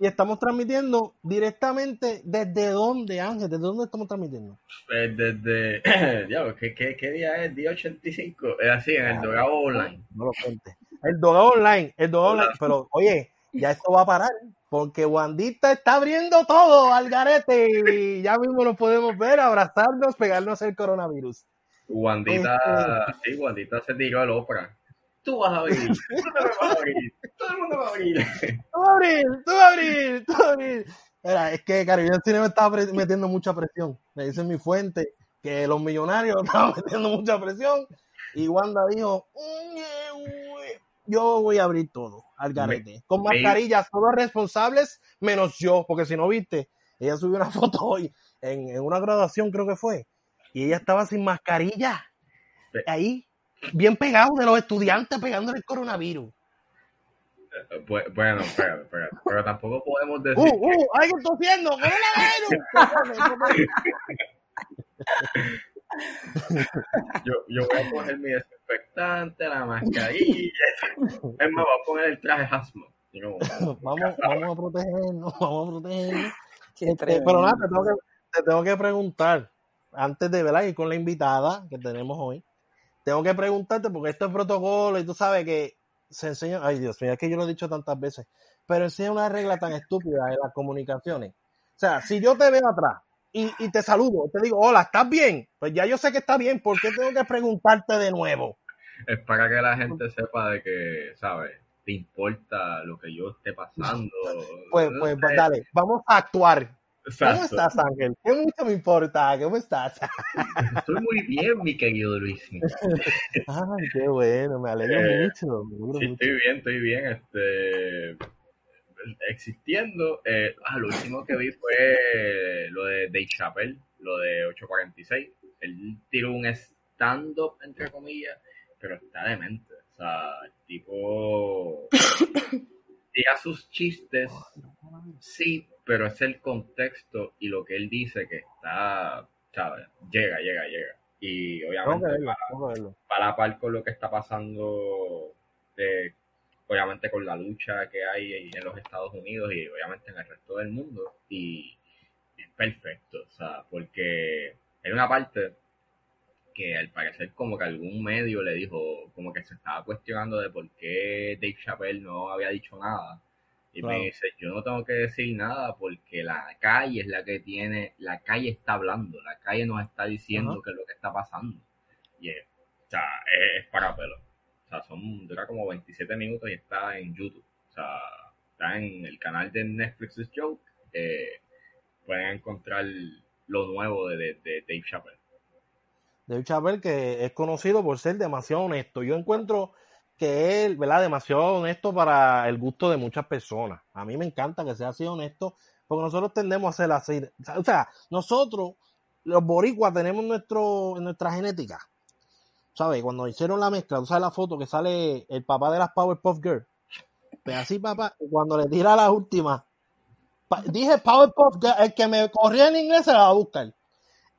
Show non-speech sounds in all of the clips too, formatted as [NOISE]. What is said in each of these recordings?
Y estamos transmitiendo directamente desde dónde, Ángel, desde dónde estamos transmitiendo. Pues desde, [CLEARS THROAT] diablo, ¿qué, qué, qué día es? Día 85. Es así, en el Dogado Online. No lo cuentes. El Dogado Online, el Dogado Online. Pero, oye, ya esto va a parar, porque Wandita está abriendo todo al garete y ya mismo nos podemos ver, abrazarnos, pegarnos el coronavirus. Wandita, este... sí, Wandita se tiró al ópera. Tú vas a abrir, [LAUGHS] tú vas a abrir, todo el mundo va a abrir. [LAUGHS] Tú vas a abrir, tú vas a abrir, tú vas a abrir. Mira, es que Caribbean Cine me estaba metiendo mucha presión. Me dice mi fuente que los millonarios [LAUGHS] estaban metiendo mucha presión y Wanda dijo, yo voy a abrir todo al garete. Con mascarillas, todos responsables, menos yo, porque si no viste, ella subió una foto hoy en, en una graduación, creo que fue, y ella estaba sin mascarilla. Ahí, bien pegado de los estudiantes pegándole el coronavirus. Bueno, espérate, espérate, pero tampoco podemos decir. ¡Uh, uh! ¡Alguien tosiendo! ¡Coronavirus! [LAUGHS] yo, yo voy a poner mi desinfectante, la mascarilla. Es más, voy a poner el traje hazmat. vamos, vamos a protegernos, vamos a protegernos. Este, pero nada, te tengo, que, te tengo que preguntar, antes de ¿verdad? ir con la invitada que tenemos hoy, tengo que preguntarte, porque esto es protocolo y tú sabes que se enseña, ay Dios mío, es que yo lo he dicho tantas veces, pero enseña una regla tan estúpida en las comunicaciones. O sea, si yo te veo atrás y, y, te saludo, te digo, hola, ¿estás bien? Pues ya yo sé que está bien, ¿por qué tengo que preguntarte de nuevo? Es para que la gente sepa de que, ¿sabes? Te importa lo que yo esté pasando. Pues, pues, pues dale, vamos a actuar. Exacto. ¿Cómo estás, Ángel? ¿Qué mucho me importa? ¿Cómo estás? [LAUGHS] Estoy muy bien, mi querido Luis. Ay, qué bueno, me alegro Eh, mucho. Me alegro Sí, mucho. estoy bien, estoy bien. Este, existiendo. eh, ah, lo último que vi fue lo de Dave Chappelle, lo de 846. Él tiró un stand-up, entre comillas, pero está demente. O sea, el tipo [COUGHS] tira sus chistes, sí, pero es el contexto y lo que él dice que está, ¿sabes? Llega, llega, llega. Y obviamente verlo, para, para la par con lo que está pasando de, obviamente con la lucha que hay en los Estados Unidos y obviamente en el resto del mundo y es perfecto, o sea, porque hay una parte que al parecer como que algún medio le dijo, como que se estaba cuestionando de por qué Dave Chappelle no había dicho nada. Y Claro. me dice, yo no tengo que decir nada porque la calle es la que tiene, la calle está hablando, la calle nos está diciendo Ajá. qué es lo que está pasando. Y es, o sea, es, es para pelo. O sea, son, dura como 27 minutos y está en YouTube. O sea, está en el canal de Netflix's Joke. Eh, pueden encontrar lo nuevo de, de, de Dave Chappelle. Dave Chappelle, que es conocido por ser demasiado honesto. Yo encuentro que él, ¿verdad? Demasiado honesto para el gusto de muchas personas. A mí me encanta que sea así honesto, porque nosotros tendemos a ser así. O sea, nosotros, los boricuas, tenemos nuestro, nuestra genética. ¿Sabes? Cuando hicieron la mezcla, tú sabes la foto que sale el papá de las Powerpuff Girls. Pues así, papá, cuando le tira la última, pa- dije Powerpuff Girl, el que me corría en inglés se la va a buscar.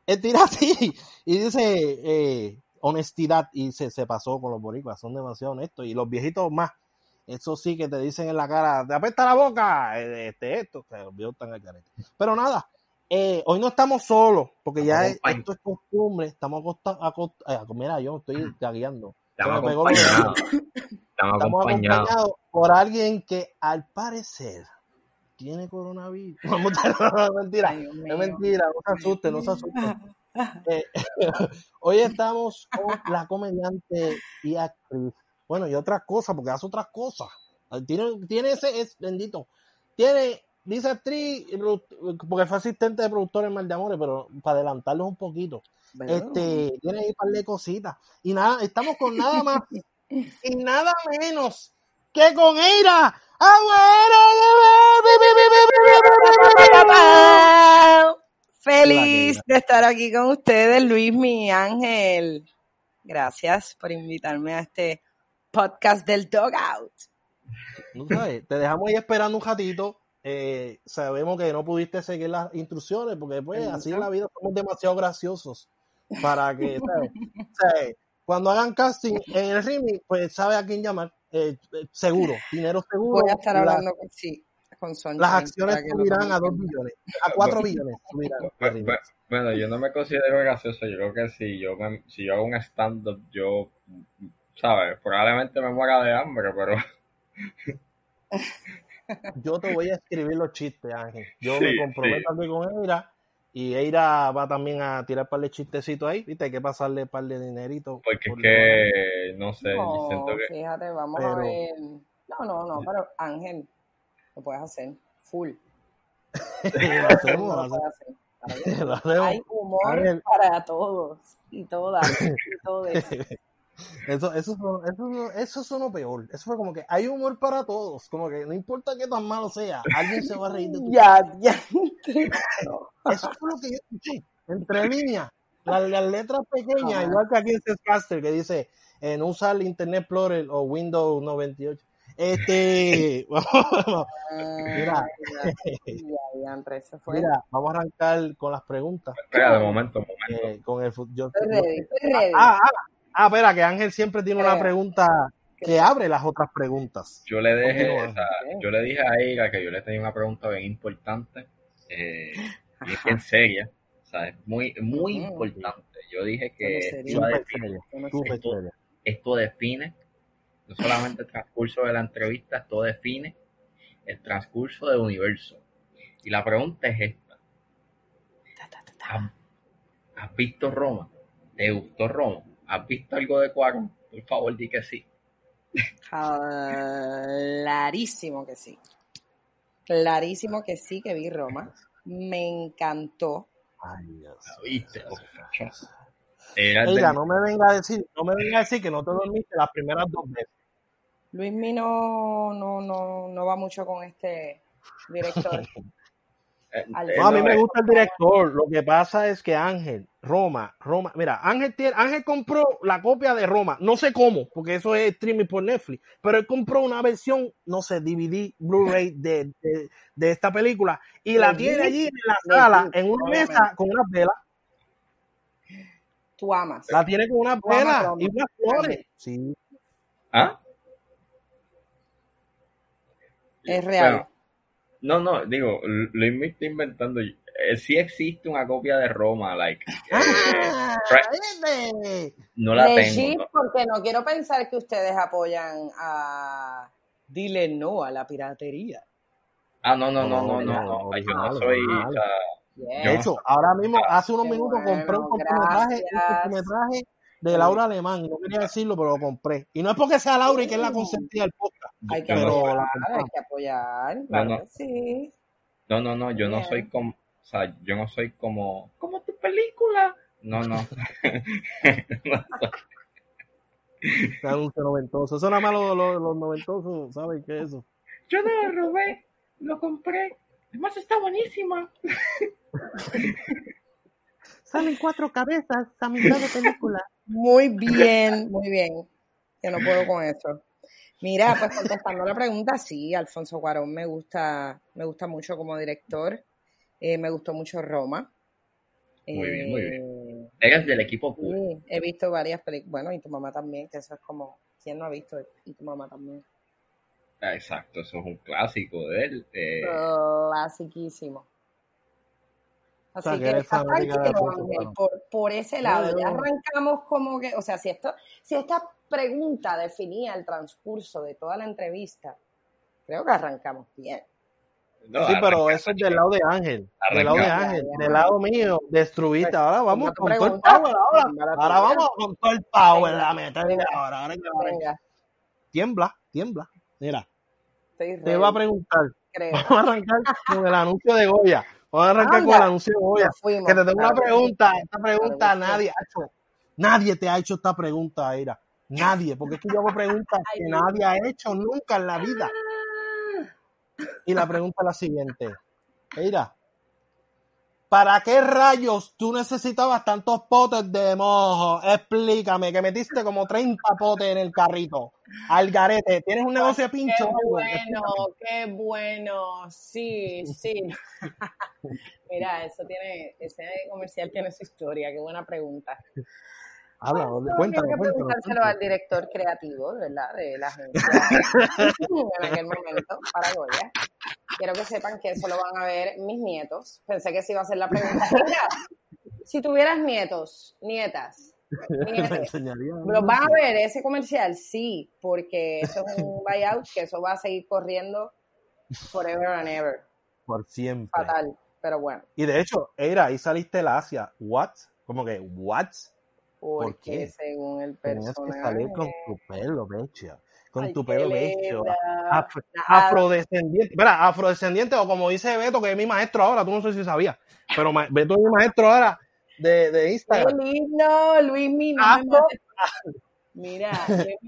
Él tira así y dice eh, honestidad y se, se pasó con los boricuas, son demasiado honestos y los viejitos más. Eso sí que te dicen en la cara, te apesta la boca, eh, este, esto, que los viejos están al garete. Pero nada, eh, hoy no estamos solos, porque ya es- esto es costumbre, estamos acostados, mira, yo estoy gagueando. Estamos acompañados. Estamos Estamos acompañados. acompañados por alguien que al parecer tiene coronavirus. [LAUGHS] No, es mentira, Ay, es mentira, no se asusten, no se asusten. [LAUGHS] Eh, [LAUGHS] hoy estamos con la comediante y actriz. Bueno, y otras cosas, porque hace otras cosas. Tiene, tiene ese, es bendito. Tiene, dice actriz, porque fue asistente de productor en Mal de Amores, pero para adelantarlos un poquito. Este, tiene ahí un par de cositas. Y nada, estamos con nada más y nada menos que con Eira. [LAUGHS] Feliz de estar aquí con ustedes, Luis, mi ángel. Gracias por invitarme a este podcast del Dogout. ¿No sabes? Te dejamos ahí esperando un ratito. Eh, sabemos que no pudiste seguir las instrucciones porque pues así es la vida, somos demasiado graciosos para que, ¿sabes? ¿sabes? Cuando hagan casting en el remix, pues sabe a quién llamar. eh, eh, seguro, dinero seguro. Voy a estar La- hablando con, sí, con Sunshine. las acciones subirán a 2 comuniquen. billones, a 4 billones subirán. Bu- bu- Bueno, yo no me considero gracioso. Yo creo que si yo, me- si yo hago un stand-up, yo, ¿sabes? Probablemente me muera de hambre, pero [LAUGHS] Yo te voy a escribir los chistes, Ángel. Yo Sí, me comprometo aquí con Eira y Eira va también a tirar un par de chistecitos ahí, ¿viste? Hay que pasarle un par de dinerito. porque es por que, no sé, No, siento que... fíjate, vamos Pero- a ver. No, no, no, pero Ángel, lo puedes hacer full. [LAUGHS] lo hacemos, Lo puedes hacer. [LAUGHS] Lo. Hay humor para todos y todas y todos. [LAUGHS] Eso, eso, sonó- eso, sonó- eso sonó peor. Eso fue como que hay humor para todos. Como que no importa qué tan malo sea, alguien se va a reír de tu Ya. Eso fue lo que yo escuché. Entre líneas. Las, las letras pequeñas, igual que aquí en Sescaster, que dice eh, no usar el Internet Explorer o Windows 98. Este, [LAUGHS] [LAUGHS] vamos, Mira. Ah, mira, vamos a arrancar con las preguntas. Espera, de momento, un momento. eh, con el, yo- ready, estoy ready. ah, ah, ah, espera, que Ángel siempre tiene una pregunta que abre las otras preguntas. Yo le dejé, Continúa. o sea, yo le dije a ella que yo le tenía una pregunta bien importante, eh, [LAUGHS] y es bien seria, o sea, es muy, muy importante. Yo dije que esto, esto- esto define no solamente el transcurso de la entrevista, esto define el transcurso del universo. Y la pregunta es esta. Ta, ta, ta, ta. ¿Has, visto Roma? ¿Te gustó Roma? ¿Has visto algo de Cuarón? Por favor, di que sí. Clarísimo que sí. Clarísimo que sí, que vi Roma. Me encantó. Ay, Dios. ¿La viste? Del- no me venga a decir, no me venga a decir que no te dormiste las primeras dos veces. Luis no, no, no, no va mucho con este director. [LAUGHS] eh, eh, No, a mí me eh, gusta el director. Lo que pasa es que Ángel, Roma, Roma, mira, Ángel, tiene- Ángel compró la copia de Roma. No sé cómo, porque eso es streaming por Netflix. Pero él compró una versión, no sé, DVD, Blu-ray de, de, de esta película y la tiene allí en la sala, en una mesa con unas velas. Tú amas. La tiene con unas Roma, velas y unas flores. Sí. ¿Ah? Es real. Bueno, no, no, digo, Luis me está inventando. Eh, sí existe una copia de Roma, like. eh, ¡Ah! ¿viste? no la tengo. ¿no? porque no quiero pensar que ustedes apoyan a... Dile no a la piratería. Ah, no, no, no, no, no, No, yo no soy. o sea, Yes. De hecho, ahora mismo, hace unos Qué minutos bueno, compré un cortometraje, un cortometraje de Laura Alemán. y No quería decirlo, pero lo compré. Y no es porque sea Laura y que es la consentida del podcast. Hay que no pero soy- la apoyar, hay que apoyar. Claro no. que sí. No, no, no, yo no soy como, o sea, yo no soy como, como tu película. No, no. [LAUGHS] [LAUGHS] Ese anuncio noventoso. Eso nada más los, los, los noventosos, ¿saben qué es eso? yo no lo robé, lo compré. Además está buenísima. [LAUGHS] Salen cuatro cabezas a mitad de película. Muy bien, muy bien. Yo no puedo con eso. Mira, pues contestando la pregunta, sí, Alfonso Cuarón me gusta, me gusta mucho como director. Eh, me gustó mucho Roma. Muy bien, muy Eh, Eres del equipo cool. sí, he visto varias películas. Bueno, y tu mamá también, que eso es como, ¿quién no ha visto? Y tu mamá también. Ah, Exacto, eso es un clásico de él. eh, Clasiquísimo. O Así sea, que por, por ese lado. No, Ya arrancamos como que, o sea, si esto, si esta pregunta definía el transcurso de toda la entrevista, creo que arrancamos bien. no, Sí, pero eso es del lado de Ángel. Del lado de. Ángel. Del lado mío, destruiste. Ahora vamos con todo el power. Ahora, ahora vamos con todo el power. La meta ahora. ahora ahora- Venga, Tiembla, tiembla. Mira, estoy te voy a preguntar. creo. Vamos a arrancar con el anuncio de Goya. Vamos a arrancar con el anuncio fuimos. Que te tengo una pregunta. Esta pregunta nadie ha hecho. Nadie te ha hecho esta pregunta, Aira. Nadie. Porque es que yo hago preguntas que nadie ha hecho nunca en la vida. Y la pregunta es la siguiente. Eira, ¿para qué rayos tú necesitabas tantos potes de mojo? Explícame, que metiste como 30 potes en el carrito. Al garete. ¿Tienes un negocio de Qué pincho? algo? bueno, qué bueno. Sí, sí. [LAUGHS] Mira, eso tiene, ese comercial tiene su historia. Qué buena pregunta. Habla, tengo que cuéntalo, preguntárselo cuéntalo. al director creativo, ¿verdad? De la agencia [LAUGHS] en aquel momento para Goya. Quiero que sepan que eso lo van a ver mis nietos. Pensé que se iba a hacer la pregunta. [LAUGHS] Mira, si tuvieras nietos, nietas, [LAUGHS] enseñaría ¿los van a ver ese comercial? Sí, porque eso es un buyout que eso va a seguir corriendo forever and ever. por siempre. Fatal, pero bueno. Y de hecho, era ahí saliste la Asia. ¿What? Como que, ¿what? Porque qué? según el Tenías que salir con personaje... tu pelo, becho. Con Ay, tu pelo. Afro- Nada. afrodescendiente. Mira, afrodescendiente, o como dice Beto, que es mi maestro ahora, tú no sé si sabías. Pero Beto es mi maestro ahora de, de Qué Instagram. Luismi, no me Afro- mates. Mira,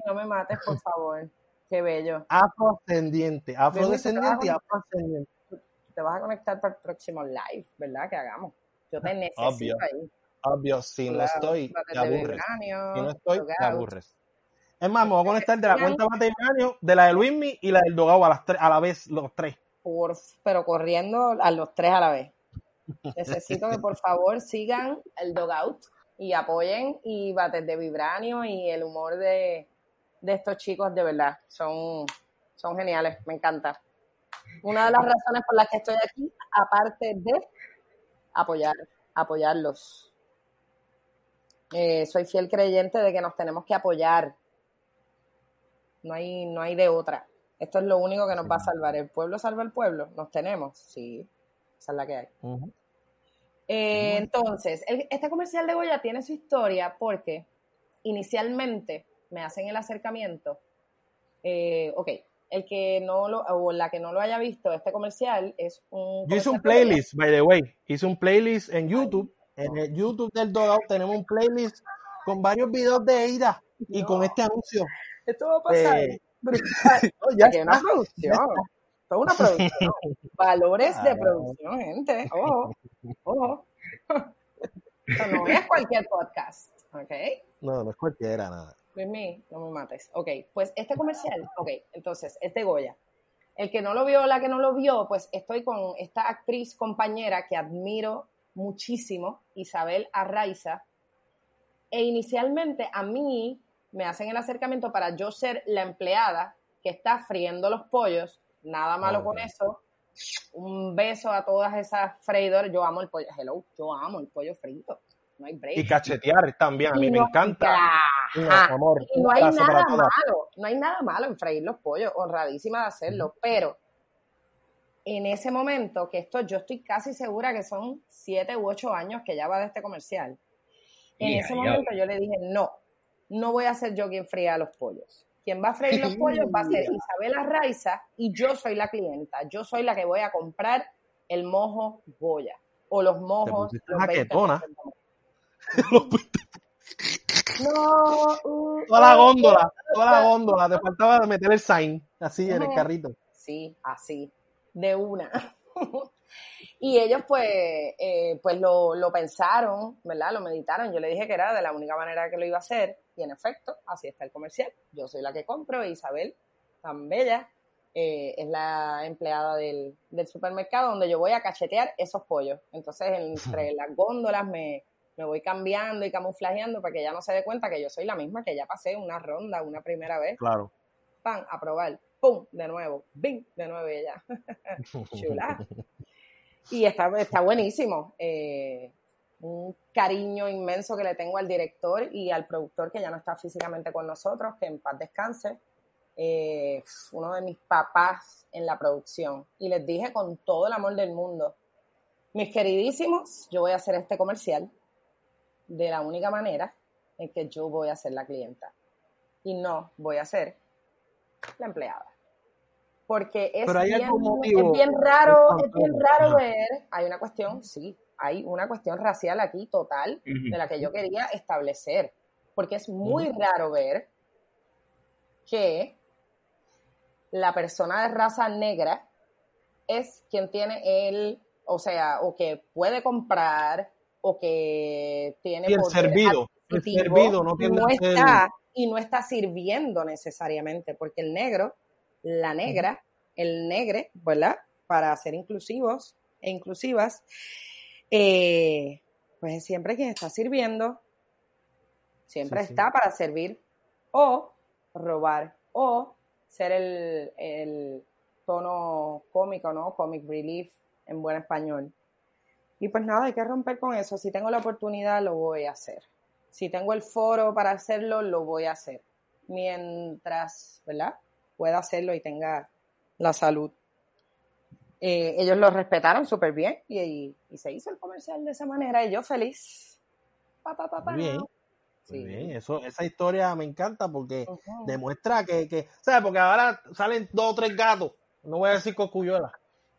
no me mates, por [LAUGHS] favor. Qué bello. Afrodescendiente. Afrodescendiente y afrodescendiente. Te vas a conectar para el próximo live, ¿verdad? Que hagamos. Yo te [LAUGHS] necesito Obvio. ahí. Obvio, si no estoy, te de aburres. Si no estoy, te aburres. Es más, me voy a conectar de la cuenta matrimonial, de la de Luismi y la del Dogao a, las tres, a la vez, los tres. Por- pero corriendo a los tres a la vez. Necesito que por favor sigan el dogout y apoyen y bates de vibranio y el humor de, de estos chicos de verdad. Son, son geniales, me encanta. Una de las razones por las que estoy aquí, aparte de apoyar, apoyarlos. Eh, soy fiel creyente de que nos tenemos que apoyar. No hay, no hay de otra. Esto es lo único que nos va a salvar. ¿El pueblo salva al pueblo? ¿Nos tenemos? Sí, esa es la que hay. Eh, entonces, el- este comercial de Goya tiene su historia porque inicialmente me hacen el acercamiento. eh, ok, el que no lo, o la que no lo haya visto, este comercial es un. Yo hice un playlist, by the way. Hice un playlist en YouTube. En el YouTube del Dogout tenemos un playlist con varios videos de Eira y No. con este anuncio. Esto va a pasar. Eh, [LAUGHS] ya hay una producción. Esto es una producción. [LAUGHS] Valores de Ah. producción, gente. Ojo, ojo. [LAUGHS] Esto no es cualquier podcast, ¿ok? No, no es cualquiera, nada. Luismi, no me mates. Ok, pues este comercial, ok, entonces, es de Goya. El que no lo vio, la que no lo vio, pues estoy con esta actriz compañera que admiro muchísimo, Isabel Arraiza. E inicialmente a mí me hacen el acercamiento para yo ser la empleada que está friendo los pollos. Nada malo con eso. Un beso a todas esas freidoras. Yo amo el pollo. Hello, yo amo el pollo frito. No hay break. Y cachetear también, a mí me encanta. No, amor, Y no un hay nada malo, no hay nada malo en freír los pollos, honradísima de hacerlo, pero en ese momento, que esto yo estoy casi segura que son siete u ocho años que ya va de este comercial, en ese momento yo le dije, no, no voy a ser yo quien fría los pollos. Quien va a freír los pollos va a ser [LAUGHS] Isabela Raiza y yo soy la clienta, yo soy la que voy a comprar el mojo Goya o los mojos. los jaquetona. 20%. [LAUGHS] No, uh, Toda la uh, góndola, toda la góndola. Te faltaba meter el sign así en el carrito. Sí, así, de una. [LAUGHS] y ellos pues, eh, pues lo, lo pensaron, ¿verdad? Lo meditaron. Yo le dije que era de la única manera que lo iba a hacer. Y en efecto, así está el comercial. Yo soy la que compro, Isabel, tan bella, eh, es la empleada del, del supermercado donde yo voy a cachetear esos pollos. Entonces, entre [LAUGHS] las góndolas me, me voy cambiando y camuflajeando para que ella no se dé cuenta que yo soy la misma que ya pasé una ronda, una primera vez. Claro. Pan, a probar. ¡Pum! De nuevo. ¡Bing! De nuevo ella. [LAUGHS] Chula. Y está, está buenísimo. Eh, un cariño inmenso que le tengo al director y al productor que ya no está físicamente con nosotros, que en paz descanse. Eh, uno de mis papás en la producción. Y les dije con todo el amor del mundo, mis queridísimos, yo voy a hacer este comercial de la única manera en que yo voy a ser la clienta. Y no voy a ser la empleada. Porque es, hay bien, es bien raro, es bien raro ver, hay una cuestión, sí, hay una cuestión racial aquí total de la que yo quería establecer. Porque es muy raro ver que la persona de raza negra es quien tiene el, o sea, o que puede comprar, o que tiene Y el servido, el servido no está y no está sirviendo necesariamente, porque el negro, la negra, el negre, ¿verdad? Para ser inclusivos e inclusivas, eh, pues es siempre quien está sirviendo, Siempre Sí, sí. está para servir o robar o ser el, el tono cómico, ¿no? Comic relief en buen español. Y pues nada, hay que romper con eso. Si tengo la oportunidad, lo voy a hacer. Si tengo el foro para hacerlo, lo voy a hacer. Mientras, ¿verdad? Pueda hacerlo y tenga la salud. Eh, ellos lo respetaron súper bien y, y- y se hizo el comercial de esa manera y yo feliz. Pa, pa, pa. Muy bien. Muy Sí. bien, eso, esa historia me encanta porque Ujú. demuestra que, que, ¿sabes? Porque ahora salen dos o tres gatos, no voy a decir cocuyuela,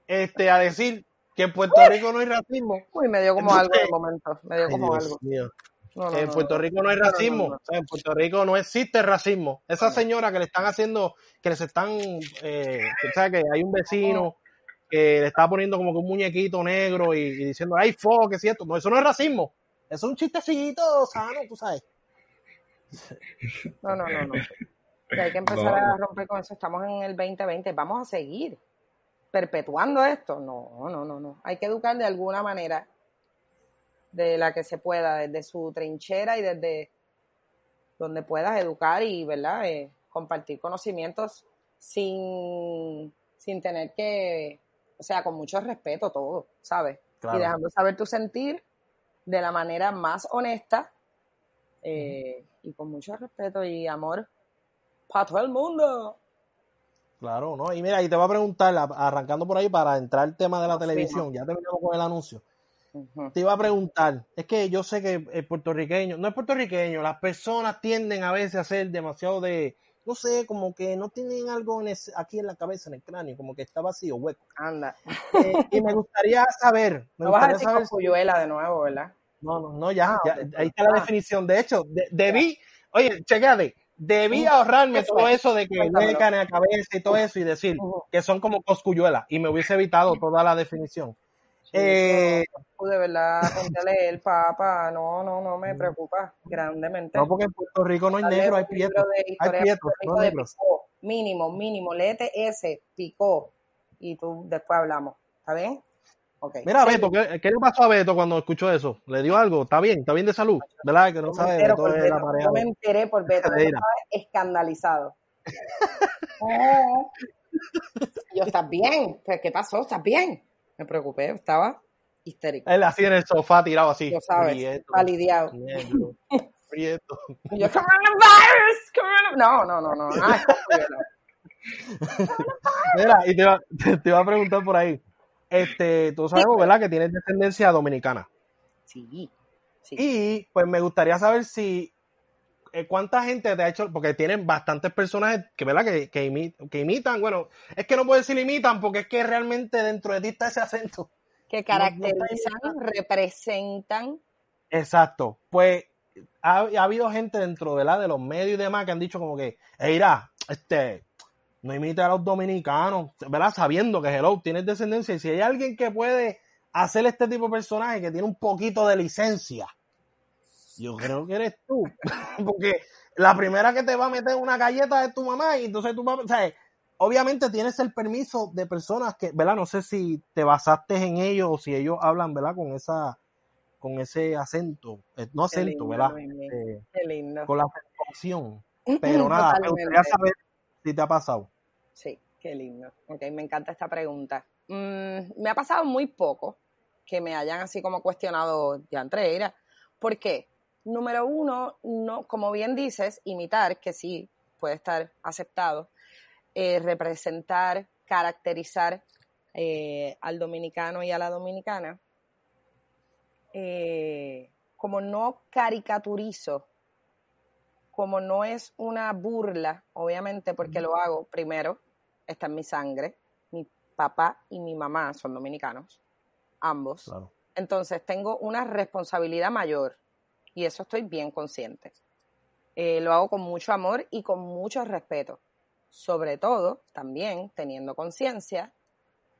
este, a decir que en Puerto Rico no hay racismo. Uy, me dio como Entonces- algo de momento. Me dio como Dios algo. mío. No, no, En no, Puerto. Rico no hay No, no, no, racismo. no. O sea, en Puerto Rico no existe racismo. Esa señora que le están haciendo, que les están, eh, que, ¿sabes? que hay un vecino que le está poniendo como que un muñequito negro y, y diciendo, ay, fo, que es cierto. No, eso no es racismo. Eso es un chistecito sano, tú sabes. No, no, no, no. Que hay que empezar No, a romper con eso. Estamos en el 2020. Vamos a seguir perpetuando esto. No, no, no, no. Hay que educar de alguna manera, de la que se pueda, desde su trinchera y desde donde puedas educar y, ¿verdad? Eh, compartir conocimientos sin, sin tener que, o sea, con mucho respeto todo, ¿sabes? Claro. Y dejando saber tu sentir de la manera más honesta eh, y con mucho respeto y amor para todo el mundo. Claro, ¿no? Y mira, y te voy a preguntar, arrancando por ahí para entrar al tema de la Sí, televisión, ya terminamos con el anuncio. Te iba a preguntar, es que yo sé que el puertorriqueño, no es puertorriqueño, las personas tienden a veces a ser demasiado de, no sé, como que no tienen algo en ese- aquí en la cabeza, en el cráneo, como que está vacío, hueco. Anda. Eh, y me gustaría saber, [LAUGHS] me No vas a gustaría decir saber, de nuevo, ¿verdad? no, no, no, ya, Ah, ya, ahí está la Ah. definición. De hecho, de- debí, oye, chequeate, debí ahorrarme ¿Qué todo eso de que Cuéntamelo. hueca en la cabeza y todo eso y decir que son como coscuyuelas y me hubiese evitado toda la definición. Eh, Chico, de verdad, ponte a leer, papá. No, no, no me preocupa grandemente. no, porque en Puerto Rico no hay negro, hay prietos. de de prietos, no Rico de negros. Picó. Mínimo, mínimo. Léete ese, picó. Y tú después hablamos. ¿Está bien? Ok. Mira, Beto, ¿qué, qué le pasó a Beto cuando escuchó eso? ¿Le dio algo? ¿Está bien? ¿Está bien de salud? ¿Verdad? Que no sabe, Beto, la yo me enteré por Beto. Estaba escandalizado. Oh. [LAUGHS] Yo, ¿estás bien? ¿Qué qué pasó? ¿Estás bien? Me preocupé, estaba histérico. Él así en el sofá tirado así. Lo sabes, Prieto, valideado. [LAUGHS] prieto. Y yo, coronavirus, coronavirus. No, no, no, no. Mira, y te iba, te, te iba a preguntar por ahí. Este, tú sabes, ¿verdad? Que tienes descendencia dominicana. Sí, sí. Y pues me gustaría saber si cuánta gente te ha hecho, porque tienen bastantes personajes que, ¿verdad? Que, que, imi- que imitan, bueno, es que no puedo decir imitan porque es que realmente dentro de ti está ese acento. que caracterizan, representan. Exacto. Pues ha, ha habido gente dentro ¿verdad? de los medios y demás que han dicho como que, Eira, este, no imita a los dominicanos, ¿verdad? Sabiendo que Hello tienes descendencia y si hay alguien que puede hacer este tipo de personaje que tiene un poquito de licencia, yo creo que eres tú. [LAUGHS] Porque la primera que te va a meter una galleta es tu mamá y entonces tú vas, o sea, obviamente tienes el permiso de personas que, ¿verdad? No sé si te basaste en ellos o si ellos hablan, ¿verdad? Con esa, con ese acento, eh, no acento, lindo, ¿verdad? Eh, Qué lindo. con la acentuación. Pero nada, me gustaría saber si te ha pasado. Sí, qué lindo. Ok, me encanta esta pregunta. Mm, me ha pasado muy poco que me hayan así como cuestionado de Andreira. ¿Por qué? Número uno, no, como bien dices, imitar, que sí puede estar aceptado, eh, representar, caracterizar eh, al dominicano y a la dominicana. Eh, como no caricaturizo, como no es una burla, obviamente porque lo hago primero, está en mi sangre, mi papá y mi mamá son dominicanos, ambos. Claro. Entonces tengo una responsabilidad mayor y eso estoy bien consciente. Eh, lo hago con mucho amor y con mucho respeto. Sobre todo, también teniendo conciencia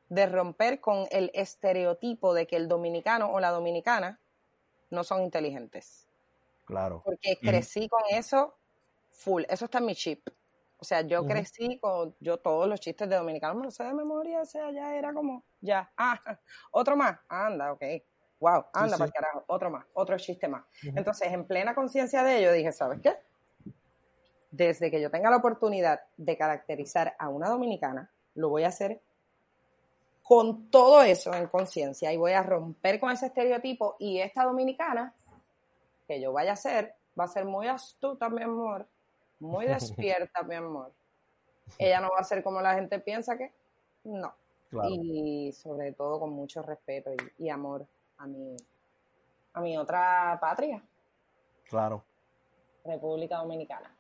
de romper con el estereotipo de que el dominicano o la dominicana no son inteligentes. Claro. Porque crecí con eso full. Eso está en mi chip. O sea, yo crecí con, yo todos los chistes de dominicanos me los sé de memoria, o sea, ya era como, ya, ah, [LAUGHS] otro más, anda, ok. Wow, anda sí. para el carajo, otro más, otro chiste más. Entonces, en plena conciencia de ello, dije, ¿sabes qué? Desde que yo tenga la oportunidad de caracterizar a una dominicana, lo voy a hacer con todo eso en conciencia y voy a romper con ese estereotipo y esta dominicana que yo vaya a ser va a ser muy astuta, mi amor, muy [LAUGHS] despierta, mi amor. Ella no va a ser como la gente piensa que no. Claro. Y sobre todo con mucho respeto y, y amor a mi, a mi otra patria, Claro. República Dominicana.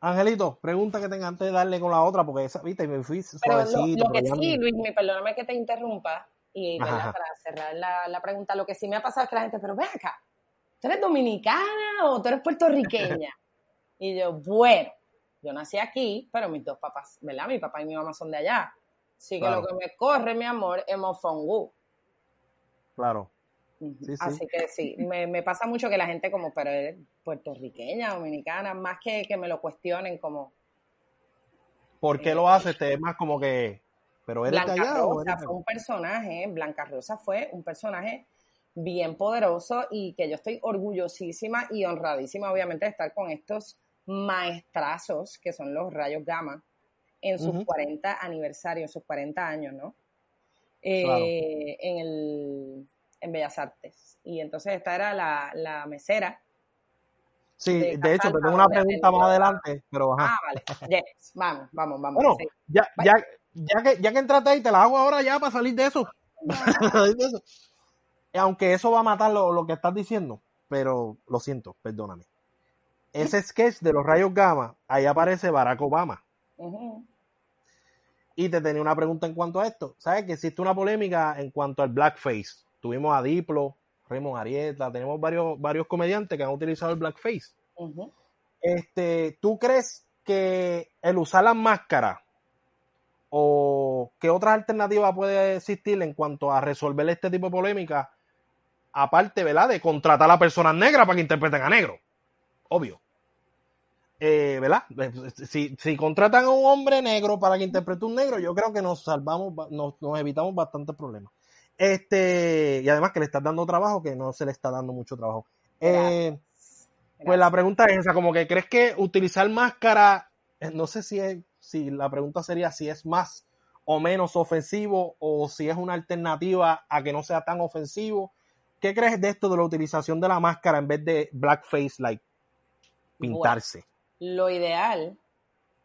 Angelito, pregunta que tenga antes de darle con la otra, porque esa, viste, me fui Pero lo, suavecito. lo que sí, Luis, me perdóname que te interrumpa, y para cerrar la, la pregunta, lo que sí me ha pasado es que la gente, pero ven acá, ¿tú eres dominicana o tú eres puertorriqueña? [LAUGHS] y yo, bueno, yo nací aquí, pero mis dos papás, ¿verdad? Mi papá y mi mamá son de allá. Así que Claro. lo que me corre, mi amor, es mofongu. Claro. Sí. Así que sí, me, me pasa mucho que la gente como, pero eres puertorriqueña, dominicana, más que que me lo cuestionen como ¿Por qué lo haces? Te es más como que. ¿Pero eres Blanca Rosa eres fue un personaje, Blanca Rosa fue un personaje bien poderoso y que yo estoy orgullosísima y honradísima, obviamente, de estar con estos maestrazos que son los rayos gamma en sus Ujú. 40 aniversarios, en sus 40 años, ¿no? Eh, en, el, en Bellas Artes. Y entonces esta era la, la mesera. Sí, de de hecho, tengo una pregunta más adelante, pero ajá. Ah, vale. Yes, vamos, vamos, vamos. Bueno, sí. ya, ya, ya, que, ya que entraste ahí, te la hago ahora ya para salir de eso. [LAUGHS] De. Aunque eso va a matar lo, lo que estás diciendo, pero lo siento, perdóname. Ese [LAUGHS] sketch de los rayos gamma, ahí aparece Barack Obama. Ujú. Y te tenía una pregunta en cuanto a esto. ¿Sabes que existe una polémica en cuanto al blackface? Tuvimos a Diplo, Raymond Arieta, tenemos varios, varios comediantes que han utilizado el blackface. Este, ¿tú crees que el usar las máscaras o qué otra alternativa puede existir en cuanto a resolver este tipo de polémica? Aparte, ¿verdad? De contratar a personas negras para que interpreten a negros. Obvio. Eh, ¿Verdad? Si, si contratan a un hombre negro para que interprete un negro, yo creo que nos salvamos, nos evitamos bastantes problemas. Este, y además que le estás dando trabajo, que no se le está dando mucho trabajo. Eh, pues la pregunta es esa, como que crees que utilizar máscara, eh, no sé si es, si la pregunta sería si es más o menos ofensivo o si es una alternativa a que no sea tan ofensivo. ¿Qué crees de esto de la utilización de la máscara en vez de blackface, like pintarse? Lo ideal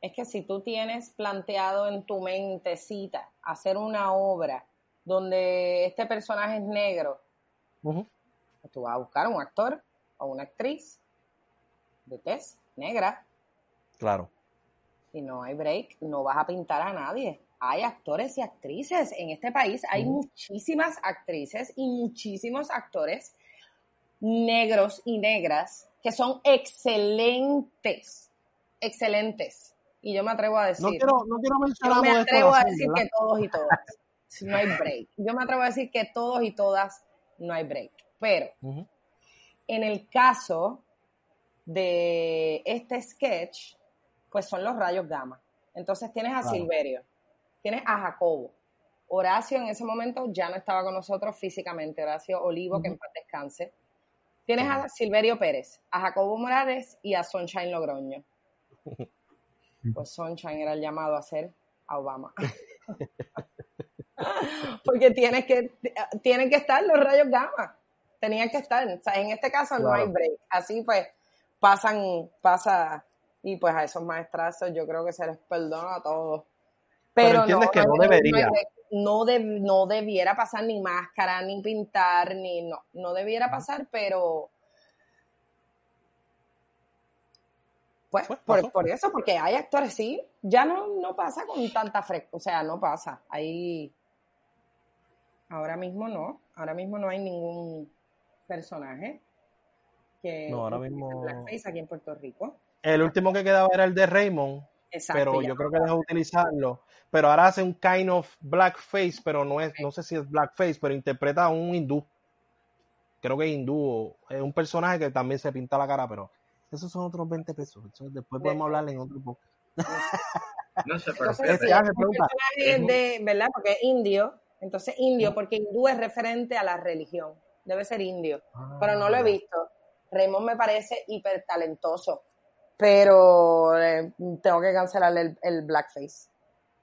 es que si tú tienes planteado en tu mentecita hacer una obra donde este personaje es negro, tú vas a buscar un actor o una actriz de tez negra Claro. y no hay break, no vas a pintar a nadie. Hay actores y actrices. En este país hay muchísimas actrices y muchísimos actores negros y negras que son excelentes, excelentes. Y yo me atrevo a decir, No quiero, no quiero mencionar yo me atrevo a decir ¿verdad? que todos y todas. [LAUGHS] No hay break. Yo me atrevo a decir que todos y todas no hay break. Pero en el caso de este sketch, pues son los rayos gamma. Entonces tienes a Claro. Silverio, tienes a Jacobo. Horacio en ese momento ya no estaba con nosotros físicamente, Horacio Olivo, que en paz descanse. Tienes a Silverio Pérez, a Jacobo Morales y a Sunshine Logroño. [LAUGHS] Pues Sunshine era el llamado a ser a Obama. [LAUGHS] Porque tienes que, tienen que estar los rayos gamma. Tenían que estar. O sea, en este caso no hay break. Así pues pasan, pasa, y pues a esos maestrazos yo creo que se les perdona a todos. Pero Pero, entiendes que no debería. de- no debiera pasar ni máscara, ni pintar, ni no. No debiera pasar, pero Pues, Pues, por, por eso, porque hay actores, sí, ya no, no pasa con tanta frecuencia, o sea, no pasa. Ahí, ahora mismo no, ahora mismo no hay ningún personaje que No, ahora mismo- blackface aquí en Puerto Rico. El último que quedaba era el de Raymond, Exacto. pero yo creo que dejó de utilizarlo. Pero ahora hace un kind of blackface, pero no es, no sé si es blackface, pero interpreta a un hindú. Creo que es hindú, o es un personaje que también se pinta la cara, pero esos son otros 20 pesos. Eso después podemos hablar en otro podcast. [LAUGHS] No sé, pero Entonces, sí, es un personaje de, ¿verdad? Porque es indio, Entonces, indio, porque hindú es referente a la religión. Debe ser indio. pero no lo he visto. Raymond me parece hiper talentoso. Pero eh, tengo que cancelar el, el blackface.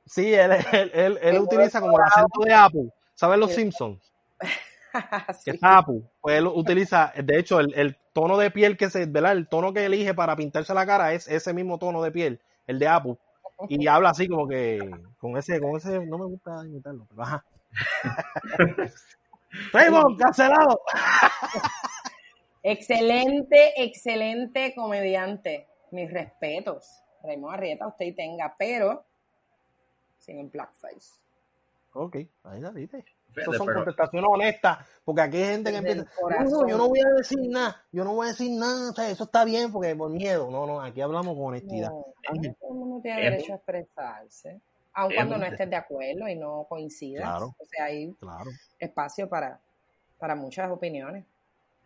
Sí, él, él, él, utiliza como el acento de Apu. ¿Sabes los Simpsons? [LAUGHS] Que es Apu. Pues él utiliza, de hecho, el, el, tono de piel que se, ¿verdad? El tono que elige para pintarse la cara es ese mismo tono de piel, el de Apu. Y [LAUGHS] habla así como que, con ese, con ese, no me gusta imitarlo, pero ajá. [LAUGHS] Raymond, cancelado. excelente, excelente comediante. Mis respetos. Raymond Arrieta, usted tenga, pero sin el blackface. Ok, ahí la viste. Eso son contestaciones honestas, porque aquí hay gente que empieza, no, yo no voy a decir nada, yo no voy a decir nada, o sea, eso está bien porque por miedo, no, no, aquí hablamos con honestidad. No, uno tiene derecho a expresarse, aun cuando no estés de acuerdo y no coincidas, o sea, hay espacio para, para muchas opiniones.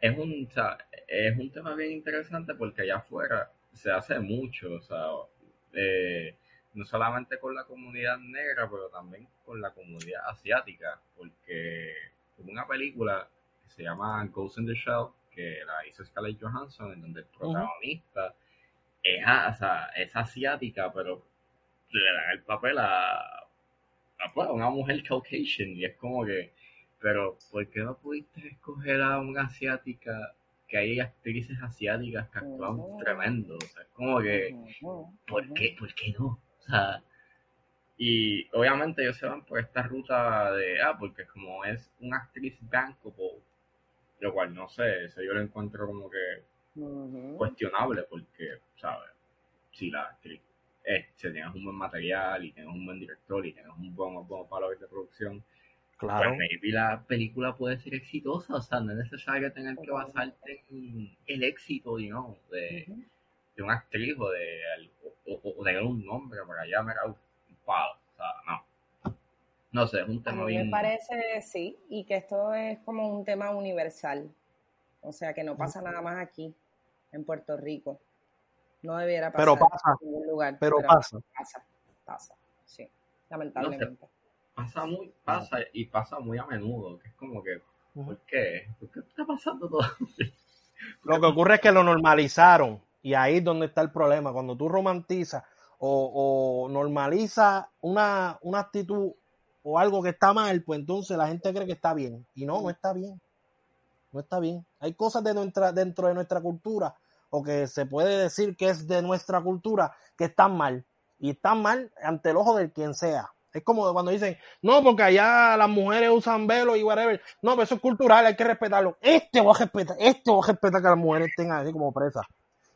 Es un, o sea, es un tema bien interesante porque allá afuera se hace mucho, o sea, eh, no solamente con la comunidad negra, pero también con la comunidad asiática, porque hubo una película que se llama Ghost in the Shell, que la hizo Scarlett Johansson, en donde el protagonista es, es asiática, pero le dan el papel a, a, pues, una mujer caucasian, y es como que, pero ¿por qué no pudiste escoger a una asiática que hay actrices asiáticas que actúan tremendo. O sea, es como que, ¿por qué, ¿por qué no? [LAUGHS] O sea, y obviamente ellos se van por esta ruta de, ah, porque como es una actriz bankable, lo cual no sé, eso yo lo encuentro como que cuestionable porque, ¿sabes? Si la actriz es, si tienes un buen material y tienes un buen director y tienes un buen, buen palo de producción, claro. pues maybe la película puede ser exitosa, o sea, no es necesario tener que basarte en el éxito, digamos, de, de una actriz o de, o, de un nombre para allá, me un palo. O sea, no. No sé, es un tema bien. Me parece, sí, y que esto es como un tema universal. O sea, que no pasa nada más aquí, en Puerto Rico. No debiera pasar pero pasa, en ningún lugar. Pero, pasa. Pasa, pasa, sí, lamentablemente. pasa muy, pasa y pasa muy a menudo, que es como que, ¿por qué? ¿Por qué está pasando todo? Lo que ocurre es que lo normalizaron y ahí es donde está el problema. Cuando tú romantizas o, o normalizas una, una actitud o algo que está mal, pues entonces la gente cree que está bien. Y no, no está bien. No está bien. Hay cosas de nuestra, dentro de nuestra cultura o que se puede decir que es de nuestra cultura que están mal. Y están mal ante el ojo del quien sea. Es como cuando dicen, no, porque allá las mujeres usan velo y whatever. No, pero eso es cultural, hay que respetarlo. Este voy a respetar, este voy a respetar que las mujeres estén así como presas.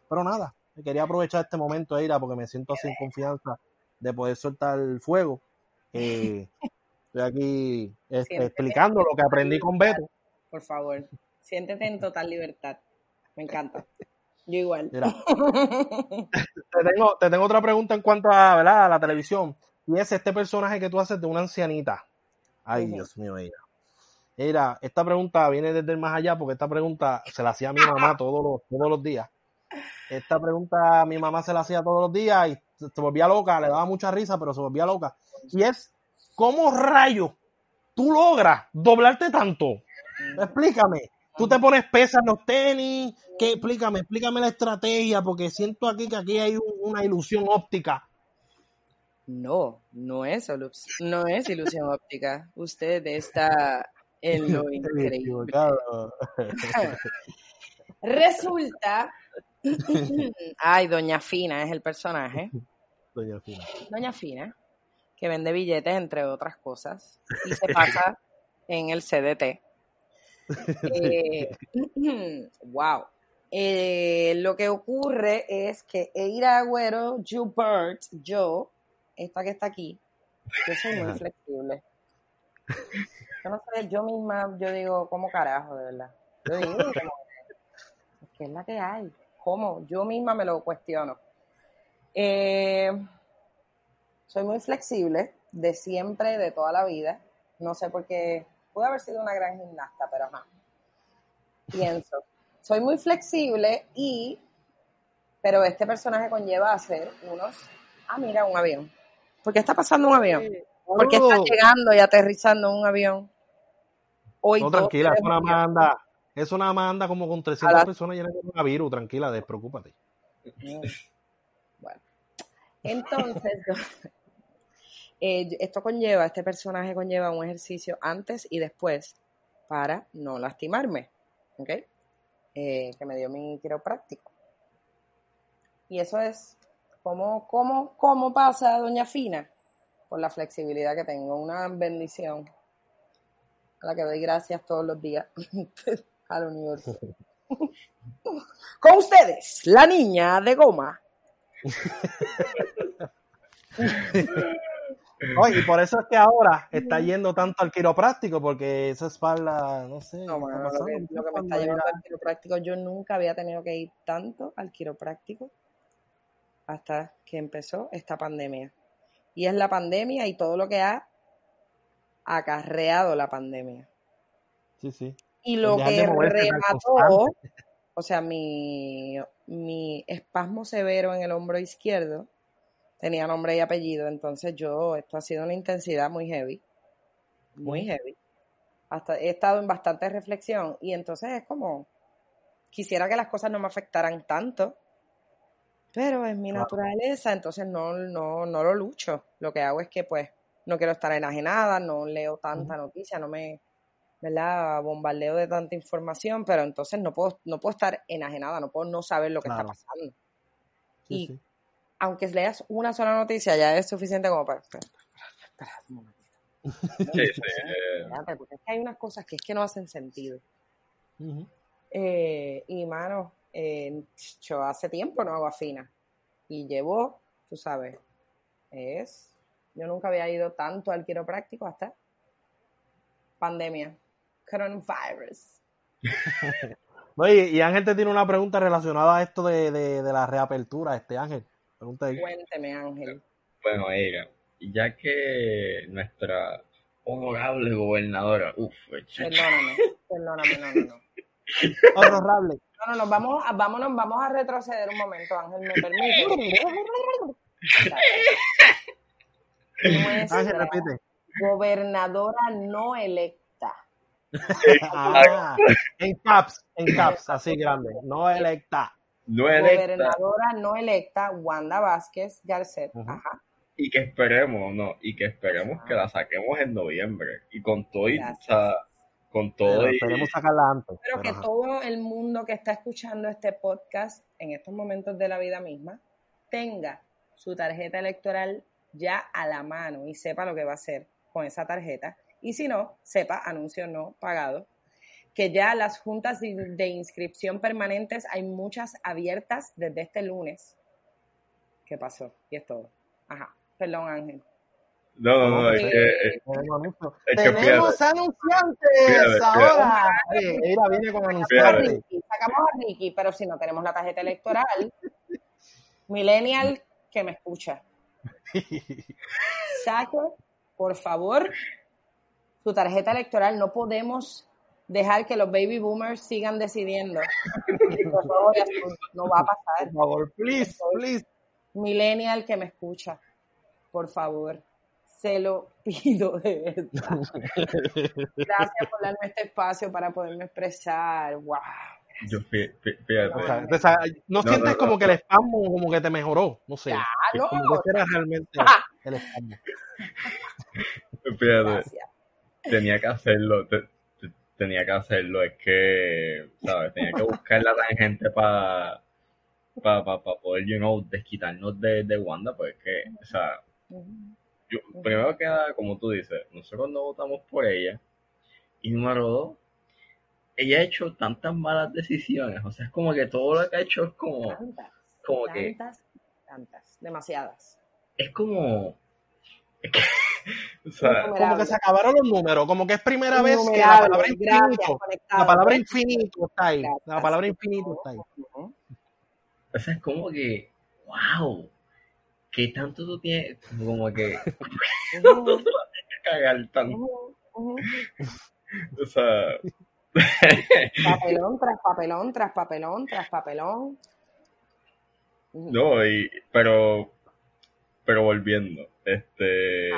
Pero nada, me quería aprovechar este momento, Eira, porque me siento así en confianza de poder soltar el fuego. Eh, [LAUGHS] estoy aquí este, explicando lo que aprendí con Beto. Por favor, siéntete en total libertad. Me encanta. Yo igual. [LAUGHS] te, tengo, te tengo otra pregunta en cuanto a, ¿verdad? a la televisión. Y es este personaje que tú haces de una ancianita. Ay, Dios mío, Eira. Mira, esta pregunta viene desde el más allá porque esta pregunta se la hacía a mi mamá todos los, todos los días. Esta pregunta mi mamá se la hacía todos los días y se volvía loca, le daba mucha risa, pero se volvía loca. Y es, ¿cómo rayo tú logras doblarte tanto? Explícame. Tú te pones pesas en los tenis, ¿qué? Explícame, explícame la estrategia, porque siento aquí que aquí hay una ilusión óptica. No, no es, no es ilusión óptica. Usted está en lo increíble. [LAUGHS] Resulta Ay, Doña Fina es el personaje. [LAUGHS] Doña Fina. Doña Fina, que vende billetes, entre otras cosas, y se [LAUGHS] pasa en el CDT. Eh, [LAUGHS] wow. Eh, lo que ocurre es que Eira Agüero, Jubert, yo, esta que está aquí, yo soy muy flexible. Yo no sé, yo misma, yo digo, ¿cómo carajo, de verdad? Yo digo, que es la que hay. ¿Cómo? Yo misma me lo cuestiono. Eh, soy muy flexible, de siempre, de toda la vida. No sé por qué. Pude haber sido una gran gimnasta, pero ajá. Pienso. Soy muy flexible y. Pero este personaje conlleva a hacer unos. Ah, mira, un avión. ¿Por qué está pasando un avión? Porque estás llegando y aterrizando un avión. Hoy no, tranquila, es una manda. Es una manda como con 300 personas llenas de coronavirus. Tranquila, despreocúpate. [LAUGHS] Bueno. Entonces, eh, esto conlleva, este personaje conlleva un ejercicio antes y después para no lastimarme. ¿Ok? Eh, que me dio mi quiropráctico. Y eso es ¿Cómo, cómo, cómo pasa, doña Fina? Por la flexibilidad que tengo. Una bendición a la que doy gracias todos los días [LAUGHS] al universo. [LAUGHS] Con ustedes, la niña de goma. [LAUGHS] Oye, y por eso es que ahora está yendo tanto al quiropráctico, porque esa espalda, no sé. No, lo, que, me está llevando al quiropráctico, yo nunca había tenido que ir tanto al quiropráctico hasta que empezó esta pandemia. Y es la pandemia y todo lo que ha acarreado la pandemia. Sí, sí. Y lo que remató, [LAUGHS] o sea, mi, mi espasmo severo en el hombro izquierdo tenía nombre y apellido, entonces yo, esto ha sido una intensidad muy heavy, muy heavy. Hasta he estado en bastante reflexión y entonces es como, quisiera que las cosas no me afectaran tanto, pero es mi naturaleza, entonces no, no, no lo lucho. Lo que hago es que pues no quiero estar enajenada, no leo tanta noticia, no me, ¿verdad? Bombardeo de tanta información, pero entonces no puedo, no puedo estar enajenada, no puedo no saber lo que está pasando. y aunque leas una sola noticia, ya es suficiente como para... Espera, un momentito. Sí, sí. Porque es que hay unas cosas que es que no hacen sentido. eh, y, mano, eh, yo hace tiempo no hago afina y llevo, tú sabes, es, yo nunca había ido tanto al quiropráctico hasta pandemia, coronavirus. [LAUGHS] Oye, y Ángel te tiene una pregunta relacionada a esto de, de, la reapertura, este Ángel. Cuénteme, Ángel. Bueno, ella, ya que nuestra honorable gobernadora, uff, perdóname, perdóname, no, no, no. [LAUGHS] Honorable. No, no, no, vamos a, vámonos, vamos a retroceder un momento, Ángel, me permite. [LAUGHS] Ángel, repite. Gobernadora no electa. Ah, en caps, en caps, así grande, no electa. No electa. Gobernadora no electa, Wanda Vázquez Garcet. Ajá. Y que esperemos, no, y que esperemos que la saquemos en noviembre. Y con todo, y, con todo. Pero sacarla antes. Pero, que todo el mundo que está escuchando este podcast en estos momentos de la vida misma tenga su tarjeta electoral ya a la mano y sepa lo que va a hacer con esa tarjeta. Y si no, sepa, anuncio no pagado, que ya las juntas de inscripción permanentes hay muchas abiertas desde este lunes. ¿Qué pasó? Y es todo. Ajá. Perdón, Ángel. No, no, no, es que. Eh, Tenemos anunciantes ahora. Mira, viene con anunciantes. Sacamos a Ricky, pero si no tenemos la tarjeta electoral, Millennial que me escucha. [LAUGHS] Saque, por favor, su tarjeta electoral. No podemos dejar que los baby boomers sigan decidiendo. no va a pasar. Por favor, please, please. Millennial que me escucha, por favor se lo pido de verdad. Gracias por darme este espacio para poderme expresar. ¡Wow! Yo, fíjate. no, sientes como que el spam como que te mejoró, no sé. no. Como que era realmente [LAUGHS] el spam. Fíjate. Tenía que hacerlo, tenía que hacerlo, es que, ¿sabes? Tenía que buscar la tangente para para pa, pa poder, you know, desquitarnos de, de Wanda, pues que, o sea, yo, primero que nada, como tú dices, nosotros no votamos por ella. Y número dos, ella ha hecho tantas malas decisiones. O sea, es como que todo lo que ha hecho es como. Tantas. Como tantas, tantas. Demasiadas. Es como. O sea, como que se acabaron los números, como que es primera vez que la palabra infinito, la palabra infinito está ahí, la palabra infinito está ahí. O sea, es como que, wow, ¿qué tanto tú tienes? Como que. [LAUGHS] no cagar tanto. o sea. papelón tras papelón, tras papelón, tras papelón. [LAUGHS] No, y, pero. Pero volviendo, este.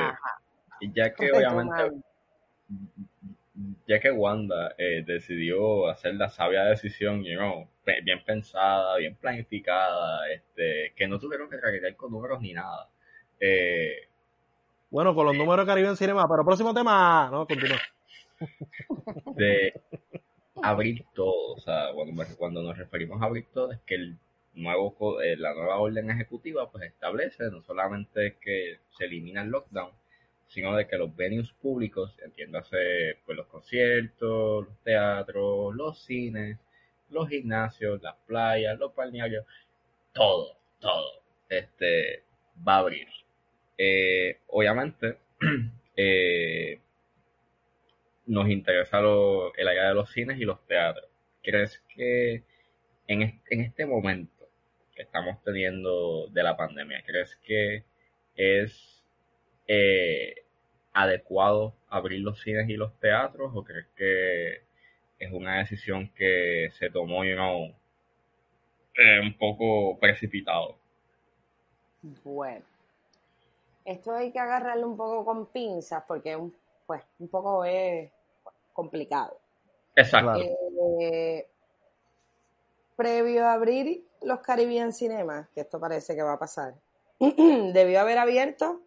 Ya que obviamente, ya que Wanda eh, decidió hacer la sabia decisión, you know, bien pensada, bien planificada, este, que no tuvieron que cargar con números ni nada. Eh, bueno, con los números de Caribe en Cinema, pero próximo tema, no, continúa. [LAUGHS] De abrir todo, o sea, cuando, cuando nos referimos a abrir todo es que el nuevo, eh, la nueva orden ejecutiva pues establece no solamente que se elimina el lockdown, sino de que los venues públicos, entiéndase pues los conciertos, los teatros, los cines, los gimnasios, las playas, los balnearios, todo, todo, este, va a abrir. Eh, obviamente, [CLEARS THROAT] eh, nos interesa el área de los cines y los teatros. ¿Crees que en, en este momento que estamos teniendo de la pandemia, crees que es eh, adecuado abrir los cines y los teatros o crees que es una decisión que se tomó you know, eh, un poco precipitado? Bueno, esto hay que agarrarlo un poco con pinzas porque pues, un poco es complicado. Exacto. Eh, previo a abrir los Caribbean Cinemas, que esto parece que va a pasar, [CLEARS THROAT] debió haber abierto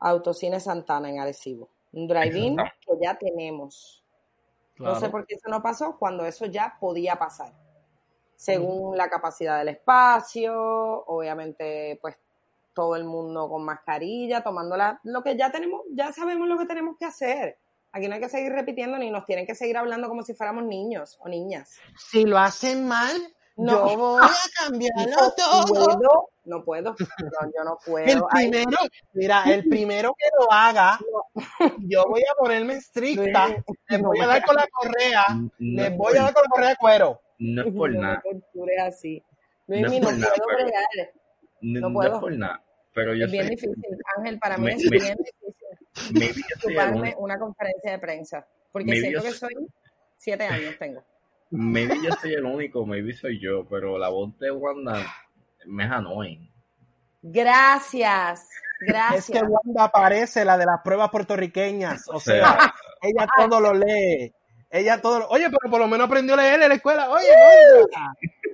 Autocine Santana en Arecibo. Un drive-in que ya tenemos. No sé por qué eso no pasó cuando eso ya podía pasar. Según la capacidad del espacio, obviamente, pues todo el mundo con mascarilla, tomando lo que ya tenemos, ya sabemos lo que tenemos que hacer. Aquí no hay que seguir repitiendo ni nos tienen que seguir hablando como si fuéramos niños o niñas. Si lo hacen mal, no. Yo voy a cambiarlo [LAUGHS] no todo. Puedo, no puedo, no, yo no [LAUGHS] puedo. El primero, mira, el primero que lo haga, yo voy a ponerme estricta, les voy a dar con la [LAUGHS] correa, les voy a dar con la correa de cuero. No es por nada. No así. no, no puedo bregar. No, puedo. es por nada. Pero yo es bien difícil, Ángel, para mí es bien difícil. Tomarme una conferencia de prensa, porque siento que soy siete años tengo. [LAUGHS] Maybe yo soy el único, maybe soy yo, pero la voz de Wanda me es annoying. Gracias, gracias. Es que Wanda aparece la de las pruebas puertorriqueñas, o sea, [LAUGHS] ella todo lo lee. Ella todo lo... Oye, pero por lo menos aprendió a leer en la escuela. Oye,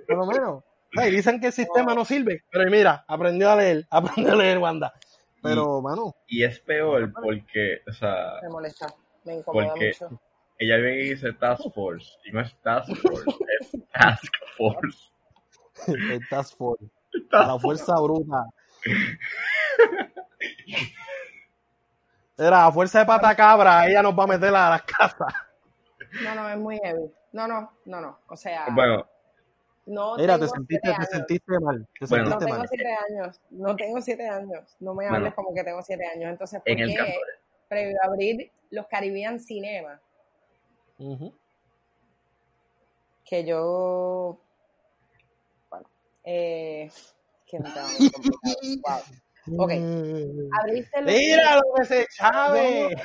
por lo menos. dicen que el sistema no sirve, pero mira, aprendió a leer, [LAUGHS] aprendió a leer Wanda. Pero, mano. Y es peor porque, o sea. Me molesta, me incomoda porque, mucho ella viene y dice Task Force, y no es Task Force, es Task Force. [LAUGHS] es Task Force. La fuerza bruta. Era la fuerza de patacabra, ella nos va a meter a las casas. No, no, es muy heavy. No, no, no, no. O sea. Bueno. No Mira, te sentiste, te sentiste mal. Te bueno, no tengo mal. siete años. No tengo siete años. No me hables como que tengo siete años. Entonces, ¿por qué previo a abrir los Caribbean Cinema que yo. Eh, que [LAUGHS] me wow. Ok, abriste Mira lo que se chave.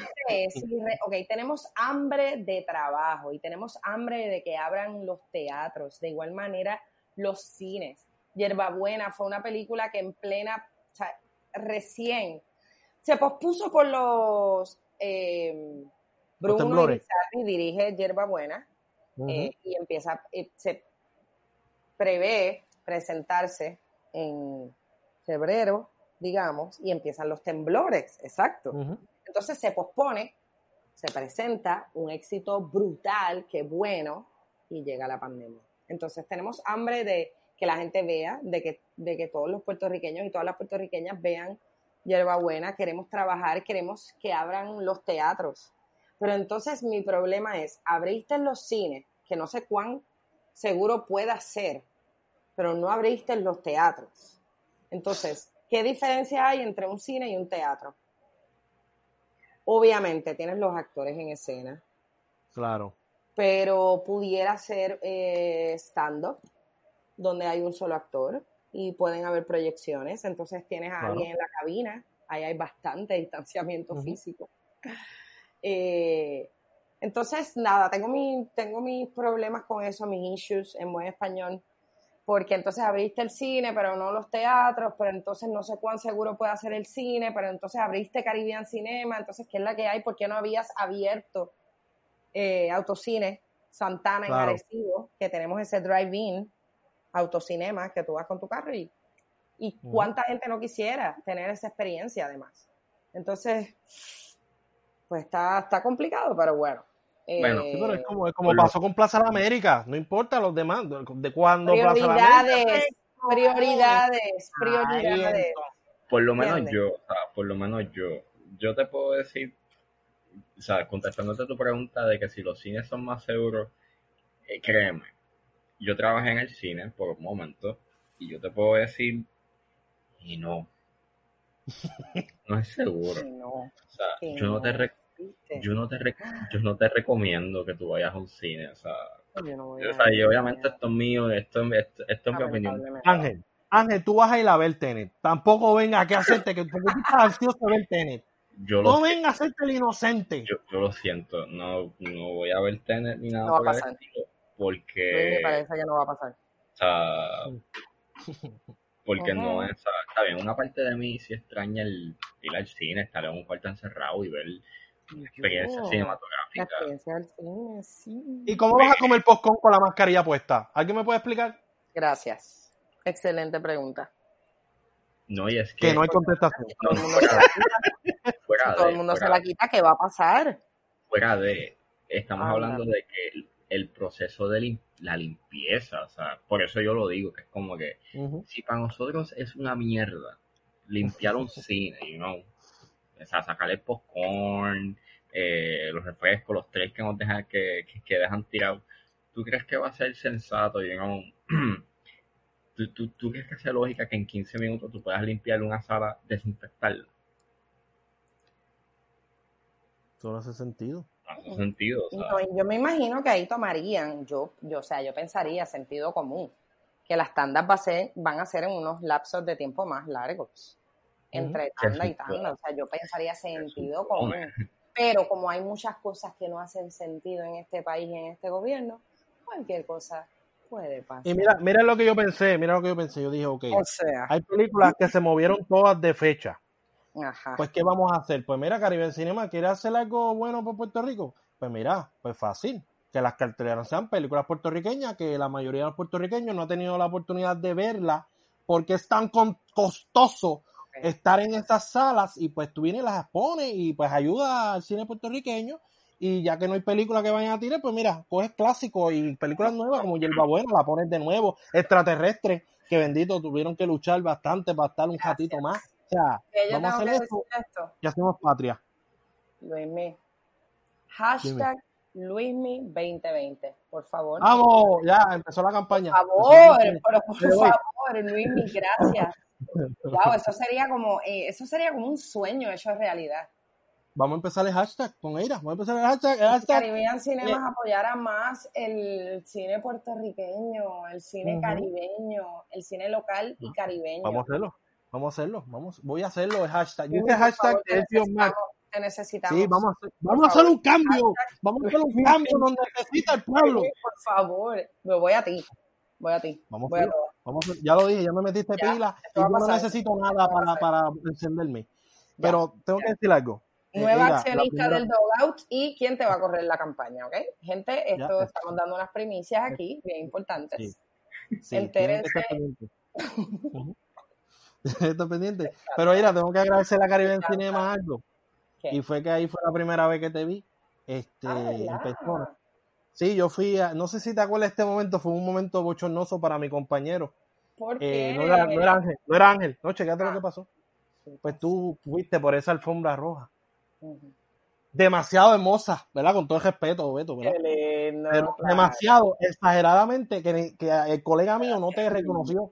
ok, tenemos hambre de trabajo y tenemos hambre de que abran los teatros. De igual manera, los cines. Yerbabuena fue una película que en plena, o sea, recién se pospuso por los eh, Bruno Irizarry dirige Yerba Buena eh, y empieza, eh, se prevé presentarse en febrero, digamos, y empiezan los temblores, exacto. Entonces se pospone, se presenta un éxito brutal, que bueno, y llega la pandemia. Entonces tenemos hambre de que la gente vea, de que, de que todos los puertorriqueños y todas las puertorriqueñas vean Buena, queremos trabajar, queremos que abran los teatros, pero entonces mi problema es, abriste los cines, que no sé cuán seguro pueda ser, pero no abriste los teatros. Entonces, ¿qué diferencia hay entre un cine y un teatro? Obviamente tienes los actores en escena. Claro. Pero pudiera ser eh, stand-up, donde hay un solo actor y pueden haber proyecciones. Entonces tienes a alguien en la cabina, ahí hay bastante [LAUGHS] distanciamiento físico. Eh, entonces, nada, tengo, mi, tengo mis problemas con eso, mis issues en buen español, porque entonces abriste el cine, pero no los teatros, pero entonces no sé cuán seguro puede hacer el cine, pero entonces abriste Caribbean Cinema, entonces ¿qué es la que hay? ¿Por qué no habías abierto eh, Autocine Santana en. Arecibo, que tenemos ese drive-in, autocinema, que tú vas con tu carro y, y cuánta gente no quisiera tener esa experiencia además. Entonces, pues está, está complicado, pero bueno. Bueno, Eh, Sí, pero es como, es como pasó con Plaza de la América. No importa los demás, de, de cuándo Plaza de América. prioridades, prioridades. entonces. Por lo menos ¿Entiendes? yo, o sea, por lo menos yo, yo te puedo decir, o sea, contestándote tu pregunta de que si los cines son más seguros, eh, créeme, yo trabajé en el cine por un momento y yo te puedo decir, y no, [LAUGHS] no es seguro. No, O sea, Sí, yo no te, no. Yo no te, re- yo no te recomiendo que tú vayas a un cine, o sea, Yo no voy o sea, y ir. obviamente esto es mío, esto, esto, esto es mi opinión. Ángel, Ángel, tú vas a ir a ver Tenet. Tampoco venga aquí a hacerte que tú estás ansioso de ver Tenet. Yo No venga a hacerte el inocente. yo, yo lo siento, no, no voy a ver tenis ni nada No va a por pasar. porque, me parece que no va a pasar. o sea, [LAUGHS] porque no es, está bien, una parte de mí sí extraña el ir al cine, estar en un cuarto encerrado y ver La cinematográficas. experiencia del cine, sí. ¿Y cómo vas a comer popcorn con la mascarilla puesta? ¿Alguien me puede explicar? Gracias. Excelente pregunta. No, y es que, Que no hay contestación. Todo el No, mundo, se, la quita, [LAUGHS] fuera si todo de, el mundo se fuera, la quita, ¿qué va a pasar? fuera de, estamos Ándale. hablando de que el, el proceso de lim- la limpieza, o sea, por eso yo lo digo, que es como que si para nosotros es una mierda limpiar un [LAUGHS] cine, you know, o sea, sacar el popcorn, eh, los refrescos, los tres que nos dejan, que, que, que dejan tirados, ¿tú crees que va a ser sensato, know? [CLEARS THROAT] ¿Tú, tú, tú crees que sea lógica que en 15 minutos tú puedas limpiar una sala, desinfectarla? Eso no hace sentido. No hace sentido, o sea, No, yo me imagino que ahí tomarían, yo, yo, o sea, yo pensaría sentido común, que las tandas va a ser, van a ser en unos lapsos de tiempo más largos, entre tanda y tanda, o sea, yo pensaría sentido común. Pero como hay muchas cosas que no hacen sentido en este país y en este gobierno, cualquier cosa puede pasar. Y mira, mira lo que yo pensé, mira lo que yo pensé. Yo dije, ok, o sea, hay películas que se movieron todas de fecha. ajá. Pues, ¿qué vamos a hacer? Pues mira, Caribe Cinema quiere hacer algo bueno por Puerto Rico. Pues mira, pues fácil. Que las carteleras sean películas puertorriqueñas, que la mayoría de los puertorriqueños no ha tenido la oportunidad de verla porque es tan con- estar en esas salas y pues tú vienes y las expones y pues ayuda al cine puertorriqueño y ya que no hay película que vayan a tirar, pues mira, coges clásicos y películas nuevas como Yerba Buena, la pones de nuevo, extraterrestre, que bendito, tuvieron que luchar bastante para estar un ratito más. O sea, yo vamos a hacer esto y hacemos patria. Luismi. Hashtag Luismi2020, por favor. Vamos, ya empezó la campaña. Por favor, pero por favor, Luismi, gracias. Wow, eso sería como, eh, eso sería como un sueño hecho realidad. Vamos a empezar el hashtag con Eira. Vamos a empezar el hashtag. El hashtag Caribbean Cinemas apoyara más el cine puertorriqueño, el cine caribeño, el cine local y caribeño. Vamos a hacerlo. Vamos a hacerlo. Vamos, voy a hacerlo el hashtag. Yo por hashtag favor, Mac. necesitamos, te necesitamos. Sí, vamos a hacer, vamos a hacer un cambio. Vamos a hacer un cambio donde necesita el pueblo. Por favor, me voy a ti. Voy a ti. Vamos a voy a hacerlo. Vamos ya lo dije, ya me metiste Ya, pila y yo no necesito nada para, para encenderme. Pero tengo que decir algo. Eh, Nueva Eira, la accionista primera- del Dogout y quién te va a correr la campaña, ¿ok? Gente, esto estamos dando unas primicias aquí bien importantes. Sí. Sí, Entérense. [LAUGHS] [LAUGHS] Está pendiente. Pero mira, tengo que agradecer a Caribbean Cinema algo. ¿Qué? Y fue que ahí fue la primera vez que te vi. Este, Ah, en persona. Sí, yo fui a, no sé si te acuerdas de este momento, fue un momento bochornoso para mi compañero. ¿Por Eh, qué? no, era, no era Ángel, no era Ángel. No, checate lo Ah. que pasó. Pues tú fuiste por esa alfombra roja. Demasiado hermosa, ¿verdad? Con todo el respeto, Beto, ¿verdad? Claro. demasiado, exageradamente, que, que el colega mío no te reconoció.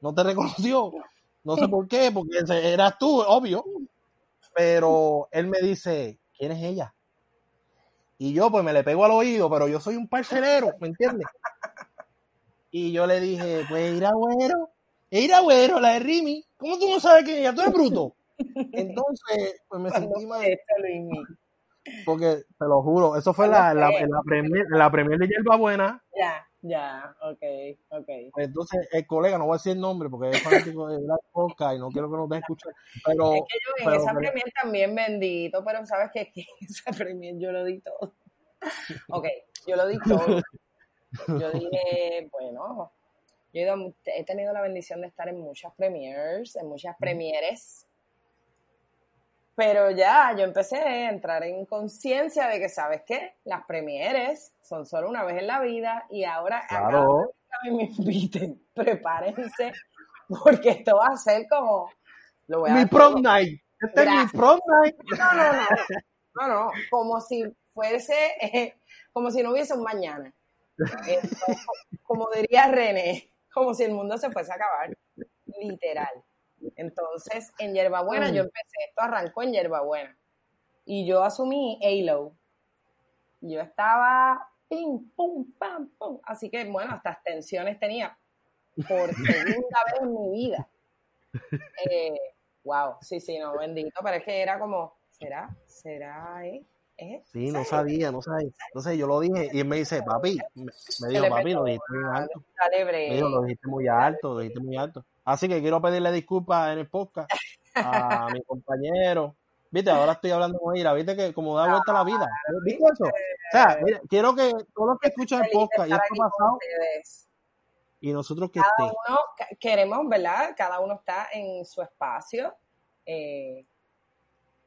No te reconoció. No sé [LAUGHS] por qué, porque eras tú, obvio. Pero él me dice, ¿quién es ella? Y yo pues me le pego al oído, pero yo soy un parcelero, ¿me entiendes? Y yo le dije, pues ir Agüero, ir Agüero, la de Rimi, ¿cómo tú no sabes es ella? Tú eres bruto. Entonces, pues me sentí mal, porque te lo juro, eso fue la, la, la premier, la premier de Yerba Buena, Ya, Ya, ok, ok. Entonces, el colega, no voy a decir el nombre porque es fanático de la podcast y no quiero que nos deje escuchar. Pero, es que yo en pero- esa pero- premier también bendito, pero sabes que en esa premier yo lo di todo. Ok, yo lo di todo. Yo dije, bueno, yo he tenido la bendición de estar en muchas premiers, en muchas premieres. Pero ya, yo empecé a entrar en conciencia de que, ¿sabes qué? Las premieres son solo una vez en la vida y ahora Claro. vez que a mí me inviten, [LAUGHS] prepárense, porque esto va a ser como... Lo voy a mi prom night. Este es mi prom night. No, no, no. No, no. Como si fuese, eh, como si no hubiese un mañana. Como diría René, como si el mundo se fuese a acabar. Literal. Entonces, en Yerbabuena, yo empecé, esto arrancó en Yerbabuena. Y yo asumí A-Low. Yo estaba pim, pum, pam, pum. Así que, bueno, hasta tensiones tenía por [LAUGHS] segunda vez en mi vida. Eh, wow, sí, sí, no, bendito, pero es que era como, ¿será? ¿Será? ¿Eh? ¿Eh? Sí, no sabía, no sabía. Entonces yo lo dije y él me dice, papi, me, dijo, papi, lo dijiste muy alto. Me dijo, lo dijiste muy alto, lo dijiste muy alto. Así que quiero pedirle disculpas en el podcast a [LAUGHS] mi compañero. Viste, ahora estoy hablando con ella, viste que como da vuelta la vida. ¿Viste eso? O sea, mira, quiero que todos los que escuchan el podcast y esto pasado y nosotros que Cada uno, queremos, ¿verdad? Cada uno está en su espacio, eh,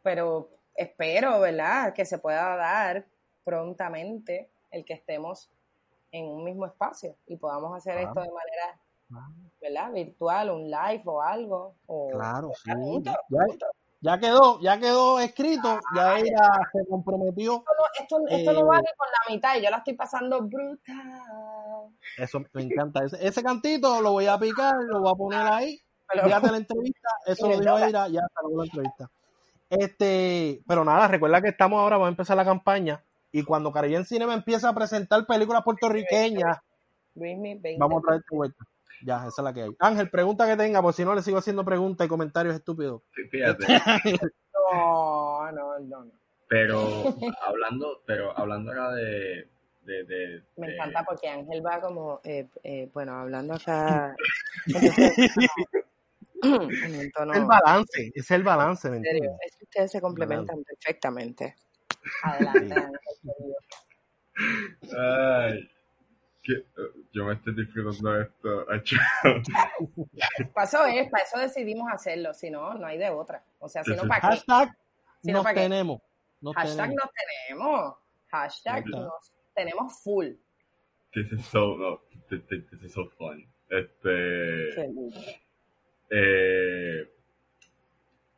pero espero, ¿verdad? Que se pueda dar prontamente el que estemos en un mismo espacio y podamos hacer Claro. esto de manera, Claro. ¿verdad? Virtual, un live o algo. O Claro, sí. juntos, Ya, juntos. ya quedó, ya quedó escrito, ya ella se comprometió. Esto no, esto, esto no Eh, vale con la mitad y yo la estoy pasando brutal. Eso me encanta. Ese, ese cantito lo voy a picar, lo voy a poner [LAUGHS] ahí. Pero- Fíjate la entrevista, eso [LAUGHS] lo dijo. Eira, ya salió la entrevista. Este, pero nada, recuerda que estamos ahora, vamos a empezar la campaña. Y cuando Caribbean Cinema empieza a presentar películas puertorriqueñas, Bring me 20. vamos a traerte vuelta. Ya, esa es la que hay. Ángel, pregunta que tenga, por si no le sigo haciendo preguntas y comentarios estúpidos. Fíjate. [LAUGHS] No, no, no, no. Pero hablando, pero hablando ahora de, de, de- Me de- encanta porque Ángel va como, eh, eh, bueno, hablando acá. [LAUGHS] Entonces, [CLEARS THROAT] en el tono- Es el balance, es el balance, ustedes se complementan perfectamente. Adelante. Ay, que- yo me estoy disfrutando de esto. Eso es, [LAUGHS] para eso decidimos hacerlo, si no, no hay de otra. O sea, si no. ¿para qué? Hashtag Si no, nos ¿para qué? tenemos. Nos Hashtag tenemos. nos tenemos. Hashtag nos tenemos full. This is so, no, this, is so fun. Este, eh,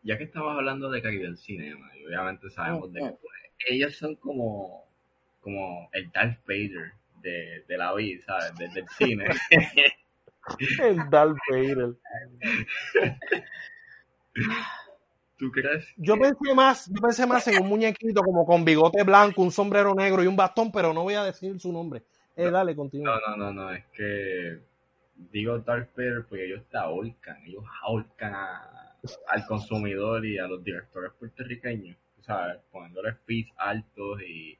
ya que estamos hablando de Caribbean Cinema, y obviamente sabemos de que pues, ellos son como, como el Darth Vader de, de la vida, ¿sabes? De- del cine. [LAUGHS] El Darth Vader. [LAUGHS] ¿Tú crees? Yo pensé más, yo pensé más en un muñequito como con bigote blanco, un sombrero negro y un bastón, pero no voy a decir su nombre. Eh, dale, continúa. No, no, no, no, es que digo Darth Vader porque ellos te ahorcan, ellos ahorcan a- al consumidor y a los directores puertorriqueños, ¿sabes? Poniéndoles fees altos y,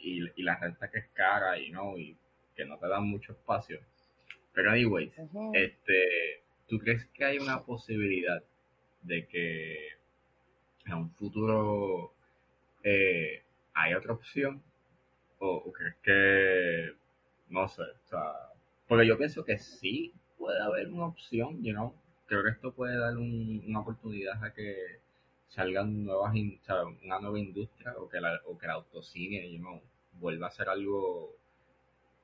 y, y la renta que es cara y no, y que no te dan mucho espacio. Pero anyways, Ujú. este, ¿tú crees que hay una posibilidad de que en un futuro eh, hay otra opción? ¿O, o crees que, no sé, o sea, porque yo pienso que sí puede haber una opción, you know? Creo que esto puede dar un- una oportunidad a que salgan nuevas, in- o una nueva industria o que la, o que el autocine, vuelva a ser algo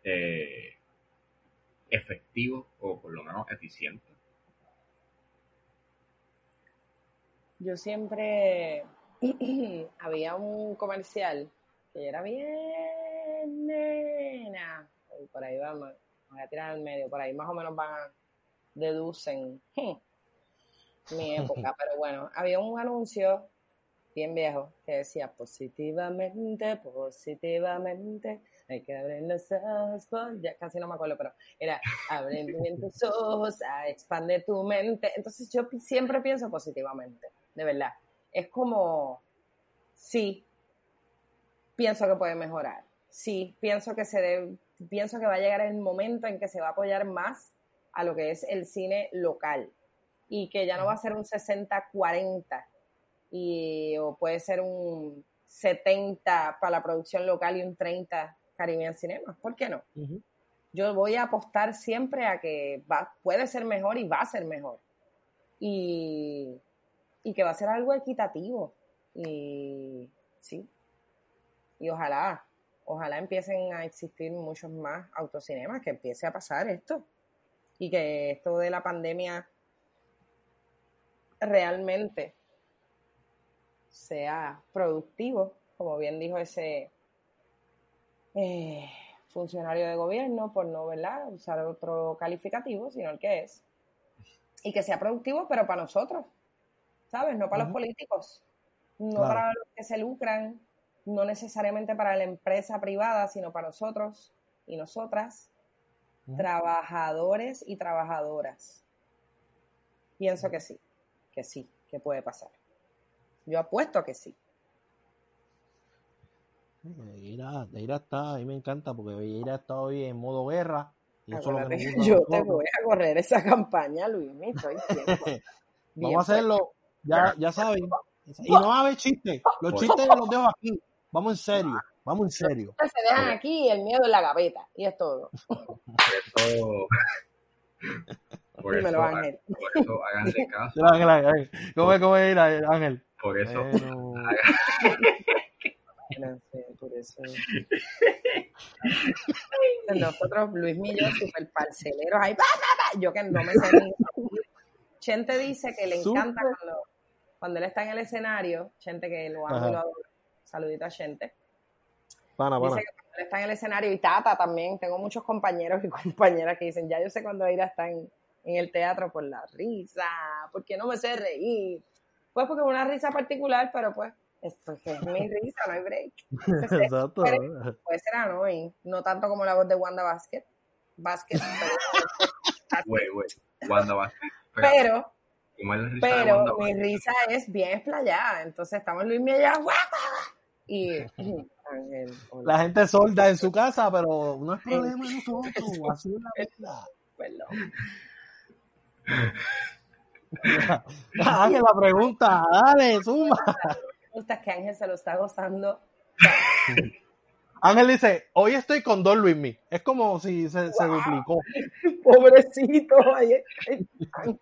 eh, efectivo o por lo menos eficiente. Yo siempre [CLEARS THROAT] había un comercial que era bien nena. Por ahí vamos, voy a tirar al medio, por ahí más o menos van a deducen mi [LAUGHS] época, pero bueno, había un anuncio bien viejo que decía positivamente, positivamente, hay que abrir los ojos, por-". ya casi no me acuerdo, pero era abre bien tus ojos, a expande tu mente. Entonces yo siempre pienso positivamente, de verdad. Es como, sí, pienso que puede mejorar. Sí, pienso que se debe, pienso que va a llegar el momento en que se va a apoyar más a lo que es el cine local y que ya no va a ser un 60-40 y o puede ser un 70 para la producción local y un 30 Caribbean Cinema, ¿por qué no? Yo voy a apostar siempre a que va, puede ser mejor y va a ser mejor. Y, y que va a ser algo equitativo. Y sí. Y ojalá, ojalá empiecen a existir muchos más autocinemas, que empiece a pasar esto. Y que esto de la pandemia realmente sea productivo, como bien dijo ese eh, funcionario de gobierno, por no ¿verdad? usar otro calificativo, sino el que es, y que sea productivo, pero para nosotros, ¿sabes? No para los políticos, no para los que se lucran, no necesariamente para la empresa privada, sino para nosotros y nosotras, trabajadores y trabajadoras. Pienso que sí, que sí, que puede pasar. Yo apuesto a que sí. Ira, está, a mí me encanta porque Ira está hoy en modo guerra. Y eso lo que [LAUGHS] yo te voy a correr esa campaña, Luis, me estoy Vamos a hacerlo, ya, ya saben. Y no va a haber chistes, los [LAUGHS] chistes los dejo aquí. Vamos en serio, vamos en serio. Se dejan aquí el miedo en la gaveta y es todo. [LAUGHS] Eso... Por eso, Dímelo, Ángel. Por eso háganle [LAUGHS] caso. Ángel, ¿Cómo es, cómo es, Ángel? Por eso. Bueno. [LAUGHS] por eso. Nosotros, Luis Millón, super parceleros, ahí, yo que no me sé ni. Chente dice que le encanta cuando, cuando él está en el escenario, Chente que lo amo y lo adoro. Saludito a Chente. Pana, pana. Dice que cuando él está en el escenario, y Tata también, tengo muchos compañeros y [LAUGHS] compañeras que dicen, ya yo sé cuando Ira está en, en el teatro por la risa, porque no me sé reír. Pues porque es una risa particular, pero pues esto es mi risa, no hay break. [LAUGHS] Exacto. Puede, puede ser annoying, no tanto como la voz de Wanda Basket. [LAUGHS] Basket. Güey, güey. Wanda Basket. Pero, ¿Cómo es pero mi risa es bien explayada. Entonces estamos Luis allá, ¡guau! Y Ángel, [LAUGHS] hola, La gente solda en su casa, pero no es problema de nosotros. [LAUGHS] Así es la verdad. perdón. Ángel, la pregunta, dale, suma. Gusta que Ángel se lo está gozando. Ángel dice, hoy estoy con Don Luismi. Es como si se, se Wow. duplicó. [LAUGHS] Pobrecito, ay, ay, Ángel.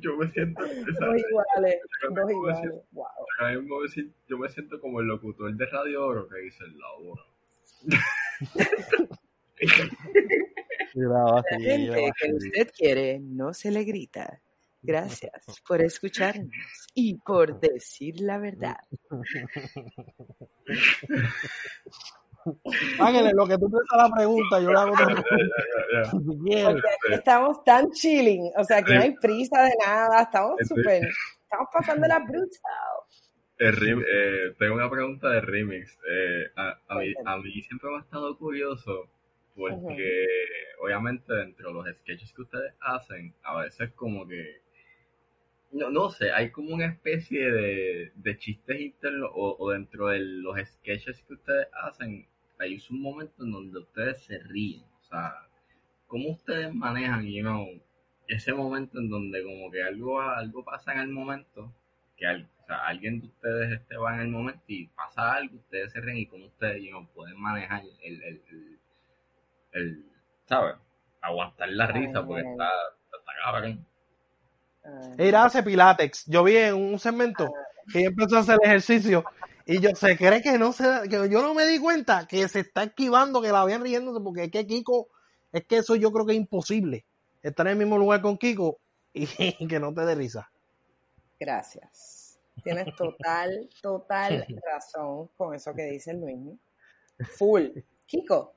Yo me siento. Dos iguales, dos. Wow. decir- yo me siento como el locutor de Radio Oro que dice [LAUGHS] la hora. La gente que usted quiere no se le grita. Gracias por escucharnos y por decir la verdad. [LAUGHS] Ángel, lo que tú piensas la pregunta, yo la hago otra pregunta, estamos tan chilling, o sea que no hay prisa de nada, estamos Sí. súper, estamos pasando la brutal. El rim- eh, tengo una pregunta de remix. Eh, a, a mí, a mí siempre me ha estado curioso porque obviamente dentro de los sketches que ustedes hacen, a veces como que, no, no sé, hay como una especie de, de chistes internos o, o dentro de los sketches que ustedes hacen, hay un momento en donde ustedes se ríen. O sea, ¿cómo ustedes manejan, you know, ese momento en donde como que algo, algo pasa en el momento que al- o sea, alguien de ustedes este, va en el momento y pasa algo, ustedes se ríen y cómo ustedes you know, pueden manejar el, el, el, el, ¿sabes? Aguantar la risa porque está, está cabrón. Ah, Ira hace pilates. Yo vi en un segmento que ella empezó a hacer ejercicio y yo se cree que no se, que yo no me di cuenta que se está esquivando, que la habían riéndose porque es que Kiko, es que eso yo creo que es imposible. Estar en el mismo lugar con Kiko [LAUGHS] y, que no te dé risa. Gracias. Tienes total, total razón con eso que dice Luis. Full. Kiko.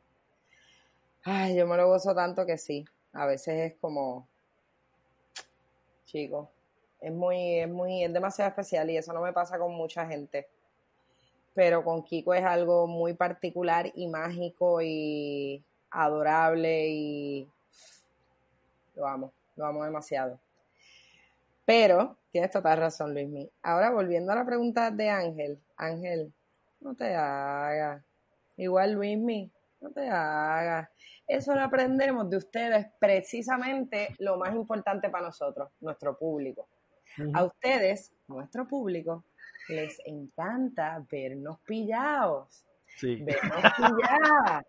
Ay, yo me lo gozo tanto que sí. A veces es como, chico, es muy, es muy, es demasiado especial y eso no me pasa con mucha gente. Pero con Kiko es algo muy particular y mágico y adorable y lo amo, lo amo demasiado. Pero, tienes total razón, Luismi. Ahora, volviendo a la pregunta de Ángel. Ángel, no te hagas. Igual, Luismi, No te hagas. Eso lo aprendemos de ustedes, precisamente lo más importante para nosotros, nuestro público. A ustedes, nuestro público, les encanta vernos pillados. Sí. Vernos [LAUGHS] pillados.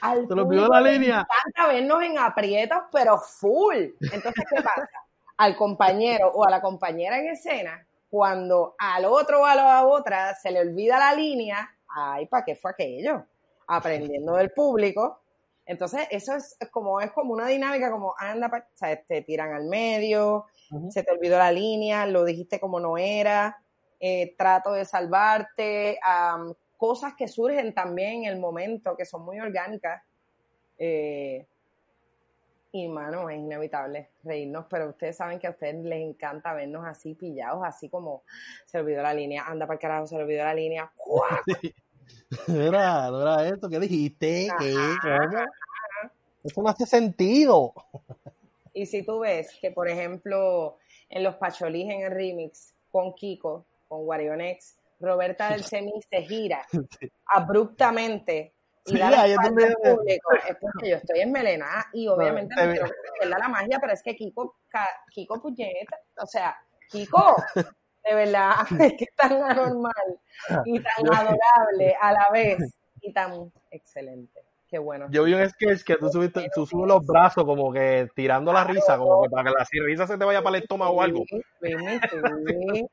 Al público pidió la le línea. encanta vernos en aprietos, pero full. Entonces, ¿qué pasa? Al compañero o a la compañera en escena, cuando al otro o a la otra se le olvida la línea, ay, ¿para qué fue aquello? Aprendiendo del público. Entonces, eso es como, es como una dinámica, como anda, o sea, te tiran al medio, se te olvidó la línea, lo dijiste como no era, eh, trato de salvarte, am, cosas que surgen también en el momento, que son muy orgánicas. eh, y, mano, es inevitable reírnos, pero ustedes saben que a ustedes les encanta vernos así pillados, así como se olvidó la línea, anda para el carajo, se olvidó la línea. era, no era esto, ¿qué dijiste? ¿Qué? Eso no hace sentido. Y si tú ves que, por ejemplo, en los Pacholís en el remix con Kiko, con Warionex, Roberta del [LAUGHS] Semi se gira abruptamente y Sí, da la espalda al público, es porque yo estoy envenenada y obviamente te no vi- quiero pierda la magia, pero es que Kiko, Kiko puñeta, o sea, Kiko, [LAUGHS] de verdad, [LAUGHS] es que es tan anormal y tan adorable a la vez y tan excelente. Qué bueno. Yo vi un sketch que tú, subiste, tú subes los brazos como que tirando la risa, como que para que la risa se te vaya para el estómago o algo. Sí, Luismi, sí.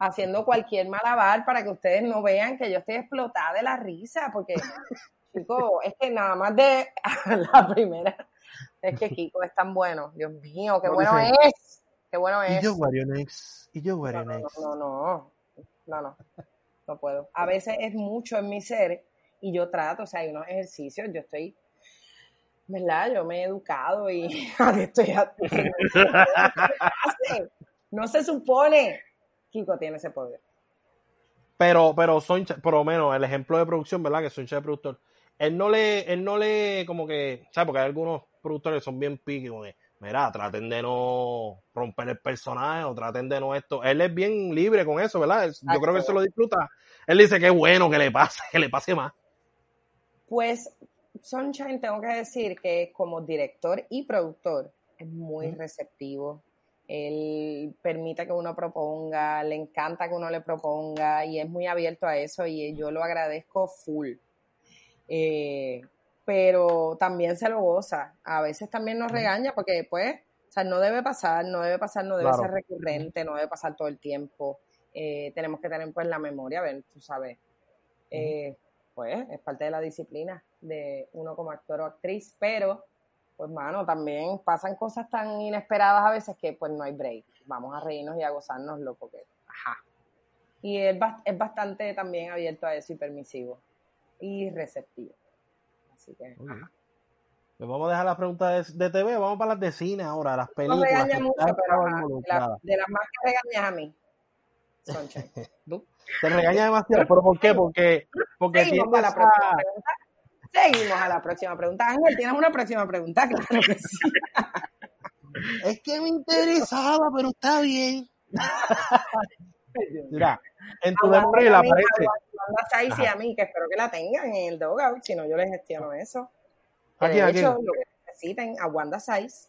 Haciendo cualquier malabar para que ustedes no vean que yo estoy explotada de la risa, porque, [LAUGHS] chico, es que nada más de [LAUGHS] la primera, es que Kiko es tan bueno. Dios mío, qué No, bueno dice, es. Qué bueno Y es. yo, Warionex. Y yo, No, no, Warionex. no, no, no, no, no puedo. A veces es mucho en mi ser y yo trato, o sea, hay unos ejercicios, yo estoy, ¿verdad? Yo me he educado y [LAUGHS] estoy hace? No se supone. Kiko tiene ese poder. Pero, pero Soncha, por lo menos el ejemplo de producción, ¿verdad? Que Soncha es productor. Él no le, él no le, como que, ¿sabes? Porque hay algunos productores que son bien piqui, como que, mira, traten de no romper el personaje o traten de no esto. Él es bien libre con eso, ¿verdad? Él- Yo creo que se lo disfruta. Él dice que es bueno que le pase, [LAUGHS] que le pase más. Pues Sunshine, tengo que decir que como director y productor es muy receptivo. Él permite que uno proponga, le encanta que uno le proponga y es muy abierto a eso y yo lo agradezco full. Eh, pero también se lo goza. A veces también nos regaña porque, pues, o sea, no debe pasar, no debe pasar, no debe Claro. ser recurrente, no debe pasar todo el tiempo. Eh, tenemos que tener, pues, la memoria, ver, tú sabes. Eh, pues, es parte de la disciplina de uno como actor o actriz, pero, pues, mano, también pasan cosas tan inesperadas a veces que, pues, no hay break. Vamos a reírnos y a gozárnoslo porque, ajá. Y él es bastante también abierto a eso y permisivo y receptivo. Así que, ajá. Pues vamos a dejar las preguntas de, de TV, vamos para las de cine ahora, las No películas. que mucho, pero ajá, de, la- involucradas. de las más que regañas a mí. [LAUGHS] Te regaña demasiado, pero ¿por qué? Porque, porque Seguimos tiendes a Seguimos a la próxima pregunta. Ángel, ¿tienes una próxima pregunta? Claro que sí. Es que me interesaba, pero está bien. Mira, en tu mí, aparece. a Saiz y a mí, que espero que la tengan en el dogout, si no yo les gestiono eso. Que ¿A de quién, a hecho, lo que necesiten, a Wanda Saiz.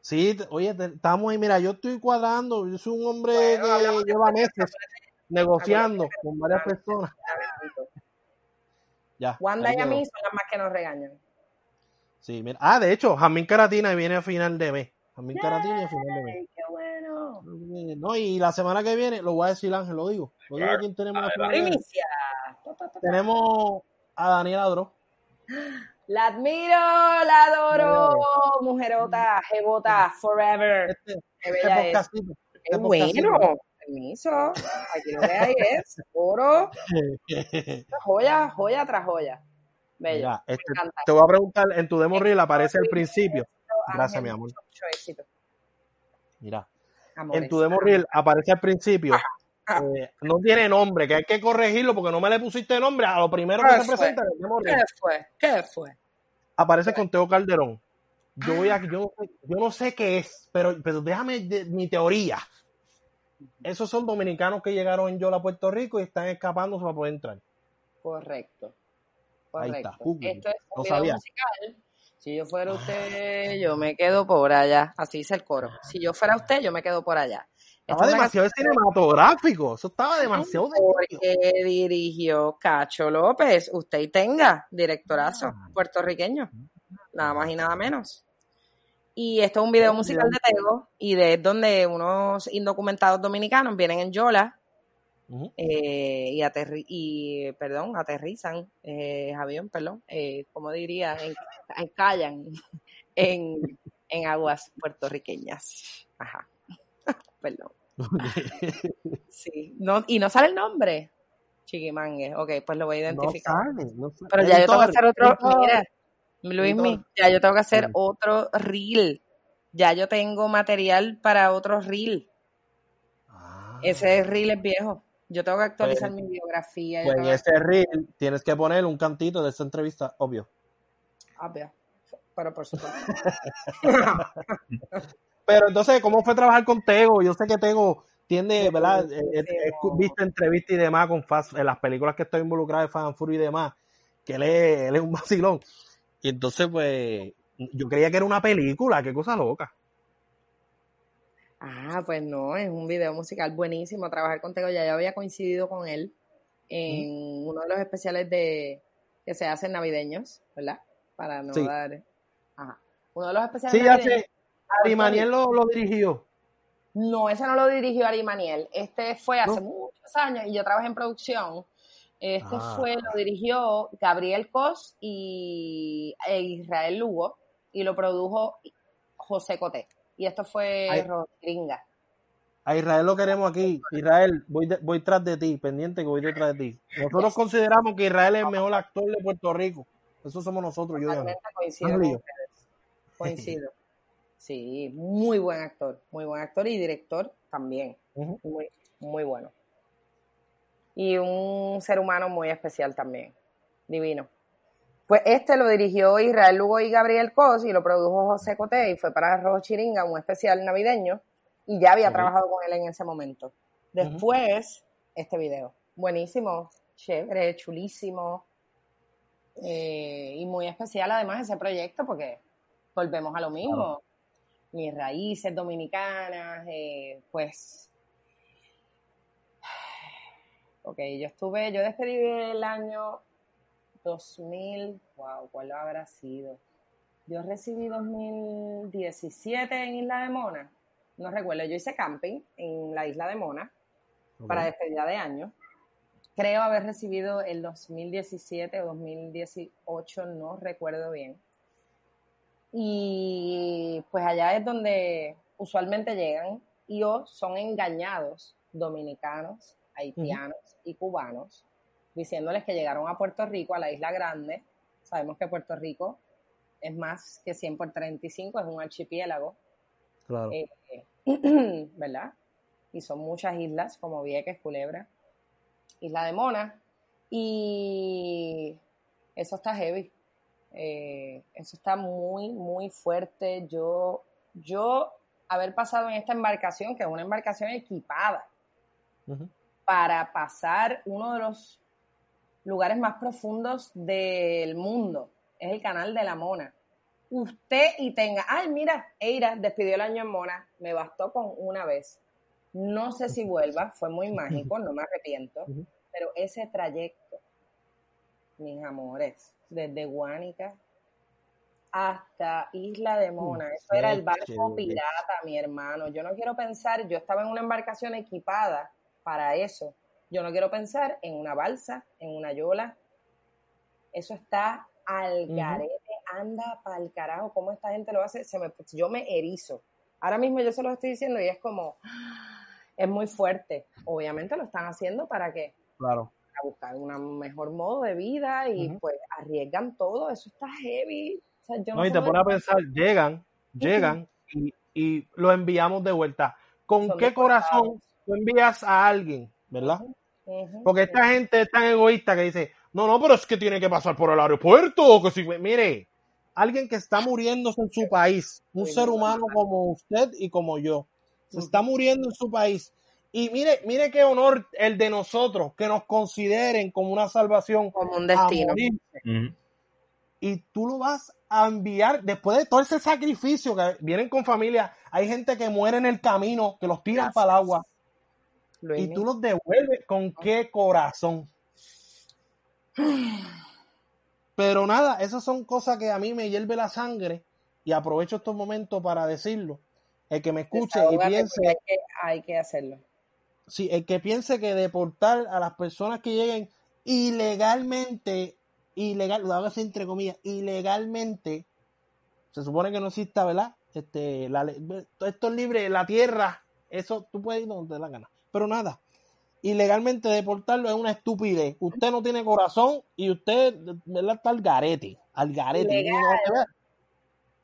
Sí, oye, estamos ahí, mira, yo estoy cuadrando, yo soy un hombre Bueno, que lleva meses negociando con varias personas. Ya. Wanda y a mí son las más que nos regañan. Sí, mira. Ah, de hecho, Jamín Caratina viene a final de mes. Jamín Caratina a final de mes. ¡Ay, qué bueno! No, y la semana que viene, lo voy a decir Ángel, lo digo. Lo digo Claro. quién tenemos la que viene. Primicia. Tenemos a Daniela Adro. La admiro, la adoro, mujerota, jebota, forever. Este, Qué este este podcastito. bueno. Permiso. Aquí lo que hay es oro, joya, joya tras joya. Bello. Mira, Me este, te voy a preguntar, en tu demo reel aparece al principio. Gracias, mi amor. Mucho éxito. Mira, Amores. en tu demo reel aparece al principio. eh, no tiene nombre, que hay que corregirlo porque no me le pusiste nombre a lo primero que ¿Qué se fue? presenta en el demo ¿Qué fue? ¿Qué fue? Aparece con Teo Calderón. Yo voy a, yo, no sé- yo no sé qué es, pero, pero déjame de- mi teoría. Esos son dominicanos que llegaron en Yola, Puerto Rico y están escapándose para poder entrar. Correcto. Ahí está. Esto es un No video sabía. musical. Si yo fuera usted, yo me quedo por allá. Así dice el coro. Si yo fuera usted, yo me quedo por allá. Esta Estaba demasiado cinematográfico. Eso estaba demasiado de porque dirigió Cacho López. Usted y tenga, directorazo Ah. puertorriqueño. Nada más y nada menos. Y esto es un video musical de Tego y de donde unos indocumentados dominicanos vienen en Yola eh, y, aterri y, perdón, aterrizan, eh, avión, perdón, eh, como diría, en, encallan [LAUGHS] en, en aguas puertorriqueñas. Ajá. [LAUGHS] perdón. Sí. No, y no sale el nombre. Chiquimangue. Ok, pues lo voy a No identificar. sale, no sale. Pero ya yo tengo que hacer otro. Mira, Luismi, ya yo tengo que hacer Sí. otro reel. Ya yo tengo material para otro reel. Ah. Ese reel es viejo. Yo tengo que actualizar Pues- mi biografía. yo Pues en que- ese reel tienes que poner un cantito de esa entrevista, obvio. Obvio. Pero por supuesto. [LAUGHS] Pero entonces, ¿cómo fue trabajar con Tego? Yo sé que Tego tiende, ¿verdad? Eh, eh, Buenísimo. He visto entrevistas y demás con Fast, en las películas que estoy involucrado de Fan and Fury y demás, que él es, él es un vacilón. Y entonces, pues, yo creía que era una película, qué cosa loca. Ah, pues no, es un video musical buenísimo. Trabajar con Tego, ya yo había coincidido con él en uno de los especiales de que se hacen navideños, ¿verdad? Para no Sí. dar. Ajá. Uno de los especiales Sí, ya navideños. sé, Ari Maniel lo, lo dirigió. No, ese no lo dirigió Ari Maniel. Este fue hace ¿No? muchos años y yo trabajé en producción. Este Ah. fue, lo dirigió Gabriel Cos y e Israel Lugo y lo produjo José Coté. Y esto fue Ay. Rodringa. A Israel lo queremos aquí. Israel, voy, de- voy tras de ti, pendiente que voy detrás de ti. Nosotros consideramos que Israel es el mejor actor de Puerto Rico. Eso somos nosotros, yo coincido con. Coincido. Sí, muy buen actor, muy buen actor y director también. Ujú. Muy, muy bueno. Y un ser humano muy especial también. Divino. Pues este lo dirigió Israel Lugo y Gabriel Cos y lo produjo José Coté y fue para Rojo Chiringa, un especial navideño. Y ya había trabajado con él en ese momento. Después, este video. Buenísimo, chévere, chulísimo. eh, y muy especial además ese proyecto porque volvemos a lo mismo. Mis raíces dominicanas, eh, pues Ok, yo estuve, yo despedí el año 2000, wow, ¿cuál habrá sido? Yo recibí 2017 en Isla de Mona, no recuerdo, yo hice camping en la Isla de Mona para despedida de año. Creo haber recibido el 2017 o 2018, no recuerdo bien. Y pues allá es donde usualmente llegan y o son engañados dominicanos, haitianos y cubanos, diciéndoles que llegaron a Puerto Rico, a la isla grande. Sabemos que Puerto Rico es más que 100 por 35, es un archipiélago, Claro. eh, [CLEARS THROAT] ¿verdad? Y son muchas islas como Vieques, Culebra, Isla de Mona, y eso está heavy. Eh, eso está muy, muy fuerte. Yo, yo haber pasado en esta embarcación, que es una embarcación equipada. Para pasar uno de los lugares más profundos del mundo. Es el canal de la Mona. Usted y tenga, ay, mira, Eira despidió el año en Mona, me bastó con una vez. No sé si vuelva, fue muy mágico, no me arrepiento, pero ese trayecto, mis amores, desde Guánica hasta Isla de Mona, eso era el barco pirata, mi hermano. Yo no quiero pensar, yo estaba en una embarcación equipada para eso. Yo no quiero pensar en una balsa, en una yola. Eso está al garete, anda para el carajo. ¿Cómo esta gente lo hace? Se me, yo me erizo. Ahora mismo yo se lo estoy diciendo y es como, [GASPS] es muy fuerte. Obviamente lo están haciendo para que Claro. a buscar un mejor modo de vida y pues arriesgan todo. Eso está heavy. O sea, yo no No, y te pones a pensar, llegan, llegan y, y lo enviamos de vuelta. ¿Con Son qué corazón tú envías a alguien, verdad? Porque esta gente es tan egoísta que dice, no, no, pero es que tiene que pasar por el aeropuerto. Que si, mire, alguien que está muriéndose en su país, un ser humano como usted y como yo, se está muriendo en su país Y mire, mire qué honor el de nosotros, que nos consideren como una salvación. Como un destino. Y tú lo vas a enviar después de todo ese sacrificio que vienen con familia. Hay gente que muere en el camino, que los tiran para el agua Luis, y tú los devuelves con qué corazón. Pero nada, esas son cosas que a mí me hierve la sangre y aprovecho estos momentos para decirlo. El que me escuche y piense, Hay que, hay que hacerlo. sí, el que piense que deportar a las personas que lleguen ilegalmente, ilegal, lo hago entre comillas, ilegalmente, se supone que no exista, ¿verdad? Este, la, esto es libre, la tierra, eso tú puedes ir donde te dé la gana. Pero nada, ilegalmente deportarlo es una estupidez. Usted no tiene corazón y usted, ¿verdad? Está al garete, al garete. No,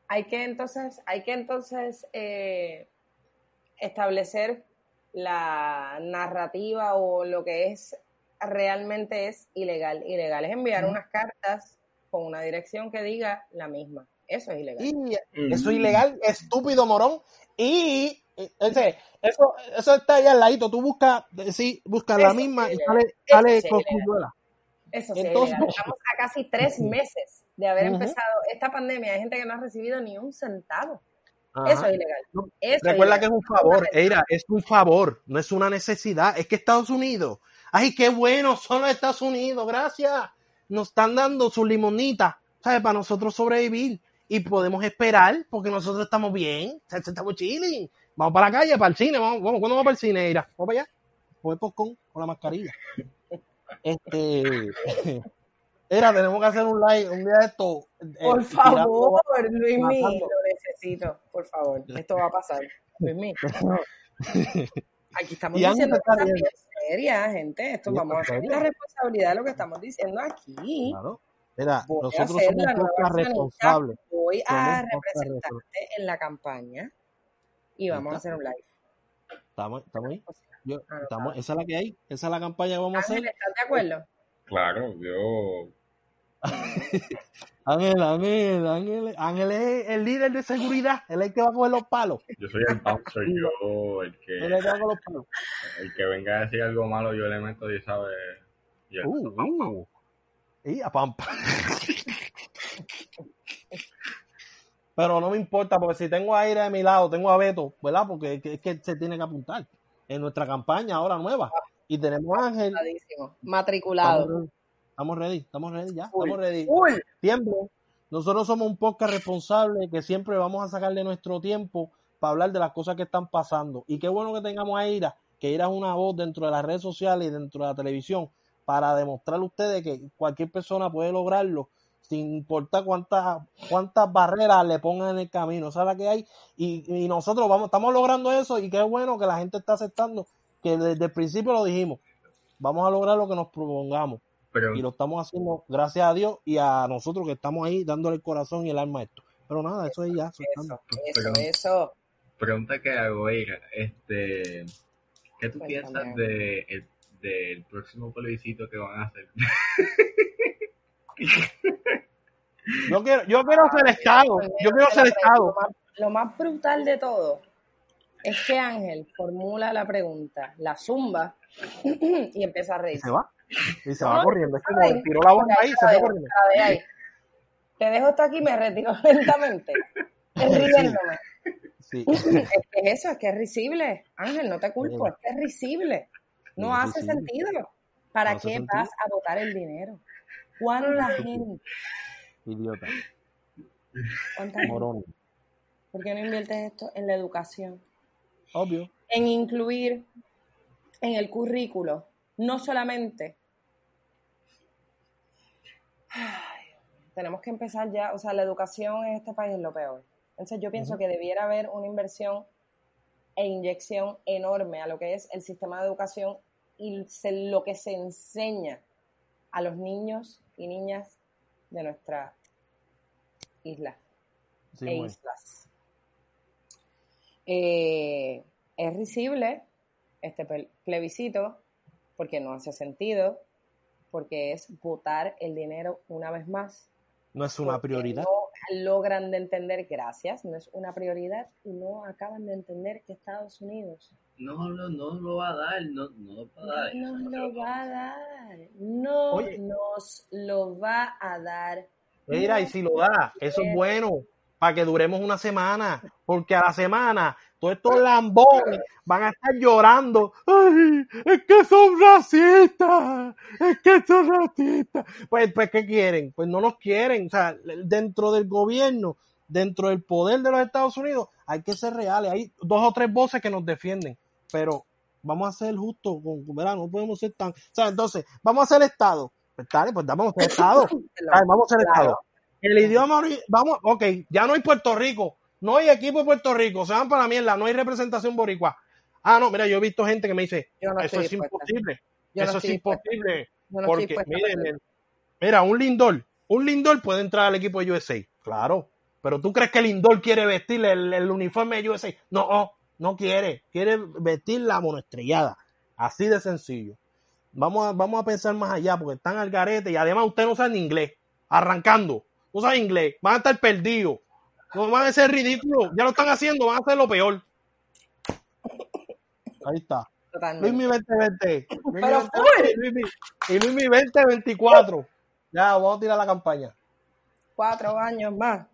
Hay que entonces, hay que entonces eh, establecer la narrativa o lo que es realmente es ilegal. Ilegal es enviar unas cartas con una dirección que diga la misma. Eso es ilegal. Y eso es ilegal, estúpido morón. Y ese, eso, eso está ahí al ladito. Tú buscas, sí, buscas la misma sí y sale, sale sí Cosculluela. Eso sí Entonces-. Estamos a casi tres meses de haber empezado esta pandemia. Hay gente que no ha recibido ni un centavo. Ajá. Eso es ilegal. Es Recuerda ilegal. que es un favor, Eira, es un favor, no es una necesidad. Es que Estados Unidos, ay, qué bueno, son los Estados Unidos, gracias. Nos están dando su limonita, ¿sabes? Para nosotros sobrevivir y podemos esperar porque nosotros estamos bien, estamos chilling. Vamos para la calle, para el cine, vamos, vamos, ¿cuándo vamos para el cine, Eira? Vamos para allá, popcorn con la mascarilla. Este, [LAUGHS] Era, tenemos que hacer un live un día de esto. eh, Por favor, Luis mí, matando. lo necesito. Por favor, esto va a pasar. Luis mí. [LAUGHS] Aquí estamos Y diciendo cosas bien. serias, gente. Esto vamos a hacer la responsabilidad de lo que estamos diciendo aquí. Claro. Mira, Voy nosotros somos responsables. Voy a representarte en la campaña y vamos a hacer un live. ¿Estamos, estamos ahí? Yo- anotado. estamos, esa es la que hay. Esa es la campaña que vamos a hacer. Ángel, ¿estás de acuerdo? Claro, yo. [LAUGHS] Ángel, Ángel, Ángel, Ángel es el líder de seguridad. Él es el que va a coger los palos. Yo soy el bouncer, yo, el que, Él es el que va a coger los palos. el que venga a decir algo malo, yo le meto, y sabe. yo- Uh, uh. Y a pampa. [LAUGHS] Pero no me importa, porque si tengo a Aire de mi lado, tengo a Beto, ¿verdad? Porque es que, es que se tiene que apuntar en nuestra campaña ahora nueva. Y tenemos a Ángel. Matriculado. Estamos ready, estamos ready ya, estamos ready. Tiempo. Nosotros somos un podcast responsable que siempre vamos a sacarle nuestro tiempo para hablar de las cosas que están pasando. Y qué bueno que tengamos a Ira, que Ira es una voz dentro de las redes sociales y dentro de la televisión para demostrarle a ustedes que cualquier persona puede lograrlo sin importar cuántas cuántas barreras le pongan en el camino, ¿sabes la que hay? Y, y nosotros vamos, estamos logrando eso y qué bueno que la gente está aceptando que desde el principio lo dijimos, vamos a lograr lo que nos propongamos Pero y lo estamos haciendo gracias a Dios y a nosotros que estamos ahí dándole el corazón y el alma a esto. Pero nada, eso es ya. Eso, eso, Pero- eso. pregunta que hago, Eira, este, ¿qué tú Cuéntame. piensas de el- del próximo plebiscito que van a hacer? [LAUGHS] [LAUGHS] Yo quiero, yo quiero ser Estado, yo quiero ser Lo Estado. más, lo más brutal de todo es que Ángel formula la pregunta, la zumba, [CLEARS THROAT] y empieza a reír. se va, y se va no, corriendo. Es como tiró la bomba ahí, se dejo, corriendo. ahí. Te dejo hasta aquí y me retiro [LAUGHS] lentamente. Es riéndome. Sí. Es [LAUGHS] que es eso, es que es risible. Ángel, no te culpo, es que es risible. No hace sentido. ¿Para No qué sentido. vas a votar el dinero? ¿Cuánta gente? Idiota, ¿Cuánta gente? morón. ¿Por qué no inviertes esto en la educación? Obvio. En incluir en el currículo, no solamente. Ay, tenemos que empezar ya, o sea, la educación en este país es lo peor. Entonces yo pienso que debiera haber una inversión e inyección enorme a lo que es el sistema de educación y se- lo que se enseña a los niños y niñas de nuestra isla Sí, e islas. Eh, es risible este ple- plebiscito porque no hace sentido, porque es votar el dinero una vez más. No es una prioridad. no logran de entender, gracias, no es una prioridad y no acaban de entender que Estados Unidos no, no, no lo va a dar, no, no lo va a dar. No nos lo va a dar, no Oye. nos lo va a dar. Mira, y si lo da, eso es bueno, para que duremos una semana, porque a la semana todos estos lambones van a estar llorando. Ay, es que son racistas, es que son racistas. Pues, pues, ¿qué quieren? Pues no nos quieren. O sea, dentro del gobierno, dentro del poder de los Estados Unidos, hay que ser reales. Hay dos o tres voces que nos defienden, pero vamos a ser justos, con, ¿verdad? No podemos ser tan... O sea, entonces, vamos a ser Estado. Pues, dale, pues [LAUGHS] vamos a ser Estado. Vamos a ser. Estado. El idioma, vamos, ok, ya no hay Puerto Rico, no hay equipo de Puerto Rico, se van para la mierda, no hay representación boricua. Ah, no, mira, yo he visto gente que me dice, no eso es dispuesta. imposible, Yo no eso es imposible, no porque, miren, mira, un Lindor, un Lindor puede entrar al equipo de USA, claro, pero tú crees que Lindor quiere vestir el, el uniforme de USA? No, no quiere, quiere vestir la monoestrellada, así de sencillo. Vamos a, vamos a pensar más allá, porque están al garete y además usted no sabe ni inglés, arrancando, no sabe inglés, van a estar perdidos, no van a ser ridículos, ya lo están haciendo, van a hacer lo peor. Ahí está. Luismi 2020. Luismi Pero 2020, y Luismi- y Luismi 2024. Ya, vamos a tirar la campaña. Cuatro años más.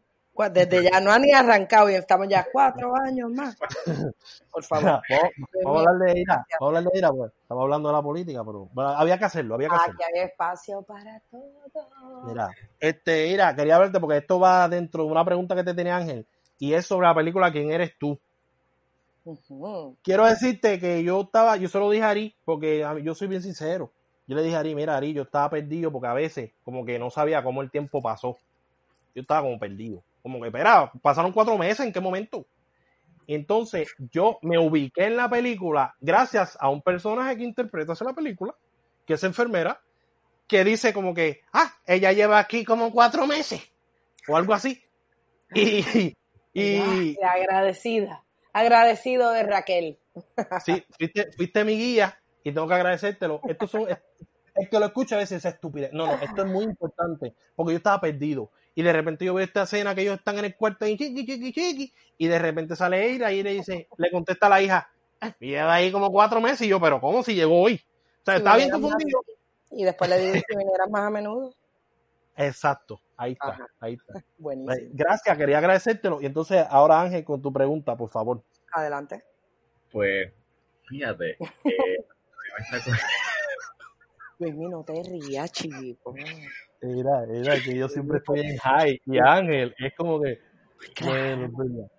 Desde ya no han ni arrancado y estamos ya cuatro años más. [LAUGHS] Por favor. [LAUGHS] vamos, a hablar de ira, vamos a hablar de ira, pues. Estamos hablando de la política, pero bueno, había que hacerlo, había que hacerlo. Aquí hay espacio para todo. Mira, este, mira, quería verte porque esto va dentro de una pregunta que te tenía Ángel y es sobre la película ¿Quién eres tú? Quiero decirte que yo estaba, yo se lo dije a Ari, porque yo soy bien sincero. Yo le dije a Ari, mira Ari, yo estaba perdido porque a veces como que no sabía cómo el tiempo pasó. Yo estaba como perdido. Como que, espera, pasaron cuatro meses, ¿en qué momento? Entonces yo me ubiqué en la película gracias a un personaje que interpreta esa la película, que es enfermera, que dice como que, ah, ella lleva aquí como cuatro meses, o algo así. Y, [LAUGHS] y, agradecida. Agradecido de Raquel. [LAUGHS] Sí, fuiste, fuiste mi guía y tengo que agradecértelo. Esto son, es- el que lo escucha a veces es estúpido. No, no, esto es muy importante porque yo estaba perdido. Y de repente yo veo esta escena que ellos están en el cuarto y chiqui, chiqui, chiqui, y de repente sale Eira y le dice, le contesta a la hija, "Ah, lleva ahí como cuatro meses y yo, pero ¿cómo si llegó hoy? O sea, estaba bien más- confundido. Y después le digo si vinieras más a menudo. Exacto, ahí está, Ajá. ahí está. [LAUGHS] Buenísimo. Gracias, quería agradecértelo. Y entonces ahora Ángel con tu pregunta, por favor. Adelante. Pues, fíjate, eh, [LAUGHS] Luismi, no te rías, chico. Mira, mira, que yo siempre estoy en high. Y Ángel es como que, bueno, verdad.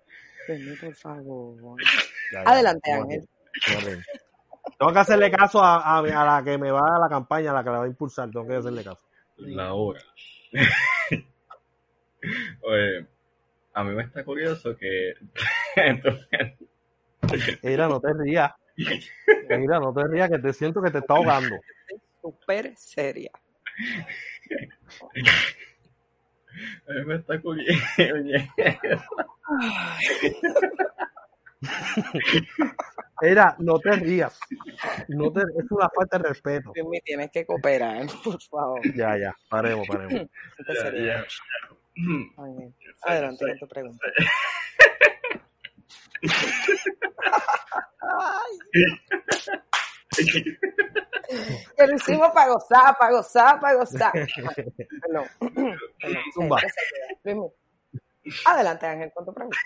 Luismi, por favor. Ya, ya, Adelante, Ángel. Tengo que hacerle caso a, a, a la que me va a la campaña, a la que la va a impulsar. Tengo que hacerle caso. la hora. [LAUGHS] Oye, a mí me está curioso que [LAUGHS] Mira, no te rías. Mira, no te rías, que te siento que te está ahogando. Súper seria. [LAUGHS] a mí me está. Oye, [LAUGHS] Mira, no te rías. No te, es una falta de respeto. Luismi, tienes que cooperar, [LAUGHS] por favor. Ya, ya, paremos, paremos. Ya, ya, ya. Adelante con tu pregunta. [LAUGHS] Que lo hicimos para gozar, para gozar, para gozar. Perdón. Perdón. Luismi. Adelante, Ángel, con tu pregunta.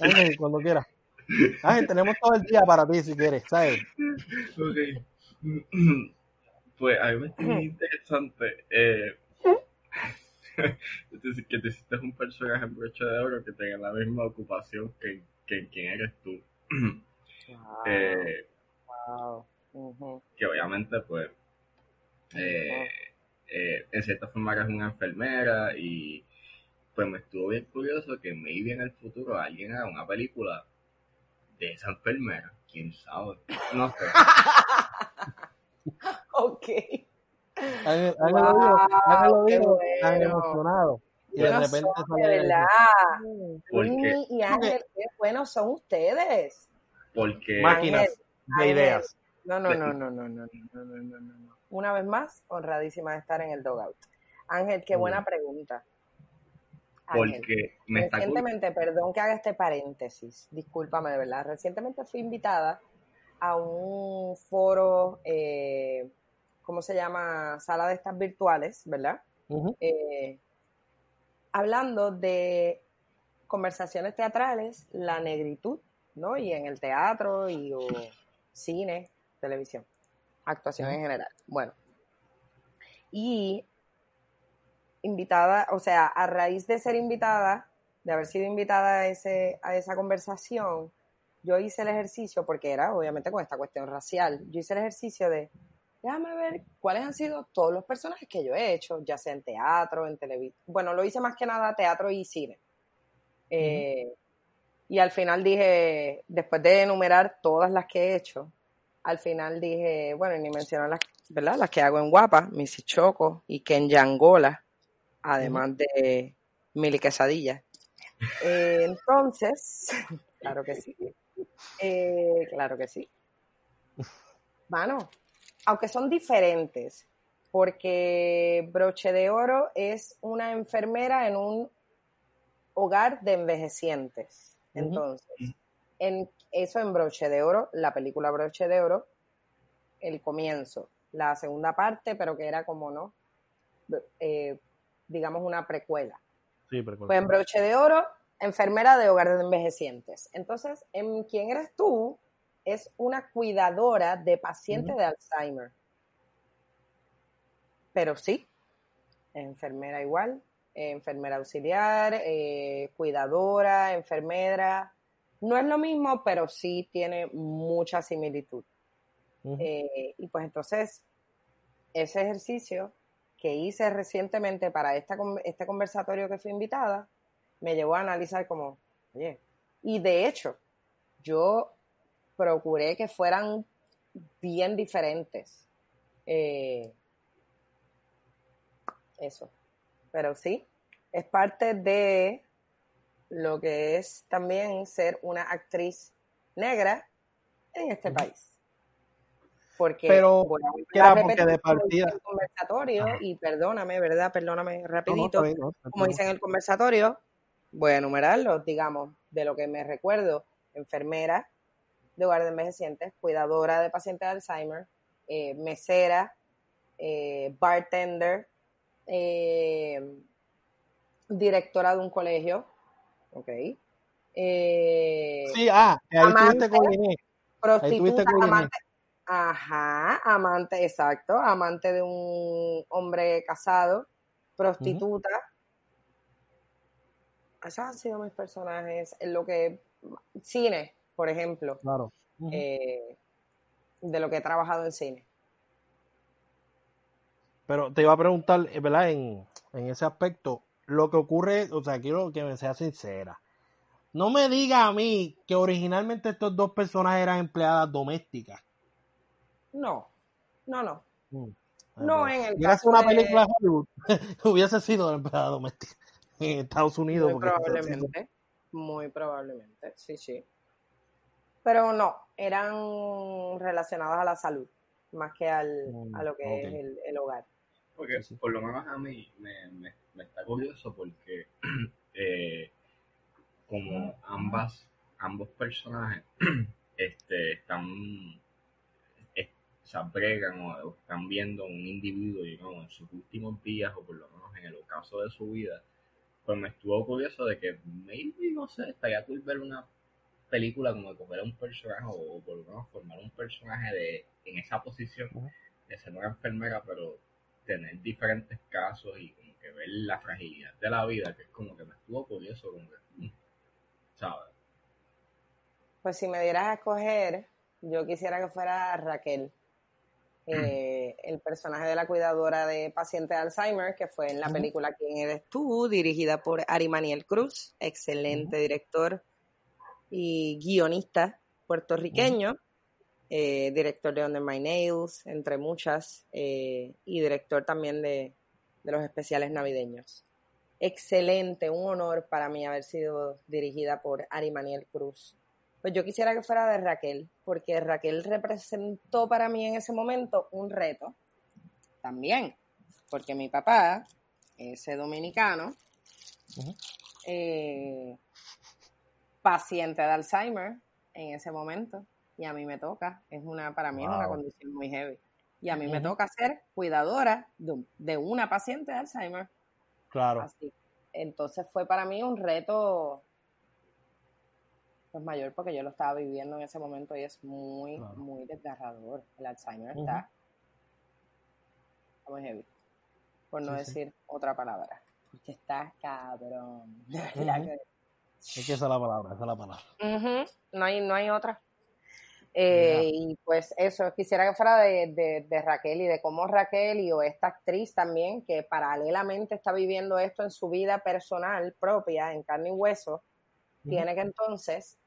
Ángel, cuando quieras. Ángel, tenemos todo el día para ti si quieres, ¿sabes? Ok. Pues a mí me está muy interesante eh, [LAUGHS] es decir, que te hiciste un personaje en broche de oro que tenga la misma ocupación que, que quien eres tú. Wow. [CLEARS THROAT] Eh, wow. Que obviamente pues eh, eh, en cierta forma eres una enfermera y pues me estuvo bien curioso que maybe en el futuro alguien haga una película de esa enfermera, quién sabe, no sé. [LAUGHS] [LAUGHS] Ok. Ángel, Ángel lo dijo, Ángel lo Wow, dijo tan bueno. emocionado. y de repente son, sale de verdad. Y Ángel, qué buenos son ustedes. Porque máquinas de ideas. No, no, no, no, no, no, no, no, no. Una vez más, honradísima de estar en el dogout. Ángel, qué buena bien. pregunta. Ángel, porque me está recientemente, perdón que haga este paréntesis, discúlpame de verdad, recientemente fui invitada a un foro, eh, ¿cómo se llama? Sala de estas virtuales, ¿verdad? Eh, hablando de conversaciones teatrales, la negritud, ¿no? Y en el teatro y o cine, televisión, actuación en general. Bueno, y invitada, o sea, a raíz de ser invitada, de haber sido invitada a, ese, a esa conversación, yo hice el ejercicio, porque era obviamente con esta cuestión racial, yo hice el ejercicio de, déjame ver cuáles han sido todos los personajes que yo he hecho, ya sea en teatro, en televisión. Bueno, lo hice más que nada teatro y cine. Eh, y al final dije, después de enumerar todas las que he hecho, al final dije, bueno, ni mencionar las, ¿verdad? Las que hago en Guapa, Missy Choco y Kenya Angola, además de Mili Quesadilla. Eh, entonces, [LAUGHS] claro que sí. Eh, claro que sí. [LAUGHS] Mano, aunque son diferentes, porque Broche de Oro es una enfermera en un hogar de envejecientes. Entonces, en eso en Broche de Oro, la película Broche de Oro, el comienzo, la segunda parte, pero que era como, ¿no? Eh, digamos una precuela. Sí, pero Pues en Broche de Oro, enfermera de hogar de envejecientes. Entonces, en quién eres tú es una cuidadora de pacientes de Alzheimer. Pero sí, enfermera igual, enfermera auxiliar, eh, cuidadora, enfermera. No es lo mismo, pero sí tiene mucha similitud. Eh, y pues entonces, ese ejercicio que hice recientemente para esta, este conversatorio que fui invitada, me llevó a analizar como, oye, y de hecho, yo procuré que fueran bien diferentes. Eh, eso. Pero sí, es parte de lo que es también ser una actriz negra en este país. Porque Pero, voy a volver ¿qué a era? Porque de partida- el conversatorio Ajá. y perdóname, ¿verdad? Perdóname No, no, rapidito. no, como bien. dice en el conversatorio, voy a enumerarlos, digamos, de lo que me recuerdo, enfermera de hogar de envejecientes, cuidadora de pacientes de Alzheimer, eh, mesera, eh, bartender, eh, directora de un colegio, ok, eh, Sí, ah, ahí amante, con prostituta, con amante, ajá, amante, exacto, amante de un hombre casado, prostituta. Esos han sido mis personajes. En lo que, cine, por ejemplo, Claro. Eh, de lo que he trabajado en cine. Pero te iba a preguntar, eh, ¿verdad? En, en ese aspecto, lo que ocurre, o sea, quiero que me sea sincera. No me diga a mí que originalmente estos dos personajes eran empleadas domésticas. No, no, no. Mm. No, en el caso una película de Hollywood, [LAUGHS] hubiese sido empleada doméstica en Estados Unidos. Muy probablemente, muy probablemente, sí, sí. Pero no, eran relacionadas a la salud, más que al, Mm, a lo que es el, el hogar. Porque Sí, sí. por lo menos a mí me, me- me está curioso porque [CLEARS THROAT] eh, como ambas, ambos personajes [CLEARS THROAT] este, están, es- o sea, bregan o, están viendo un individuo, digamos, en sus últimos días o por lo menos en el ocaso de su vida, pues me estuvo curioso de que maybe, no sé, estaría cool ver una película como de coger a un personaje o, o por lo menos formar un personaje de en esa posición de ser una enfermera, pero tener diferentes casos y como que ver la fragilidad de la vida, que es como que me estuvo curioso, como que, mm, ¿sabes? Pues si me dieras a escoger, yo quisiera que fuera Raquel, eh, el personaje de la cuidadora de pacientes de Alzheimer, que fue en la película ¿Quién eres tú?, dirigida por Ari Maniel Cruz, excelente director y guionista puertorriqueño, eh, director de Under My Nails, entre muchas, eh, y director también de, de los especiales navideños. excelente, un honor para mí haber sido dirigida por Ari Maniel Cruz. Pues yo quisiera que fuera de Raquel, porque Raquel representó para mí en ese momento un reto también, porque mi papá, ese dominicano, eh, paciente de Alzheimer en ese momento, y a mí me toca, es una, para mí es una condición muy heavy. Y a mí me toca ser cuidadora de, una paciente de Alzheimer. Claro. Entonces fue para mí un reto pues mayor porque yo lo estaba viviendo en ese momento y es muy, muy desgarrador. El Alzheimer está muy heavy. Por no decir otra palabra. Porque está cabrón. [LAUGHS] Es que esa es la palabra, esa es la palabra. no, hay, no hay otra. Eh, y pues eso, quisiera que fuera de, Raquel y de cómo Raquel y o esta actriz también, que paralelamente está viviendo esto en su vida personal propia, en carne y hueso, tiene que entonces,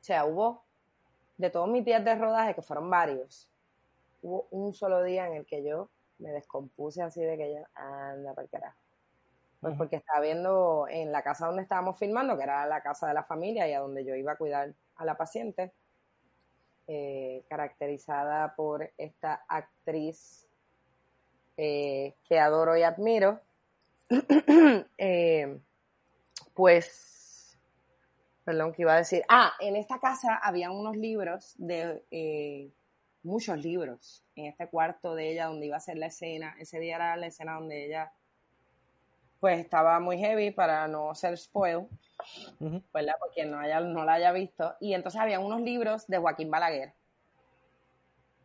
o sea, hubo de todos mis días de rodaje, que fueron varios, hubo un solo día en el que yo me descompuse así de que yo, anda para el carajo. Pues porque estaba viendo en la casa donde estábamos filmando, que era la casa de la familia y a donde yo iba a cuidar a la paciente, eh, caracterizada por esta actriz eh, que adoro y admiro, [CLEARS THROAT] eh, pues, perdón, que iba a decir, ah, en esta casa había unos libros de muchos libros en este cuarto de ella donde iba a ser la escena. Ese día era la escena donde ella pues estaba muy heavy para no ser spoil, ¿verdad? Porque no, haya, no la haya visto. Y entonces había unos libros de Joaquín Balaguer,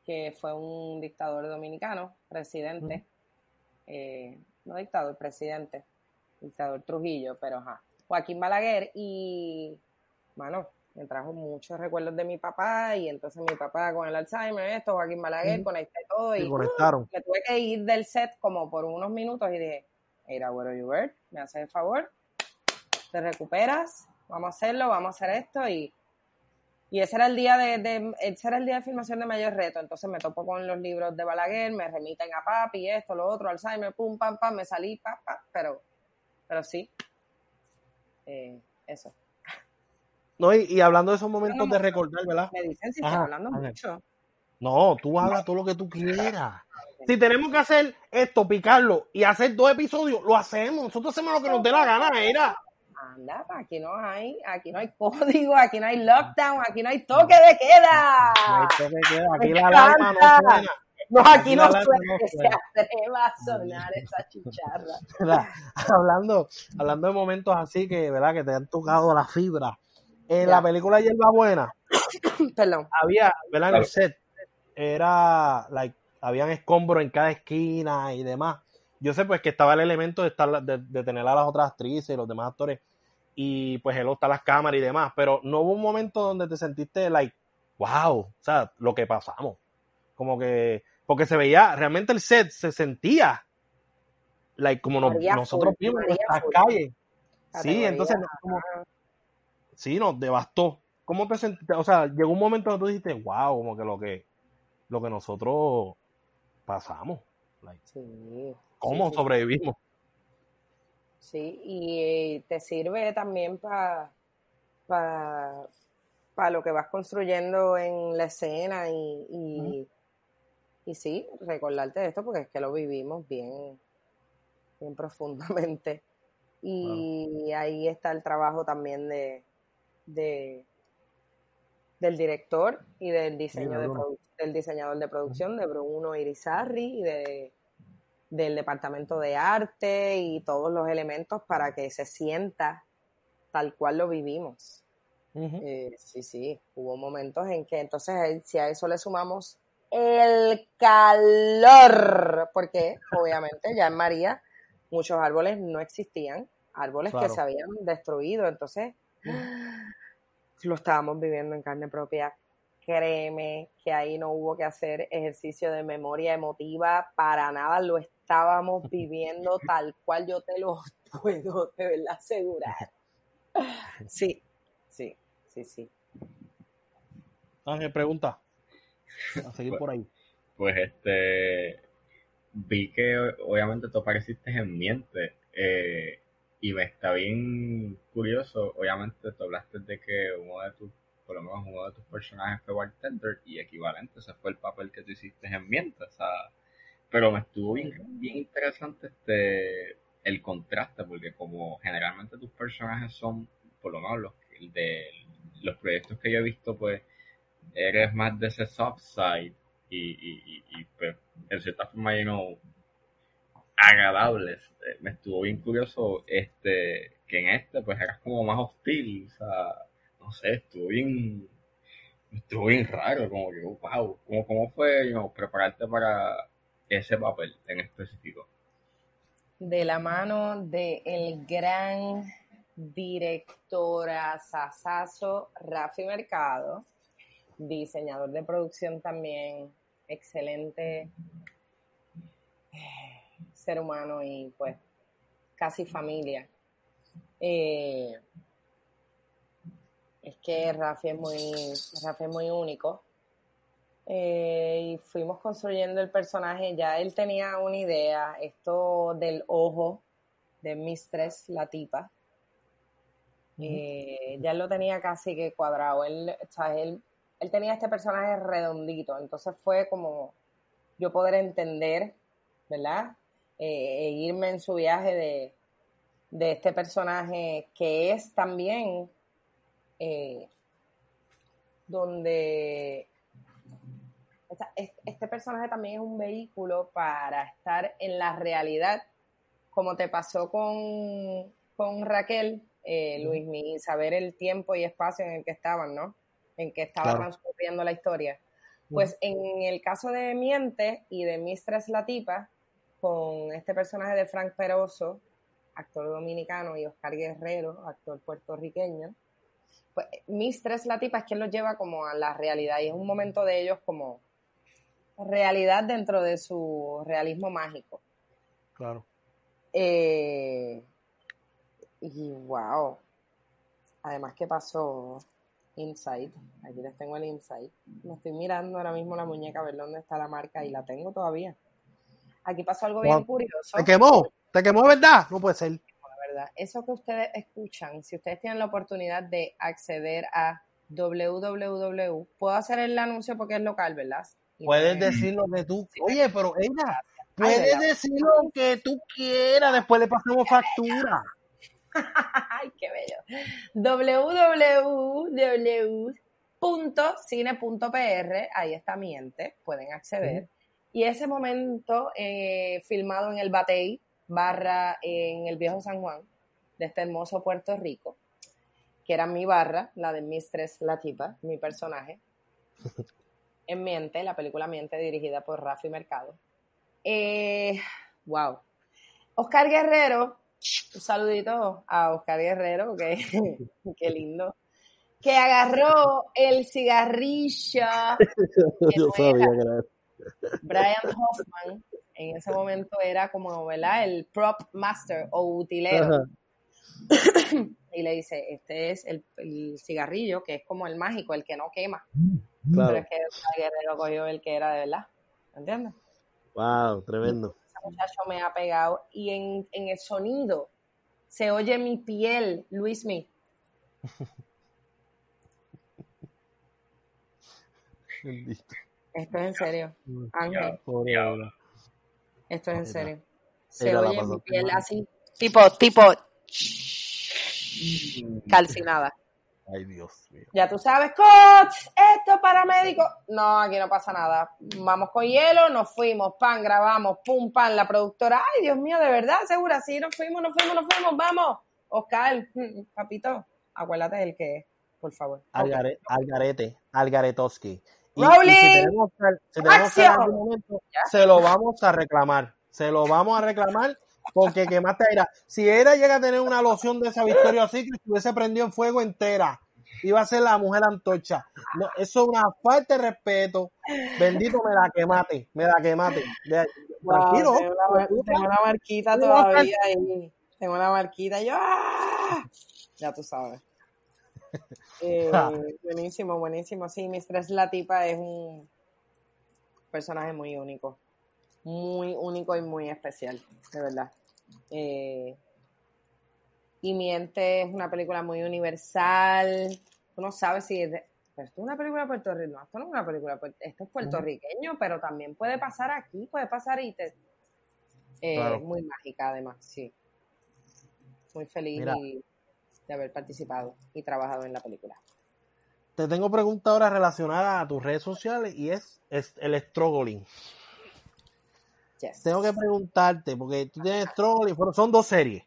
que fue un dictador dominicano, presidente, eh, no dictador, presidente, dictador Trujillo, pero ajá, Joaquín Balaguer y, bueno, me trajo muchos recuerdos de mi papá y entonces mi papá con el Alzheimer, esto, Joaquín Balaguer, conecté todo y, conectaron. me tuve que ir del set como por unos minutos y dije, mira, you were? Me haces el favor, te recuperas, vamos a hacerlo, vamos a hacer esto y, y ese era el día de, ese era el día de filmación de mayor reto, entonces me topo con los libros de Balaguer, me remiten a papi, esto, lo otro, Alzheimer, pum, pam, pam, me salí, pa, pa, pero, pero sí, eh, eso. No, y, hablando de esos momentos de recordar, ¿verdad? Me dicen si hablando mucho. No, tú hablas todo lo que tú quieras. Si tenemos que hacer esto, picarlo y hacer dos episodios, lo hacemos. Nosotros hacemos lo que nos dé la gana, era. Anda, aquí no hay, aquí no hay código, aquí no hay lockdown, aquí no hay toque de queda. No hay toque de queda, aquí la alarma no suena. No, aquí, no suena, que se atreva a sonar esa chicharra. [LAUGHS] Hablando, hablando de momentos así que, ¿verdad? Que te han tocado la fibra. En la película Hierba Buena, [COUGHS] Perdón. había, ¿verdad? En el set, era, like, habían escombros en cada esquina y demás. Yo sé pues que estaba el elemento de, estar, de, tener a las otras actrices y los demás actores y pues él está las cámaras y demás, pero no hubo un momento donde te sentiste like, wow, o sea, lo que pasamos. Como que, porque se veía, realmente el set se sentía like como nosotros vimos en nuestras calles. Sí, entonces sí, nos devastó. ¿Cómo te sentiste? O sea, llegó un momento donde tú dijiste, wow, como que lo que, lo que nosotros pasamos. ¿Cómo sobrevivimos? Sí, y te sirve también para para lo que vas construyendo en la escena y, y, sí, recordarte de esto porque es que lo vivimos bien, bien profundamente. Y ahí está el trabajo también de, de del director y del diseño de del diseñador de producción de Bruno Irizarri y de del departamento de arte y todos los elementos para que se sienta tal cual lo vivimos. Eh, sí, sí, hubo momentos en que entonces si a eso le sumamos el calor, porque obviamente ya en María muchos árboles no existían, árboles que se habían destruido, entonces lo estábamos viviendo en carne propia. Créeme que ahí no hubo que hacer ejercicio de memoria emotiva para nada, lo estábamos [LAUGHS] viviendo tal cual yo te lo [LAUGHS] puedo de verdad asegurar. [LAUGHS] Sí, sí, sí, sí. Ángel, pregunta. A seguir pues, por ahí. Pues este vi que obviamente tú apareciste en Miente Eh, y me está bien curioso, obviamente tú hablaste de que uno de tus, por lo menos uno de tus personajes fue bartender y equivalente, ese fue el papel que tú hiciste en Mienta, o sea, pero me estuvo bien, bien interesante este el contraste, porque como generalmente tus personajes son, por lo menos los de los proyectos que yo he visto, pues eres más de ese soft side y, y, y, pues en cierta forma you know, agradables. Eh, me estuvo bien curioso este que en este pues eras como más hostil, o sea, no sé, estuvo bien estuvo bien raro, como que wow, ¿cómo, cómo fue prepararte para ese papel en específico? De la mano de el gran directora Sasazo Rafi Mercado, diseñador de producción también, excelente ser humano y pues casi familia. Eh, es que Rafi es muy, Rafi es muy único. Eh, y fuimos construyendo el personaje, ya él tenía una idea, esto del ojo de Mistress, la tipa, eh, ya lo tenía casi que cuadrado. Él, él, él tenía este personaje redondito, entonces fue como yo poder entender, ¿verdad? Eh, e irme en su viaje de, de este personaje que es también eh, donde este personaje también es un vehículo para estar en la realidad, como te pasó con, con Raquel, eh, Luis, mi saber el tiempo y espacio en el que estaban, ¿no? En que estaba transcurriendo la historia. Pues en el caso de Miente y de Mistress Latipa, con este personaje de Frank Peroso, actor dominicano, y Oscar Guerrero, actor puertorriqueño, pues Mistress Latipa es quien los lleva como a la realidad y es un momento de ellos como realidad dentro de su realismo mágico. Claro. Eh, y wow. Además, ¿qué pasó? Inside. Aquí les tengo el Inside. Me estoy mirando ahora mismo la muñeca a ver dónde está la marca y la tengo todavía. Aquí pasó algo bien curioso. ¿Te quemó? ¿Te quemó, verdad? No puede ser. La verdad. Eso que ustedes escuchan, si ustedes tienen la oportunidad de acceder a www, puedo hacer el anuncio porque es local, ¿verdad? Puedes decir lo que tú. Oye, pero ella, puedes decir lo que tú quieras, después le pasamos factura. [LAUGHS] Ay, qué bello. www.cine.pr, ahí está Miente, pueden acceder. Y ese momento eh, filmado en el Batey, barra en el Viejo San Juan, de este hermoso Puerto Rico, que era mi barra, la de Mistress Latipa, mi personaje, [LAUGHS] en Miente, la película Miente, dirigida por Rafi Mercado. Eh, wow. Oscar Guerrero un saludito a Oscar Guerrero, que, [LAUGHS] qué lindo, que agarró el cigarrillo. [LAUGHS] Yo sabía Brian Hoffman, en ese momento era como, ¿verdad? El prop master o utilero. y le dice, este es el, cigarrillo, que es como el mágico, el que no quema. Pero es que Oscar Guerrero cogió el que era de verdad. ¿Entiendes? Wow, tremendo muchacho me ha pegado y en, en el sonido se oye mi piel, Luismi. [LAUGHS] Esto es en serio, Ángel. Esto es en serio. Se oye mi piel así, tipo, tipo, calcinada. Ay, Dios mío. Ya tú sabes, coach, esto para médicos. No, aquí no pasa nada. Vamos con hielo, nos fuimos, pan, grabamos, pum, pan, la productora. Ay, Dios mío, de verdad, segura, sí, nos fuimos, nos fuimos, nos fuimos, vamos. Oscar, [LAUGHS] papito, acuérdate del que es, por favor. Algarete, Algarete, Algaretoski. Y, si tenemos, si tenemos momento, se lo vamos a reclamar. Se lo vamos a reclamar porque quemaste a Ira. Si Ira llega a tener una loción de esa victoria así, que hubiese prendido en fuego entera. Iba a ser la mujer antorcha. No, eso es una falta de respeto. Bendito, me la quemate. Me la quemate. Tranquilo. Tengo una, marquita todavía ahí. Tengo una marquita. Yo, ¡ah! Ya tú sabes. Eh, [LAUGHS] buenísimo, buenísimo. Sí, Mistress La Tipa es un personaje muy único muy único y muy especial, de verdad. Eh, y Miente es una película muy universal. Tú no sabes si es de, pero esto es una película puertorriqueña. No, esto no es una película Esto es puertorriqueño, pero también puede pasar aquí, puede pasar y te. Eh, Muy mágica, además, sí. Muy feliz de haber participado y trabajado en la película. Te tengo pregunta ahora relacionada a tus redes sociales y es, el struggling. Tengo que preguntarte, porque tú tienes struggling, son dos series.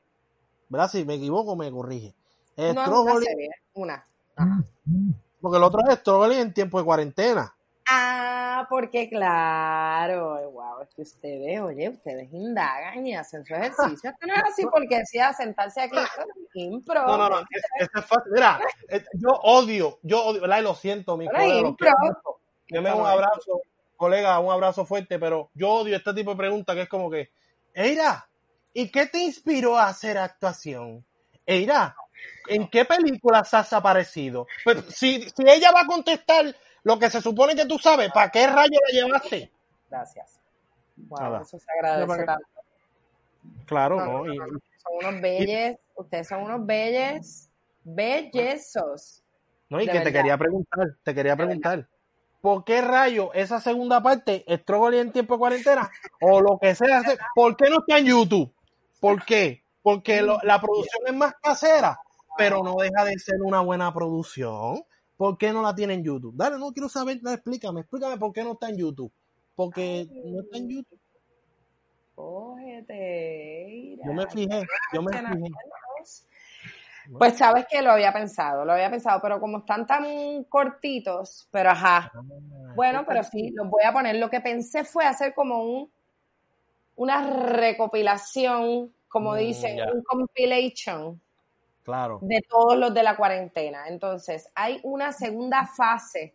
¿Verdad? Si me equivoco, me corrige. no, una serie, una. Porque el otro es struggling en tiempo de cuarentena. Ah, porque claro, wow, es que ustedes, oye, ustedes indagan y hacen su ejercicio. No es así porque decía sentarse aquí, impro. No, no, no, es, es fácil. Mira, yo odio, yo odio, ¿verdad? Y lo siento, mi colega. Deme un abrazo, colega, un abrazo fuerte, pero yo odio este tipo de preguntas que es como que, Eira, ¿y qué te inspiró a hacer actuación? Eira, ¿en qué películas has aparecido? Pues si, si ella va a contestar lo que se supone que tú sabes, ¿para qué rayo la llevaste? Gracias. Wow, eso se agradece tanto. Claro, ¿no? son unos belles, ustedes son unos belles, bellesos. No, y que te quería preguntar, te quería preguntar. ¿Por qué rayo esa segunda parte, Struggle en tiempo de cuarentena, o lo que sea, ¿por qué no está en YouTube? ¿Por qué? Porque la producción es más casera, pero no deja de ser una buena producción. ¿Por qué no la tiene en YouTube? Dale, no quiero saber, explícame, explícame por qué no está en YouTube. Porque no está en YouTube. Cógete. Yo me fijé, yo me fijé. Pues sabes que lo había pensado, lo había pensado, pero como están tan cortitos, pero ajá. Ah, bueno, pero sí, los voy a poner. Lo que pensé fue hacer como un una recopilación, como mm, dicen, un compilation Claro. De todos los de la cuarentena. Entonces, hay una segunda fase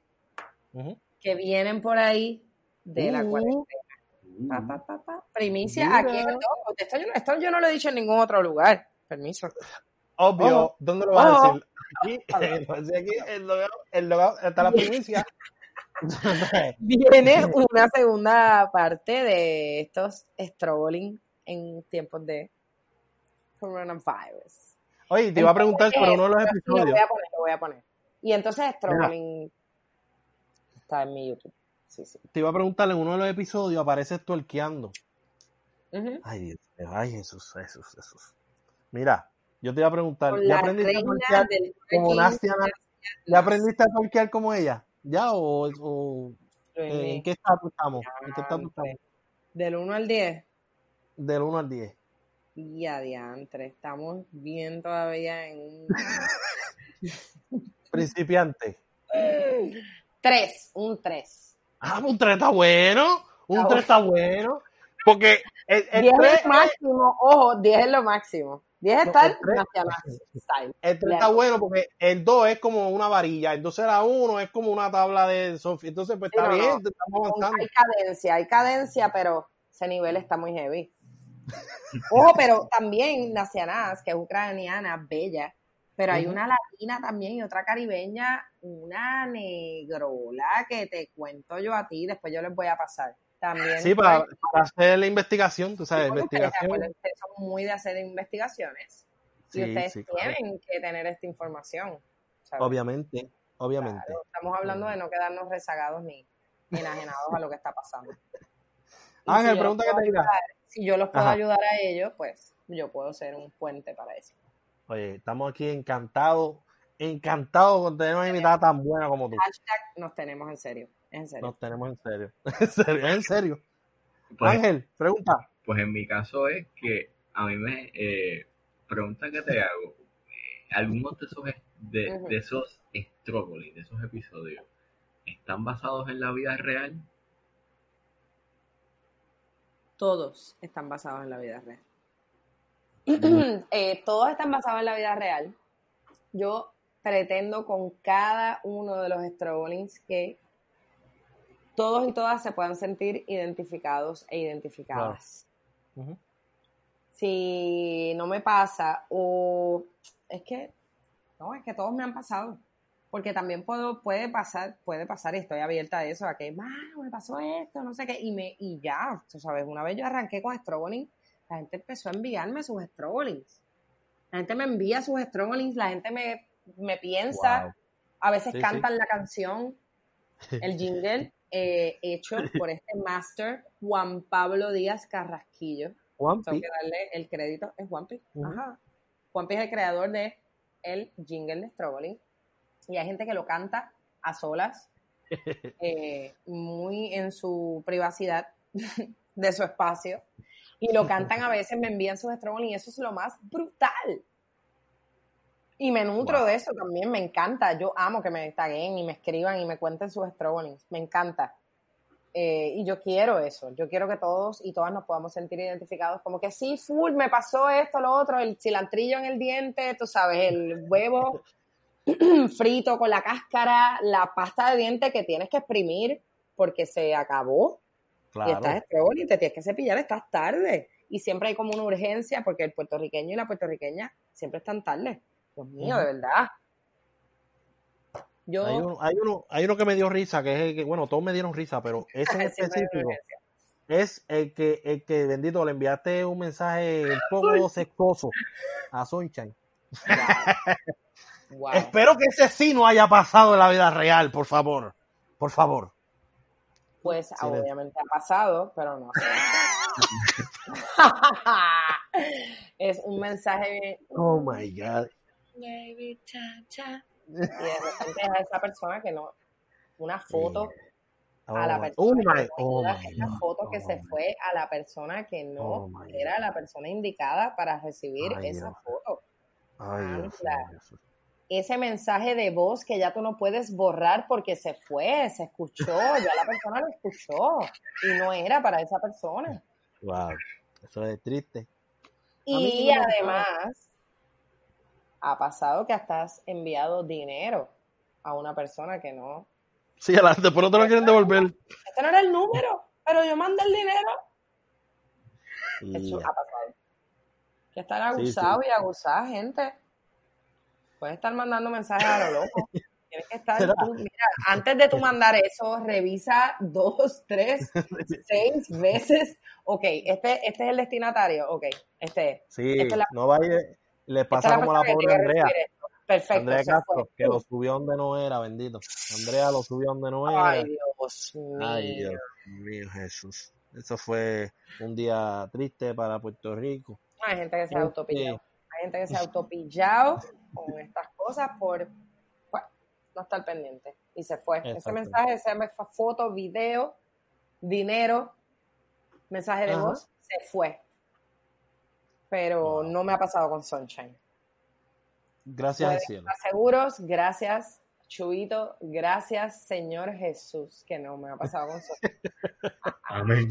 que vienen por ahí de la cuarentena. Primicia, aquí en esto, yo, esto yo no lo he dicho en ningún otro lugar. Permiso. Obvio, ¿dónde lo vas a decir? Aquí, aquí el logo, el logo, está la primicia. [LAUGHS] Viene una segunda parte de estos strolling en tiempos de coronavirus. Oye, te iba a preguntar por uno de los episodios. Lo voy a poner, lo voy a poner. Y entonces Strolling está en mi YouTube. Sí, sí. Te iba a preguntar, en uno de los episodios apareces tuerqueando. Ay, Dios ay, Jesús, Jesús, Jesús. Mira, yo te iba a preguntar, ¿ya aprendiste a tuerquear como Nastia? ¿Ya aprendiste a tuerquear como ella? ¿Ya o, o eh, en qué estado estamos? ¿En qué estado estamos? Del 1 al 10. Del 1 al 10. Y adiantre, estamos bien todavía en un... [LAUGHS] Principiante. Tres, un tres. Ah, un tres está bueno. Un tres está bueno. Porque el, el diez es lo máximo, ojo, diez es lo máximo. 10 está el, El 3 está bueno porque el 2 es como una varilla, el 2 era 1, es como una tabla de Sofía. Entonces, pues está bien, estamos avanzando. Hay cadencia, hay cadencia, pero ese nivel está muy heavy. [LAUGHS] Ojo, [LAUGHS] pero también Nacianaz, que es ucraniana, bella, pero hay una latina también y otra caribeña, una negrola que te cuento yo a ti, después yo les voy a pasar. También sí, para, hacer la investigación, tú sabes, investigación. Ustedes, son muy de hacer investigaciones y ustedes tienen que tener esta información. Obviamente, obviamente. estamos hablando de no quedarnos rezagados ni enajenados a lo que está pasando. [LAUGHS] Ángel, pregunta que te diga si yo los puedo ayudar a ellos, pues yo puedo ser un puente para eso. Oye, estamos aquí encantados, encantados con tener una invitada tan buena como tú. Hashtag nos tenemos en serio, en serio. Nos tenemos en serio, [LAUGHS] en serio, en serio. Pues, Ángel, pregunta. Pues en mi caso es que a mí me eh, pregunta que te hago, eh, algunos de esos de, de esos de esos episodios, ¿están basados en la vida real? Todos están basados en la vida real. [CLEARS THROAT] Eh, todos están basados en la vida real. Yo pretendo con cada uno de los strugglings que todos y todas se puedan sentir identificados e identificadas. Si no me pasa, o es que, no, es que todos me han pasado porque también puedo, puede pasar, puede pasar, y estoy abierta a eso, a que, me pasó esto, no sé qué, y me, y ya, tú sabes, una vez yo arranqué con Stroboning, la gente empezó a enviarme sus strugglings. La gente me envía sus strugglings, la gente me, me piensa, Wow. a veces Sí, sí. cantan la canción, el jingle [LAUGHS] eh, hecho por este master Juan Pablo Díaz Carrasquillo. Juan Tengo que darle el crédito, es Juanpi. Ujú. Ajá. Juanpi es el creador de el jingle de Struggling. Y hay gente que lo canta a solas, [LAUGHS] eh, muy en su privacidad de su espacio. Y lo cantan a veces, me envían sus Struggling y eso es lo más brutal. Y me nutro Wow. de eso también, me encanta. Yo amo que me taguen y me escriban y me cuenten sus strugglings. Me encanta. Eh, y yo quiero eso. Yo quiero que todos y todas nos podamos sentir identificados como que sí, full, me pasó esto, lo otro, el cilantrillo en el diente, tú sabes, el huevo [CLEARS THROAT] frito con la cáscara, la pasta de diente que tienes que exprimir porque se acabó y Claro. estás struggling, te tienes que cepillar, estás tarde. Y siempre hay como una urgencia porque el puertorriqueño y la puertorriqueña siempre están tarde. Dios mío, de verdad. Yo Hay uno, hay, uno, hay uno que me dio risa, que es el que, bueno, todos me dieron risa, pero [LAUGHS] ese en específico es el que, el que, bendito, le enviaste un mensaje un poco sexoso a Sunshine. Wow. Espero que ese sí no haya pasado en la vida real, por favor. Por favor. Pues obviamente ha pasado, pero no. [LAUGHS] es un mensaje Oh my God. y de repente a esa persona que no, una foto Oh a la my- persona oh que my, no oh esa God. foto que Oh se my- fue a la persona que no Oh era la persona indicada para recibir Ay, esa Dios. foto. Ay, Dios. Ese mensaje de voz que ya tú no puedes borrar porque se fue, se escuchó, ya la [LAUGHS] persona lo escuchó y no era para esa persona. Wow. Eso es triste. Y además, ha pasado que hasta has enviado dinero a una persona que no. Sí, después no te lo quieren devolver. Este no era el número, pero yo mandé el dinero. Eso ha pasado. Que estar Sí, abusado y abusar, gente. Puedes estar mandando mensajes a lo loco. [LAUGHS] Tienes que estar, tú, mira, antes de tú mandar eso, revisa dos, tres, [LAUGHS] seis veces. Ok, este, este es el destinatario. Ok, este es. Sí, Esta es la- no vaya. Le pasa como la que pobre Andrea. Perfecto. Andrea Castro, que lo subió donde no era, bendito. Andrea lo subió donde no era. Ay, Dios mío. Ay, Dios mío, Jesús. Eso fue un día triste para Puerto Rico. Hay gente que se ha Este, autopillado. Hay gente que se ha autopillado con estas cosas por bueno, no estar pendiente. Y se fue. Ese mensaje, esa me- foto, video, dinero, mensaje de Ajá. voz, se fue. Pero Wow. no me ha pasado con Sunshine. Gracias al cielo. seguros, gracias, Chubito, gracias, Señor Jesús, que no me ha pasado con Sunshine. [LAUGHS] Amén.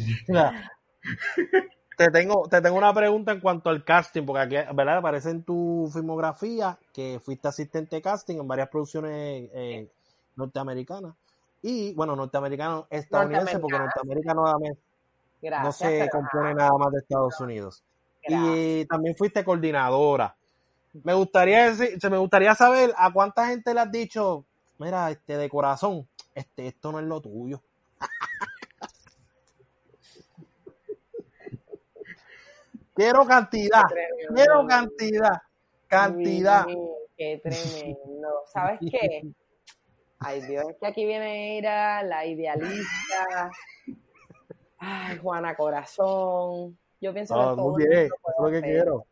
Te tengo, te tengo una pregunta en cuanto al casting, porque aquí, ¿verdad? Aparece en tu filmografía que fuiste asistente de casting en varias producciones eh, norteamericanas. Y, bueno, norteamericanas, estadounidenses, porque Norteamérica no, se compone nada más de Estados Unidos. gracias. Y también fuiste coordinadora. Me gustaría decir, se me gustaría saber a cuánta gente le has dicho, mira, este de corazón, este, esto no es lo tuyo. Quiero cantidad, quiero cantidad, cantidad. Qué tremendo. ¿Sabes qué? Ay, Dios, es que aquí viene Eira, la idealista. Ay, Juana Corazón. Yo pienso que Ah, todo el bien, mundo es puede lo que hacerlo. quiero.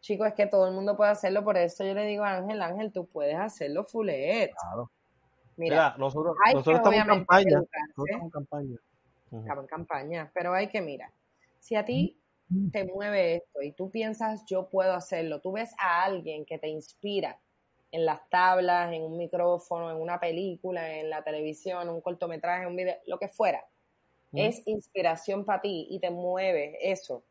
Chicos, es que todo el mundo puede hacerlo, por eso yo le digo a Ángel, Ángel, tú puedes hacerlo fulet. Claro. Mira, Mira, nosotros, nosotros estamos en campaña. Nosotros estamos en campaña. Ujú. estaba en campaña, pero hay que mirar, si a ti te mueve esto y tú piensas yo puedo hacerlo, tú ves a alguien que te inspira en las tablas, en un micrófono, en una película, en la televisión, un cortometraje, un video, lo que fuera, es inspiración para ti y te mueve eso,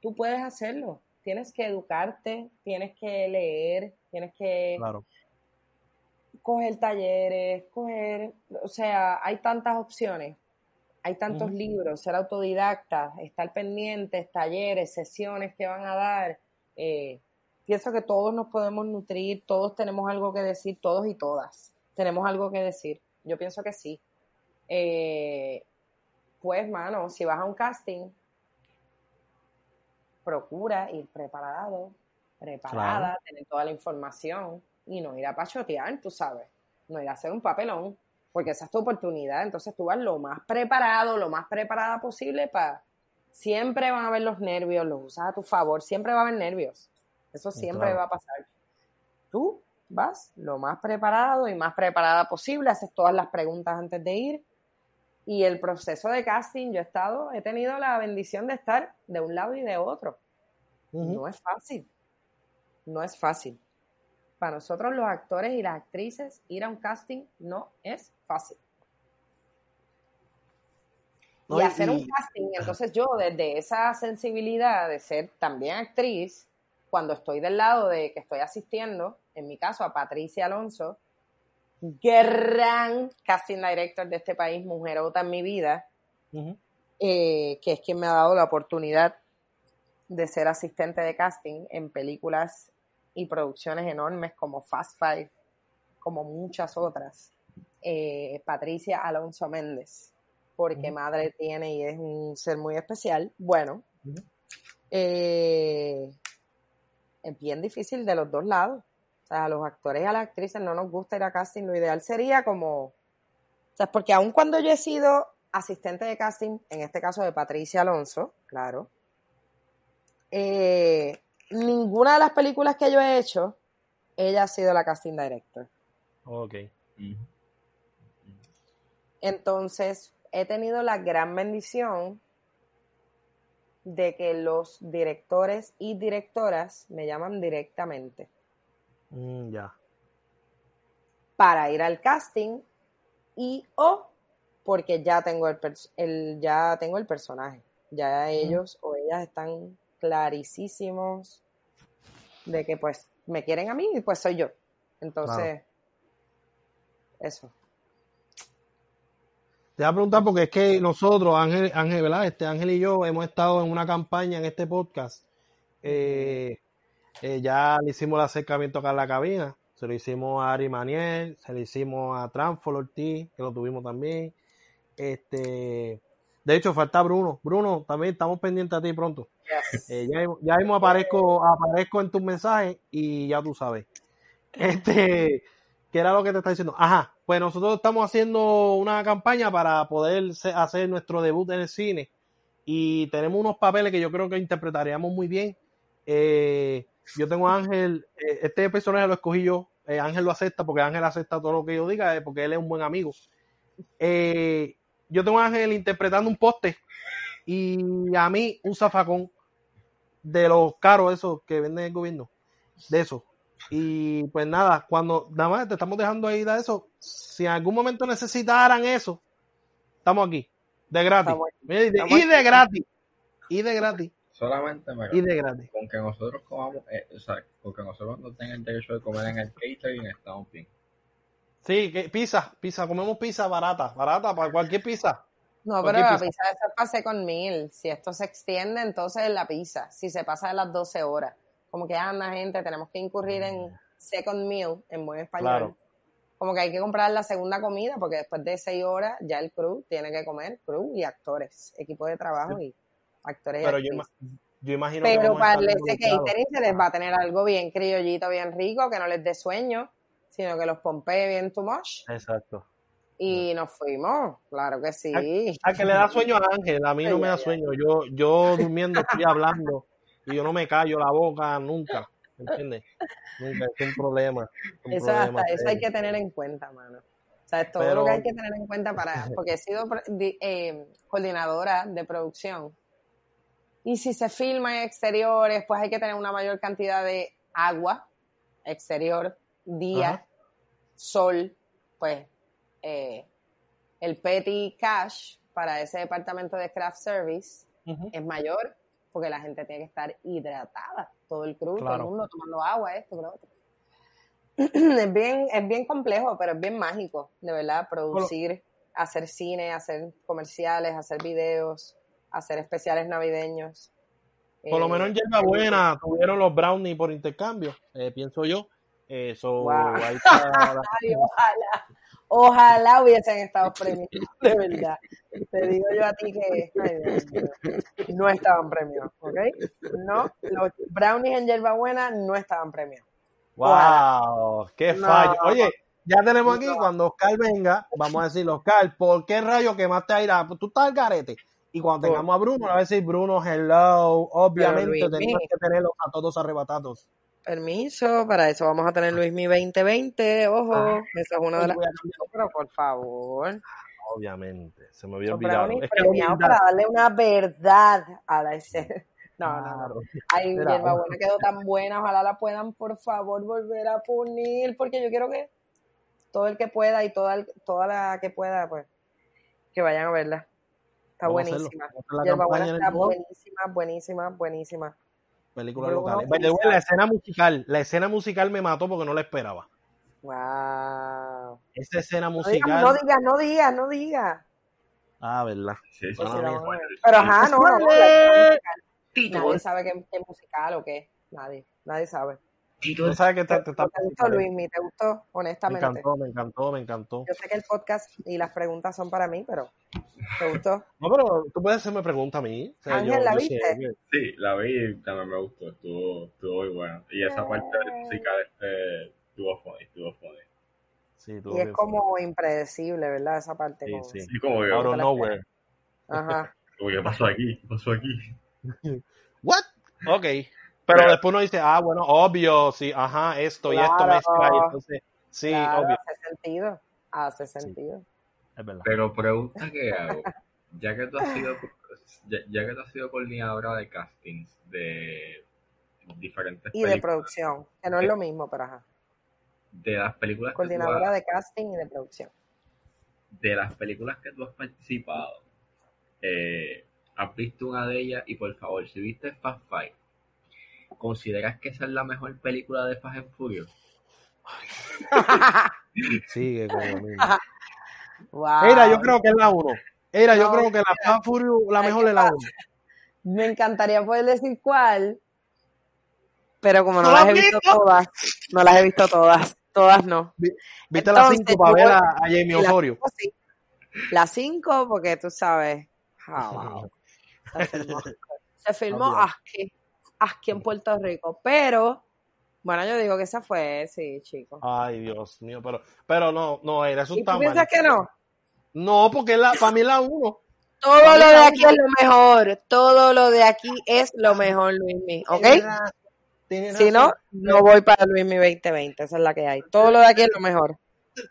tú puedes hacerlo. Tienes que educarte, tienes que leer, tienes que Claro. coger talleres, coger, o sea, hay tantas opciones, hay tantos libros, ser autodidacta, estar pendientes, talleres, sesiones que van a dar. eh, pienso que todos nos podemos nutrir, todos tenemos algo que decir, todos y todas tenemos algo que decir. Yo pienso que sí. Eh, pues, mano, si vas a un casting, procura ir preparado, preparada, tener toda la información y no ir a pachotear, tú sabes, no ir a hacer un papelón, porque esa es tu oportunidad. Entonces tú vas lo más preparado, lo más preparada posible para... Siempre van a haber los nervios, los usas a tu favor, siempre va a haber nervios. Eso siempre va a pasar. Tú vas lo más preparado y más preparada posible, haces todas las preguntas antes de ir. Y el proceso de casting, yo he estado, he tenido la bendición de estar de un lado y de otro. No es fácil. No es fácil. Para nosotros los actores y las actrices, ir a un casting no es fácil. y hacer un casting, entonces yo desde esa sensibilidad de ser también actriz, cuando estoy del lado de que estoy asistiendo, en mi caso a Patricia Alonso, gran casting director de este país, mujerota en mi vida, eh, que es quien me ha dado la oportunidad de ser asistente de casting en películas y producciones enormes como Fast Five, como muchas otras. Eh, Patricia Alonso Méndez, porque madre tiene y es un ser muy especial. Bueno, eh, es bien difícil de los dos lados. O sea, a los actores y a las actrices no nos gusta ir a casting. Lo ideal sería como. O sea, porque aun cuando yo he sido asistente de casting, en este caso de Patricia Alonso, claro, eh, ninguna de las películas que yo he hecho, ella ha sido la casting director. Ok. Entonces, he tenido la gran bendición de que los directores y directoras me llaman directamente. Mm, ya. Para ir al casting y o porque ya tengo el, ya tengo el personaje. Ya ellos o ellas están clarísimos de que pues me quieren a mí y pues soy yo. Entonces, eso. Te voy a preguntar porque es que nosotros, Ángel, Ángel, ¿verdad? Este Ángel y yo hemos estado en una campaña en este podcast. Eh, eh, ya le hicimos el acercamiento acá en la cabina. Se lo hicimos a Ari Maniel, se lo hicimos a Transfor Ortiz, que lo tuvimos también. Este, de hecho, falta Bruno. Bruno, también estamos pendientes a ti pronto. Eh, ya, ya mismo aparezco, aparezco en tus mensajes y ya tú sabes. Este, ¿qué era lo que te está diciendo? Ajá, pues nosotros estamos haciendo una campaña para poder hacer nuestro debut en el cine y tenemos unos papeles que yo creo que interpretaríamos muy bien. Eh, yo tengo a Ángel, eh, este personaje lo escogí yo, Ángel lo acepta porque Ángel acepta todo lo que yo diga porque él es un buen amigo. yo tengo a Ángel interpretando un poste y a mí un zafacón de los caros esos que venden el gobierno, de eso. Y pues nada, cuando nada más te estamos dejando ahí de eso, si en algún momento necesitaran eso, estamos aquí, de gratis. y, de, gratis. Y de gratis. Solamente me y de gratis. Con que nosotros comamos, eh, o sea, con que nosotros no tengan el derecho de comer en el catering, estamos bien. Sí, que pizza, pizza, comemos pizza barata, barata para cualquier pizza. No, pero la pizza se pase con mil. Si esto se extiende, entonces es la pizza. Si se pasa de las 12 horas como que anda gente, tenemos que incurrir en second meal, en buen español. Como que hay que comprar la segunda comida porque después de seis horas ya el crew tiene que comer, crew y actores, equipo de trabajo y actores. Pero yo, yo, imagino Pero para ese catering se les va a tener algo bien criollito, bien rico, que no les dé sueño, sino que los pompee bien too much. Exacto. Y nos fuimos, claro que sí. A, que le da sueño a Ángel, a mí no me da sueño. Yo, yo durmiendo estoy hablando y yo no me callo la boca nunca, ¿entiendes? Nunca, es un problema. eso, eso hay que tener en cuenta, mano. O sea, es todo lo que hay que tener en cuenta para, porque he sido eh, coordinadora de producción. Y si se filma en exteriores, pues hay que tener una mayor cantidad de agua, exterior, día, sol, pues eh, el petty cash para ese departamento de craft service es mayor porque la gente tiene que estar hidratada, todo el crew, todo el mundo tomando agua, esto, otro. [CLEARS THROAT] Es bien, es bien complejo, pero es bien mágico, de verdad, producir, hacer cine, hacer comerciales, hacer videos, hacer especiales navideños. Por lo menos en Yerba Buena tuvieron los brownies por intercambio, eh, pienso yo. Eso, [LAUGHS] Ay, ojalá. Ojalá hubiesen estado premiados, [LAUGHS] de verdad. Te digo yo a ti que ay, Dios mío, no estaban premiados, ¿ok? No, los brownies en hierbabuena no estaban premiados. ¡Wow! ¡Qué No. fallo! Oye, ya tenemos aquí, cuando Oscar venga, vamos a decirle, Oscar, ¿por qué rayo quemaste a Ira? Tú estás al garete. Y cuando tengamos a Bruno, a decir, Bruno, hello. Obviamente tenemos que tenerlos a todos arrebatados. Permiso, para eso vamos a tener Luismi 2020, ojo, Ah, eso es una de las pero por favor. Obviamente, se me había olvidado. Es para darle una verdad a la escena. [LAUGHS] No, no, no. Ay, hierbabuena quedó tan buena, ojalá la puedan por favor volver a poner, porque yo quiero que todo el que pueda y toda, el- toda la que pueda, pues, que vayan a verla. Está buenísima. Vamos a hacer la Hierbabuena campaña en el está buenísima, buenísima, buenísima. Películas locales. La escena musical, la escena musical me mató porque no la esperaba. Wow. Esa escena No digas, musical. no digas, no digas, no digas. Ah, verdad. Sí, sí, Pues ver. el- Pero ajá, no, no, no, la escena musical. Tito, Nadie sabe qué, qué musical o qué. Nadie, nadie sabe. Tú sabes que te, te está ¿Te gustó, Luis? ¿Te gustó? Me Honestamente. encantó, me encantó, me encantó. Yo sé que el podcast y las preguntas son para mí, pero ¿te gustó? No, pero tú puedes hacerme pregunta a mí. O sea, Ángel, ¿la sé viste? que- Sí, la vi y también me gustó, estuvo, estuvo muy bueno. Y esa parte de música este, estuvo funny, estuvo funny. Sí, tú Y es como impredecible, ¿verdad? Esa parte. Sí, como- sí. Y como que, Out of te nowhere. Ajá. [LAUGHS] como, ¿qué pasó aquí? ¿Qué pasó aquí? [LAUGHS] What? Ok. Pero después uno dice, ah, bueno, obvio, sí, ajá, esto y esto mezcla y entonces, sí, Claro, obvio, hace sentido. Hace sentido. es verdad. Pero pregunta que hago, ya que tú has sido, ya, ya que tú has sido coordinadora de castings de diferentes Y de producción, que no es lo mismo, pero ajá. de las películas que tú Coordinadora has- de casting y de producción. de las películas que tú has participado, eh, has visto una de ellas y por favor, si viste Fast Five, ¿consideras que esa es la mejor película de Fast and Furious? [LAUGHS] Sigue con lo mismo. wow. Era, yo creo que es la 1. Era, yo creo que la Fast Furious, la mejor ¿qué es la pasa? 1. Me encantaría poder decir cuál, pero como no ¿No las la he visto visto? todas, no las he visto todas, todas no. ¿Viste la Entonces, 5 para ver a, a Jamie Osorio? cinco, sí. La 5, porque tú sabes, ah, [LAUGHS] wow. se filmó, se filmó aquí en Puerto Rico, pero, bueno, yo digo que esa fue, sí, chicos. Ay, Dios mío, pero, pero no, no, era eso ¿Y tú piensas que no? No, porque la, para mí la 1. Todo lo de aquí es lo mejor, todo lo de aquí es lo mejor, Luismi, ¿ok? Si no, no voy para Luismi 2020, esa es la que hay. Todo lo de aquí es lo mejor.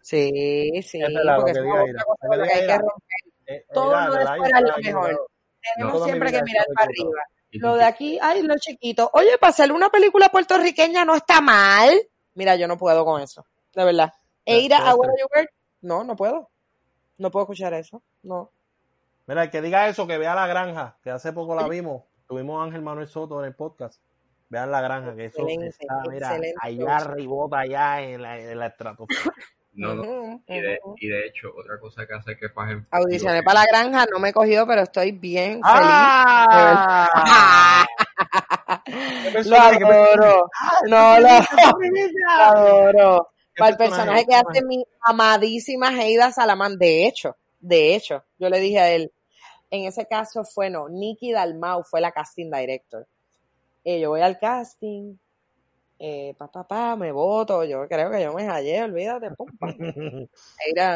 Sí, sí, Es verdad, lo porque que diga otra cosa que hay que romper. Todo lo de fuera es lo mejor. Tenemos siempre que mirar para arriba. ¿Y tú Lo de aquí, ay, lo chiquito. Oye, para hacer una película puertorriqueña no está mal. Mira, yo no puedo con eso, de verdad. E ir a no, no puedo. No puedo escuchar eso, no. Mira, el que diga eso, que vea La Granja, que hace poco la vimos. Tuvimos a Ángel Manuel Soto en el podcast. Vean La Granja, que eso Excelente, está, mira, excelente allá ribota allá en la, en la estratosfera. No, no. Ujú, Y de, ujú. y de hecho, otra cosa que hace que and Audicioné para la granja, no me he cogido, pero estoy bien ¡Ah! feliz. Lo personaje? ¿Qué adoro. No, lo adoro. ¿Qué Para el personaje? que hace mi amadísima Heida Salamán. De hecho, de hecho, yo le dije a él, en ese caso fue no, Nicky Dalmau fue la casting director. Eh, yo voy al casting, eh, pa, pa, pa, me voto, yo creo que yo me hallé, olvídate, pum,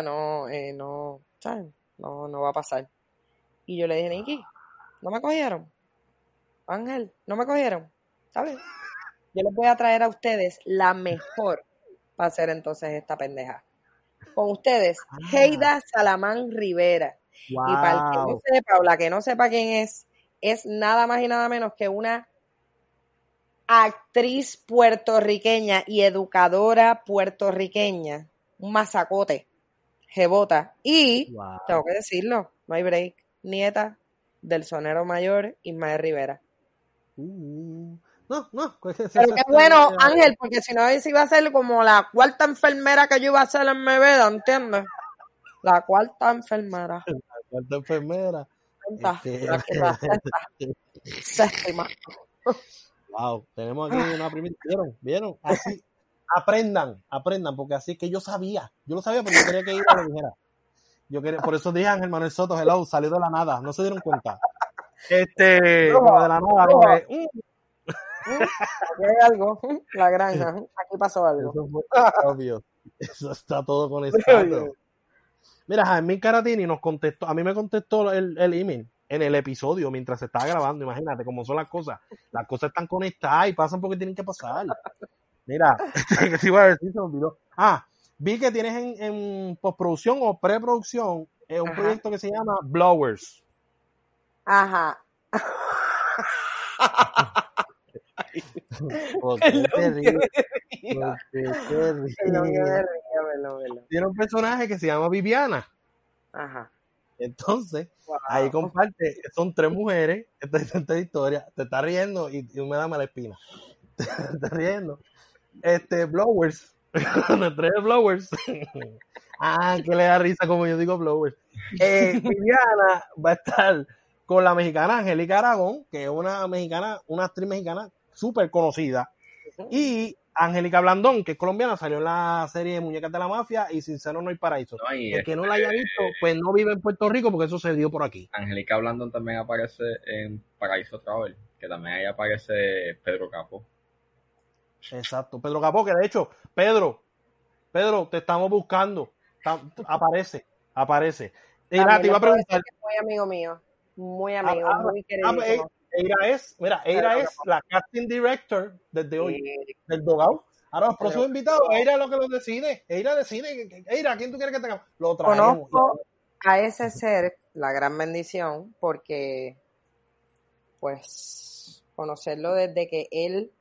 no, eh, no, ¿sabes? No, no va a pasar. Y yo le dije, Nicky, ¿no me cogieron? Ángel, ¿no me cogieron? ¿Sabes? Yo les voy a traer a ustedes la mejor para hacer entonces esta pendeja. Con ustedes, Heida Salamán Rivera. Y para el que no sepa, o la que no sepa quién es, es nada más y nada menos que una actriz puertorriqueña y educadora puertorriqueña. Un masacote. Jebota. Y, Wow. tengo que decirlo, no hay break. Nieta del sonero mayor Ismael Rivera. Uh, no, no. Pero qué bueno, Ángel, porque si no, se iba a ser como la cuarta enfermera que yo iba a hacer en Meveda, ¿entiendes? La cuarta enfermera. Cuarta enfermera. Sexta, Este- la que la sexta. [LAUGHS] Séptima. Wow, tenemos aquí una primera. ¿Vieron? ¿Vieron? Así, aprendan, aprendan, porque así es que yo sabía, yo lo sabía porque yo quería que iba lo dijera. Yo quería, por eso dije Ángel Manuel Soto, hello, salió de la nada, no se dieron cuenta. Este, como de la nada, que, mm, Aquí hay algo, la granja, aquí pasó algo. Eso fue obvio. Eso está todo conectado. Mira, Jaime Caratini nos contestó, a mí me contestó el, el email en el episodio mientras se estaba grabando. Imagínate cómo son las cosas. Las cosas están conectadas y pasan porque tienen que pasar. Mira, [LAUGHS] te iba a decir, se me olvidó. Ah, vi que tienes en, en postproducción o preproducción eh, un Ajá. proyecto que se llama Blowers. Ajá. [LAUGHS] [LAUGHS] Tiene un personaje que se llama Viviana. Ajá. Entonces, Wow. ahí comparte, son tres mujeres, esta, esta historia, te está riendo y, y me da mala espina. [LAUGHS] Te está riendo. Este, Blowers, [LAUGHS] nuestros Blowers. [LAUGHS] ah, que le da risa como yo digo Blowers. Eh, Viviana va a estar con la mexicana Angélica Aragón, que es una mexicana, una actriz mexicana súper conocida, y Angélica Blandón, que es colombiana, salió en la serie Muñecas de la Mafia y Sincero No hay Paraíso. No, y El que no la este, haya visto, pues no vive en Puerto Rico porque eso se dio por aquí. Angélica Blandon también aparece en Paraíso Travel, que también ahí aparece Pedro Capó. Exacto. Pedro Capó, que de hecho, Pedro, Pedro, te estamos buscando. Aparece, aparece. Te iba a preguntar. muy amigo mío. Muy amigo, ah, muy ah, pues, querido. Eira es, mira, Eira es la casting director desde hoy, del Dogao. Ahora los próximos invitados, Eira es lo que lo decide. Eira decide. Eira, ¿quién tú quieres que tengamos? Lo traemos. Conozco a ese ser la gran bendición porque, pues, conocerlo desde que él,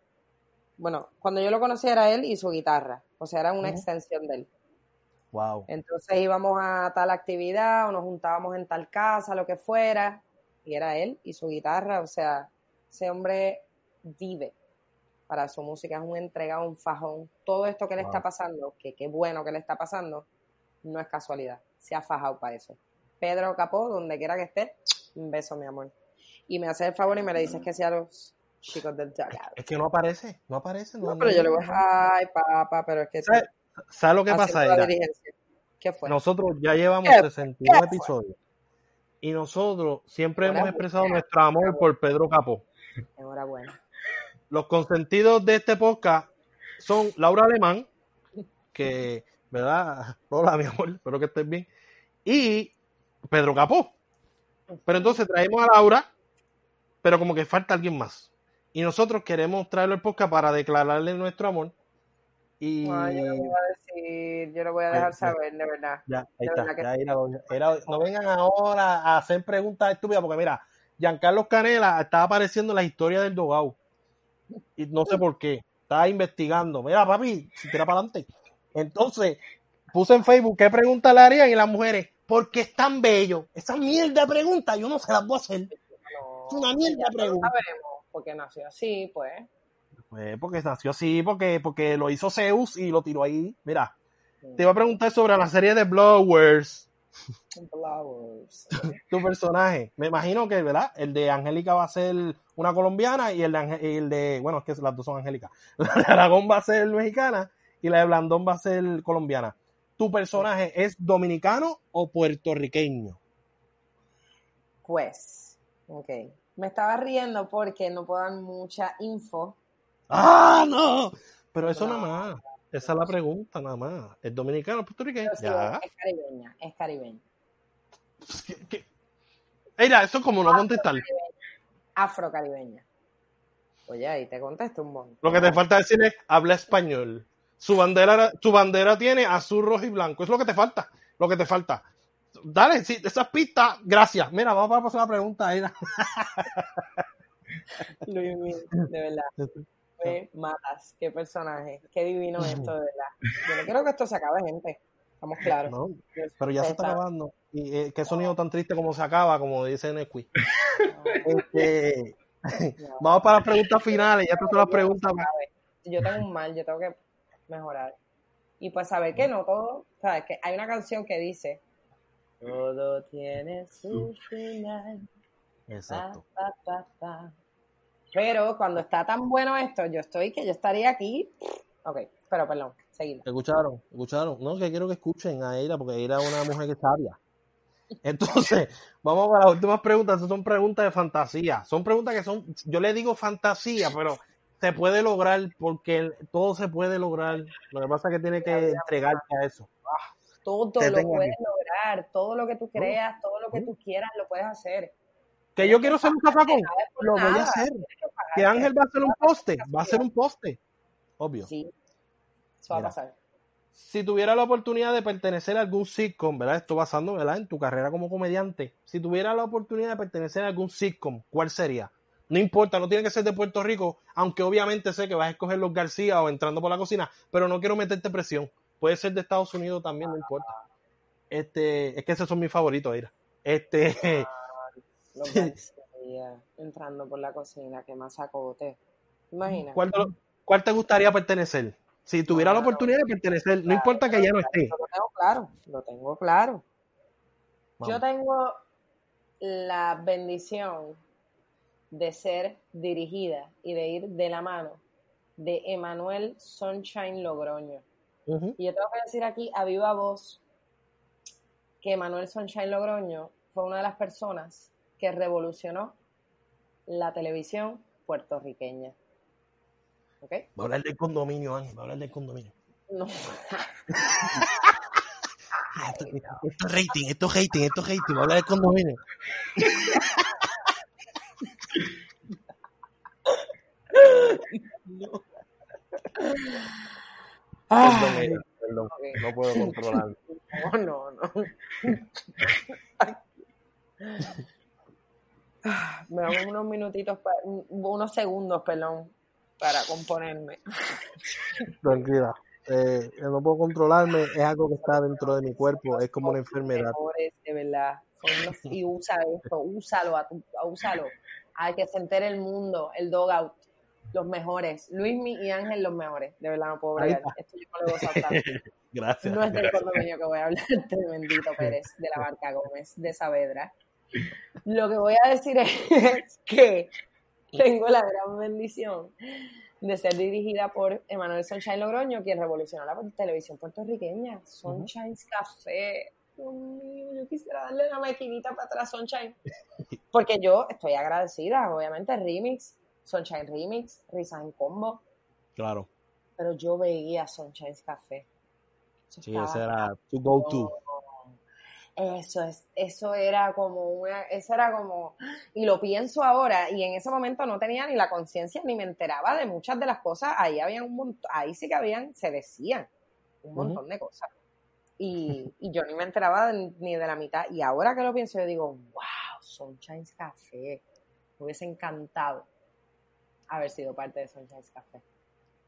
bueno, cuando yo lo conocí era él y su guitarra, o sea, era una extensión de él. Wow. Entonces íbamos a tal actividad o nos juntábamos en tal casa, lo que fuera, y era él y su guitarra, o sea, ese hombre vive para su música, es un entregado, un fajón. Todo esto que le está pasando, que qué bueno que le está pasando, no es casualidad, se ha fajado para eso. Pedro Capó, donde quiera que esté, un beso, mi amor. Y me hace el favor y me le dices que sea los chicos del Dugout. Es que no aparece, no aparece. No, No, pero yo le voy a, ay, papá, pero es que ¿Sabes, ¿Sabes lo que pasa. ¿Qué fue? Nosotros ya llevamos ¿Qué? 61 ¿Qué? episodios. Y nosotros siempre hemos expresado nuestro amor por Pedro Capó. Enhorabuena. Los consentidos de este podcast son Laura Alemán, que, ¿verdad? [LAUGHS] Hola, mi amor, espero que estés bien. Y Pedro Capó. Pero entonces traemos a Laura, pero como que falta alguien más. Y nosotros queremos traerlo al podcast para declararle nuestro amor. Y yo lo voy a decir, yo lo voy a dejar saber, de verdad. Ya, ahí De está. verdad que ya era lo- era- no vengan ahora a hacer preguntas estúpidas, porque mira, Giancarlo Canela estaba apareciendo en la historia del Dogao. Y no sé por qué. Estaba investigando. Mira, papi, si tira para adelante. Entonces, puse en Facebook qué pregunta le harían y las mujeres, ¿por qué es tan bello? Esa mierda de pregunta yo no se las voy a hacer. No, Es una mierda de pregunta. Lo sabemos, porque nació así, pues. Pues porque nació así, porque, porque lo hizo Zeus y lo tiró ahí. Mira, te iba a preguntar sobre la serie de Blowers. Flowers. [LAUGHS] tu personaje. Me imagino que, ¿verdad? El de Angélica va a ser una colombiana y el de, Ange- el de bueno, es que las dos son Angélica. [LAUGHS] La de Aragón va a ser mexicana y la de Blandón va a ser colombiana. ¿Tu personaje es dominicano o puertorriqueño? Pues, ok. Me estaba riendo porque no puedo dar mucha info. ¡Ah, no! Pero eso No. nada más. Esa es la pregunta, nada más. ¿Es dominicano puertorriqueño? Sí, Ya. es caribeña, es caribeña. ¿Qué- qué? Mira, eso es como no contestar. Afrocaribeña. Oye, ahí te contesto un montón. Lo que te falta decir es habla español. Su bandera, su bandera tiene azul, rojo y blanco. Es lo que te falta. Lo que te falta. Dale, sí, esas pistas, gracias. Mira, vamos a pasar la pregunta. [LAUGHS] Luis de verdad. [LAUGHS] Me matas. Qué personaje. Qué divino esto, de verdad. Yo no quiero que esto se acabe, gente. Estamos claros. No, pero ya se está acabando. Y eh, qué sonido tan triste como se acaba, como dice Nesquik. Este, [LAUGHS] vamos para las preguntas finales. Ya estas son las preguntas. Yo tengo un mal, yo tengo que mejorar. Y pues saber que no todo, sabes que hay una canción que dice todo tiene su final. Exacto. pa, pa, pa. Pero cuando está tan bueno esto, yo estoy que yo estaría aquí. Ok, Pero perdón, seguimos. ¿Escucharon? ¿Escucharon? No, que quiero que escuchen a Eira, porque Eira es una mujer que sabia. Entonces, [LAUGHS] vamos a las últimas preguntas. Estas son preguntas de fantasía. Son preguntas que son, yo le digo fantasía, pero se puede lograr porque todo se puede lograr. Lo que pasa es que tiene que entregarte a eso. Todo Te lo puedes aquí. lograr, todo lo que tú creas, todo lo que tú quieras, lo puedes hacer. Que yo quiero ser un por lo voy a hacer. que Ángel va a hacer un poste, va a hacer un poste. Obvio. Sí, eso va a pasar. si tuviera la oportunidad de pertenecer a algún sitcom, ¿verdad? Esto basando, ¿verdad? En tu carrera como comediante. Si tuviera la oportunidad de pertenecer a algún sitcom, ¿cuál sería? No importa, no tiene que ser de Puerto Rico, aunque obviamente sé que vas a escoger los García o entrando por la cocina, pero no quiero meterte presión. Puede ser de Estados Unidos también, no importa. Este, es que esos son mis favoritos, mira. Este, Los entrando por la cocina, que masacote. Imagina. ¿cuál, cuál te gustaría pertenecer? Si tuviera la oportunidad de pertenecer, no importa que ya no esté. Lo tengo claro, lo tengo claro. Yo tengo la bendición de ser dirigida y de ir de la mano de Emanuel Sunshine Logroño. Y yo tengo que decir aquí a viva voz que Emanuel Sunshine Logroño fue una de las personas que revolucionó la televisión puertorriqueña. ¿Ok? Voy a hablar del condominio, Ángel, voy a hablar del condominio. No. [LAUGHS] Ah, Esto, esto es rating, esto es rating, esto es rating, voy a hablar del condominio. [LAUGHS] Ay, Eira, perdón, no puedo controlar. [LAUGHS] no, no, no. Ah, Me damos unos minutitos, unos segundos, perdón, para componerme. [LAUGHS] Tranquila. Eh, yo no puedo controlarme, es algo que está dentro de mi cuerpo, es como una enfermedad. Mejores, de verdad. Y usa esto, úsalo, a tu- a- úsalo. Hay que se entere el mundo, el dog out. Los mejores. Luismi y Ángel, los mejores. De verdad, no puedo bregar. Esto yo no lo he gozado tanto. Gracias. No es del condominio que voy a hablar, [LAUGHS] tremendito Pérez, de la Barca Gómez, de Saavedra. Lo que voy a decir es [LAUGHS] que tengo la gran bendición de ser dirigida por Emanuel Sunshine Logroño, quien revolucionó la televisión puertorriqueña. Sunshine's Café. Dios mío, yo quisiera darle la maquinita para atrás, Sunshine. Porque yo estoy agradecida, obviamente, Remix, Sunshine Remix, Risa en Combo, Claro, pero yo veía Sunshine's Café. Eso sí, ese era to go to. Eso es, eso era como una, eso era como, y lo pienso ahora, y en ese momento no tenía ni la conciencia ni me enteraba de muchas de las cosas, ahí había un montón, ahí sí que habían, se decían un montón de cosas. Y, y yo ni me enteraba de- ni de la mitad, y ahora que lo pienso, yo digo, wow, Sunshine's Café, me hubiese encantado haber sido parte de Sunshine's Café.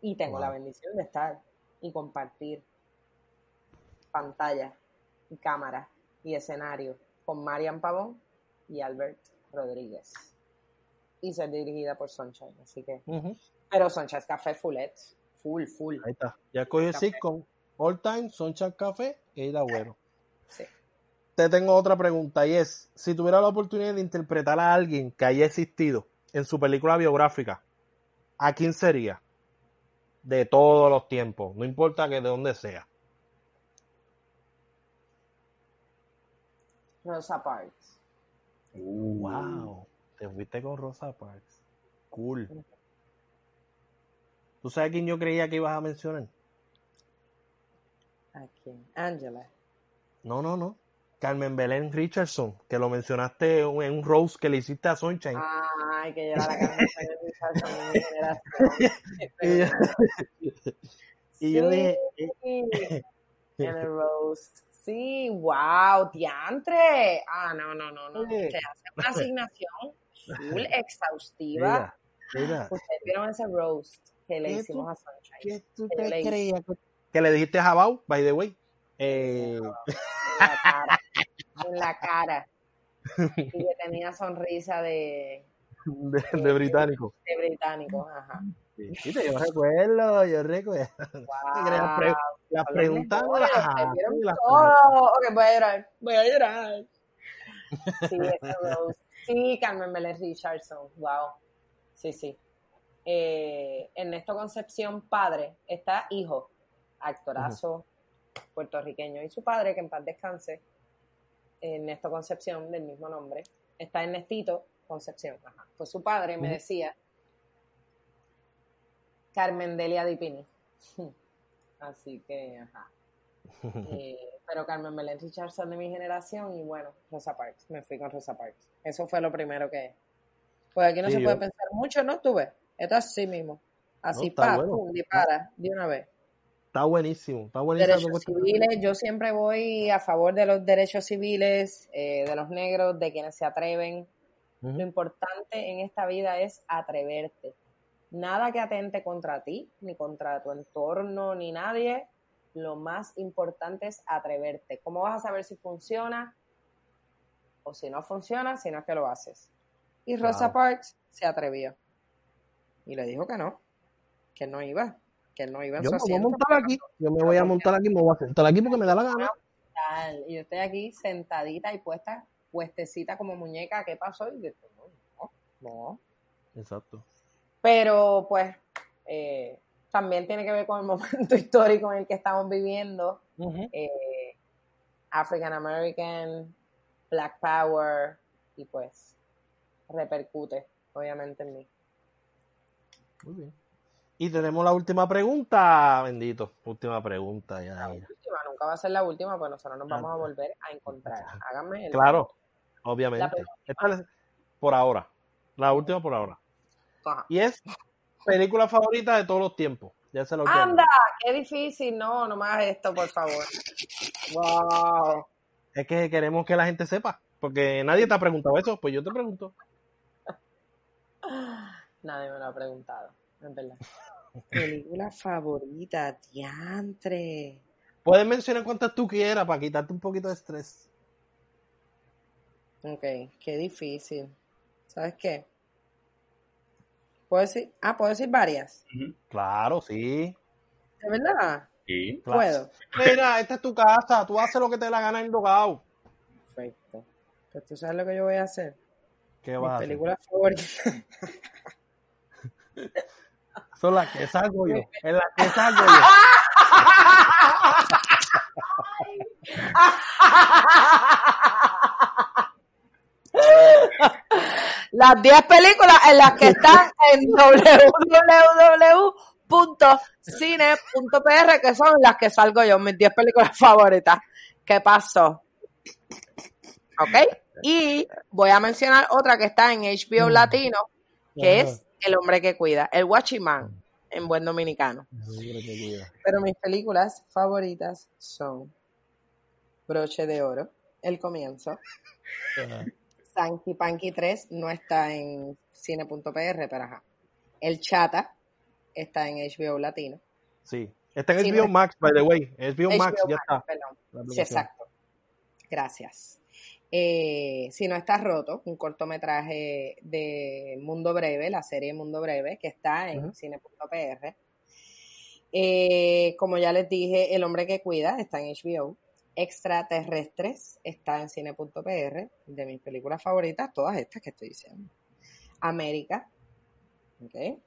Y tengo Wow. la bendición de estar y compartir pantalla y cámara y escenario con Marian Pavón y Albert Rodríguez. Y ser dirigida por Sunshine, así que. Ujú. Pero Sunshine Café Fullet, full, full. Ahí está. Ya cogí el sitcom All Time, Sunshine Café e Ir Bueno. Sí. Te tengo otra pregunta y es, si tuviera la oportunidad de interpretar a alguien que haya existido en su película biográfica, ¿a quién sería? De todos los tiempos, no importa que de dónde sea. Rosa Parks. Uh, Wow, te fuiste con Rosa Parks. Cool. ¿Tú sabes quién yo creía que ibas a mencionar? ¿A quién? Angela. No, no, no. Carmen Belén Richardson, que lo mencionaste en un rose que le hiciste a Sunshine. Ay, que era la [LAUGHS] de mi generación. Y yo, [LAUGHS] y yo dije, eh, en el roast. Sí, wow, diantre. Ah, no, no, no, no. Oye. Se hace una [LAUGHS] asignación full [LAUGHS] exhaustiva. mira, mira, [GASPS] Ustedes vieron ese roast que le ¿Qué hicimos tú- a Sunshine. ¿qué tú que yo le te creías? que- le dijiste a Jabau, by the way. Eh, [LAUGHS] En la cara. En la cara. Y que tenía sonrisa de, de, de británico. de británico. Ajá. Sí, yo recuerdo, yo recuerdo. [LAUGHS] Las, pre- las preguntas no las las. Ok, voy a llorar. Voy a llorar. [LAUGHS] Sí, Carmen Belén Richardson. Wow. Sí, sí. Eh, Ernesto Concepción, padre, está hijo, actorazo puertorriqueño, y su padre, que en paz descanse, Ernesto Concepción, del mismo nombre, está Ernestito Concepción. Ajá. Pues su padre me decía Carmen Delia Dipini. [LAUGHS] Así que, ajá. Eh, [LAUGHS] pero Carmen Belén Richardson de mi generación y bueno, Rosa Parks. Me fui con Rosa Parks. Eso fue lo primero que... Pues aquí no Sí, se yo- puede pensar mucho, ¿no? Tú ves. Esto es así mismo. Así, No, pa, bueno. pum, dispara, de una vez. Está buenísimo, está buenísimo. Derechos civiles, yo siempre voy a favor de los derechos civiles, eh, de los negros, de quienes se atreven. Lo importante en esta vida es atreverte. Nada que atente contra ti, ni contra tu entorno, ni nadie. Lo más importante es atreverte. ¿Cómo vas a saber si funciona o si no funciona si no es que lo haces? Y Rosa. Parks se atrevió. Y le dijo que no, que no iba, que no iba en Yo su me voy a montar aquí, yo me voy a montar aquí, me voy a sentar aquí porque me da la gana. Y yo estoy aquí sentadita y puesta, puestecita como muñeca. ¿Qué pasó? Y yo, no, no. Exacto. Pero pues eh, también tiene que ver con el [LAUGHS] momento histórico en el que estamos viviendo. Eh, African American, Black Power, y pues repercute, obviamente, en mí. Muy bien. Y tenemos la última pregunta, bendito. Última pregunta, ya. La mira. última, nunca va a ser la última, pues nosotros nos vamos a Claro. volver a encontrar. [LAUGHS] Háganme el Claro, La obviamente. penúltima. Esta es por ahora. La última por ahora. Ajá. Y es película favorita de todos los tiempos. Ya se lo. ¡Anda! ¡Qué difícil! No, no me hagas esto, por favor. ¡Wow! Es que queremos que la gente sepa. Porque nadie te ha preguntado eso. Pues yo te pregunto. [LAUGHS] Nadie me lo ha preguntado, es verdad. Película favorita, diantre. Puedes mencionar cuantas tú quieras para quitarte un poquito de estrés. Ok, qué difícil. ¿Sabes qué? ¿Puedo decir? Ah, ¿puedo decir varias? Ujú. Claro, sí. ¿De verdad? Sí. Puedo. Mira, esta es tu casa. Tú haces lo que te dé la gana en Dogao. Perfecto. Pues tú sabes lo que yo voy a hacer. ¿Qué vas a hacer? películas favoritas. [LAUGHS] Son las que salgo yo. [LAUGHS] En las que salgo yo. [LAUGHS] Las 10 películas en las que están en [LAUGHS] www.cine.pr, que son las que salgo yo, mis 10 películas favoritas. ¿Qué pasó? ¿Ok? Y voy a mencionar otra que está en HBO Latino, que Ajá. es El hombre que cuida, el Watchman, en buen dominicano. Pero mis películas favoritas son Broche de Oro, El Comienzo, Ajá. Sanky Panky 3 no está en cine.pr, pero ajá. El Chata está en HBO Latino. Sí. Está en Sí, HBO Max, by the way. HBO, Max, HBO ya Max, está. perdón. La Sí, exacto. Gracias. Eh, si no estás roto, un cortometraje de Mundo Breve, la serie Mundo Breve, que está en Ujú. cine.pr. Eh, como ya les dije, El hombre que cuida está en HBO. Extraterrestres está en cine.pr, de mis películas favoritas, todas estas que estoy diciendo. América, ¿ok?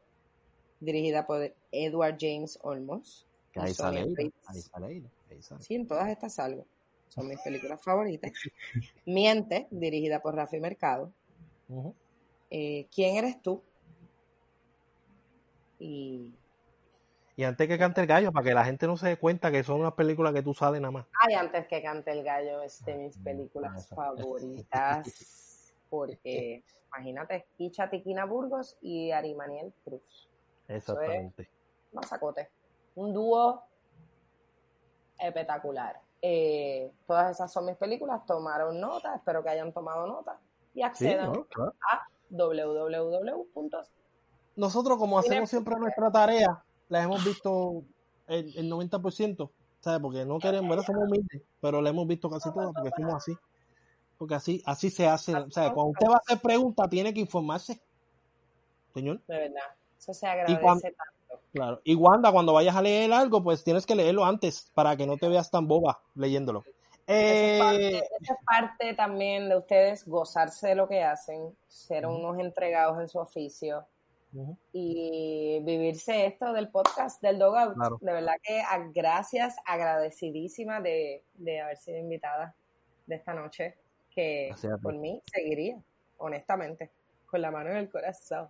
dirigida por Edward James Olmos. Que ahí sale. Ahí sale ahí sale. Sí, en todas estas salgo. Son mis películas favoritas. [LAUGHS] Miente, dirigida por Rafi Mercado. Eh, ¿Quién eres tú? Y. Y antes que cante el gallo, para que la gente no se dé cuenta que son unas películas que tú sales nada más. Ay, antes que cante el gallo, es de mis películas favoritas. [LAUGHS] Porque, imagínate, Kicha Tiquina Burgos y Arimaniel Cruz. Exactamente. Mazacote. Un dúo espectacular. Eh, todas esas son mis películas. Tomaron nota, espero que hayan tomado nota. Y Sí, accedan ¿no? Claro. a www. Nosotros, como hacemos siempre nuestra tarea, la hemos visto el, el 90%, ¿sabes? Porque no queremos, ¿verdad? Somos humildes, pero la hemos visto casi todas porque somos así. Porque así, así se hace. O sea, cuando usted va a hacer preguntas, tiene que informarse. Señor. De verdad. Eso se agradece cuando- tanto. Claro. Y Wanda, cuando vayas a leer algo, pues tienes que leerlo antes para que no te veas tan boba leyéndolo. Es, parte, Eh, eso es parte también de ustedes gozarse de lo que hacen, ser unos entregados en su oficio Y vivirse esto del podcast del Dogout. Claro. De verdad que a- gracias, agradecidísima de, de haber sido invitada de esta noche, que Gracias por mí seguiría, honestamente, con la mano en el corazón.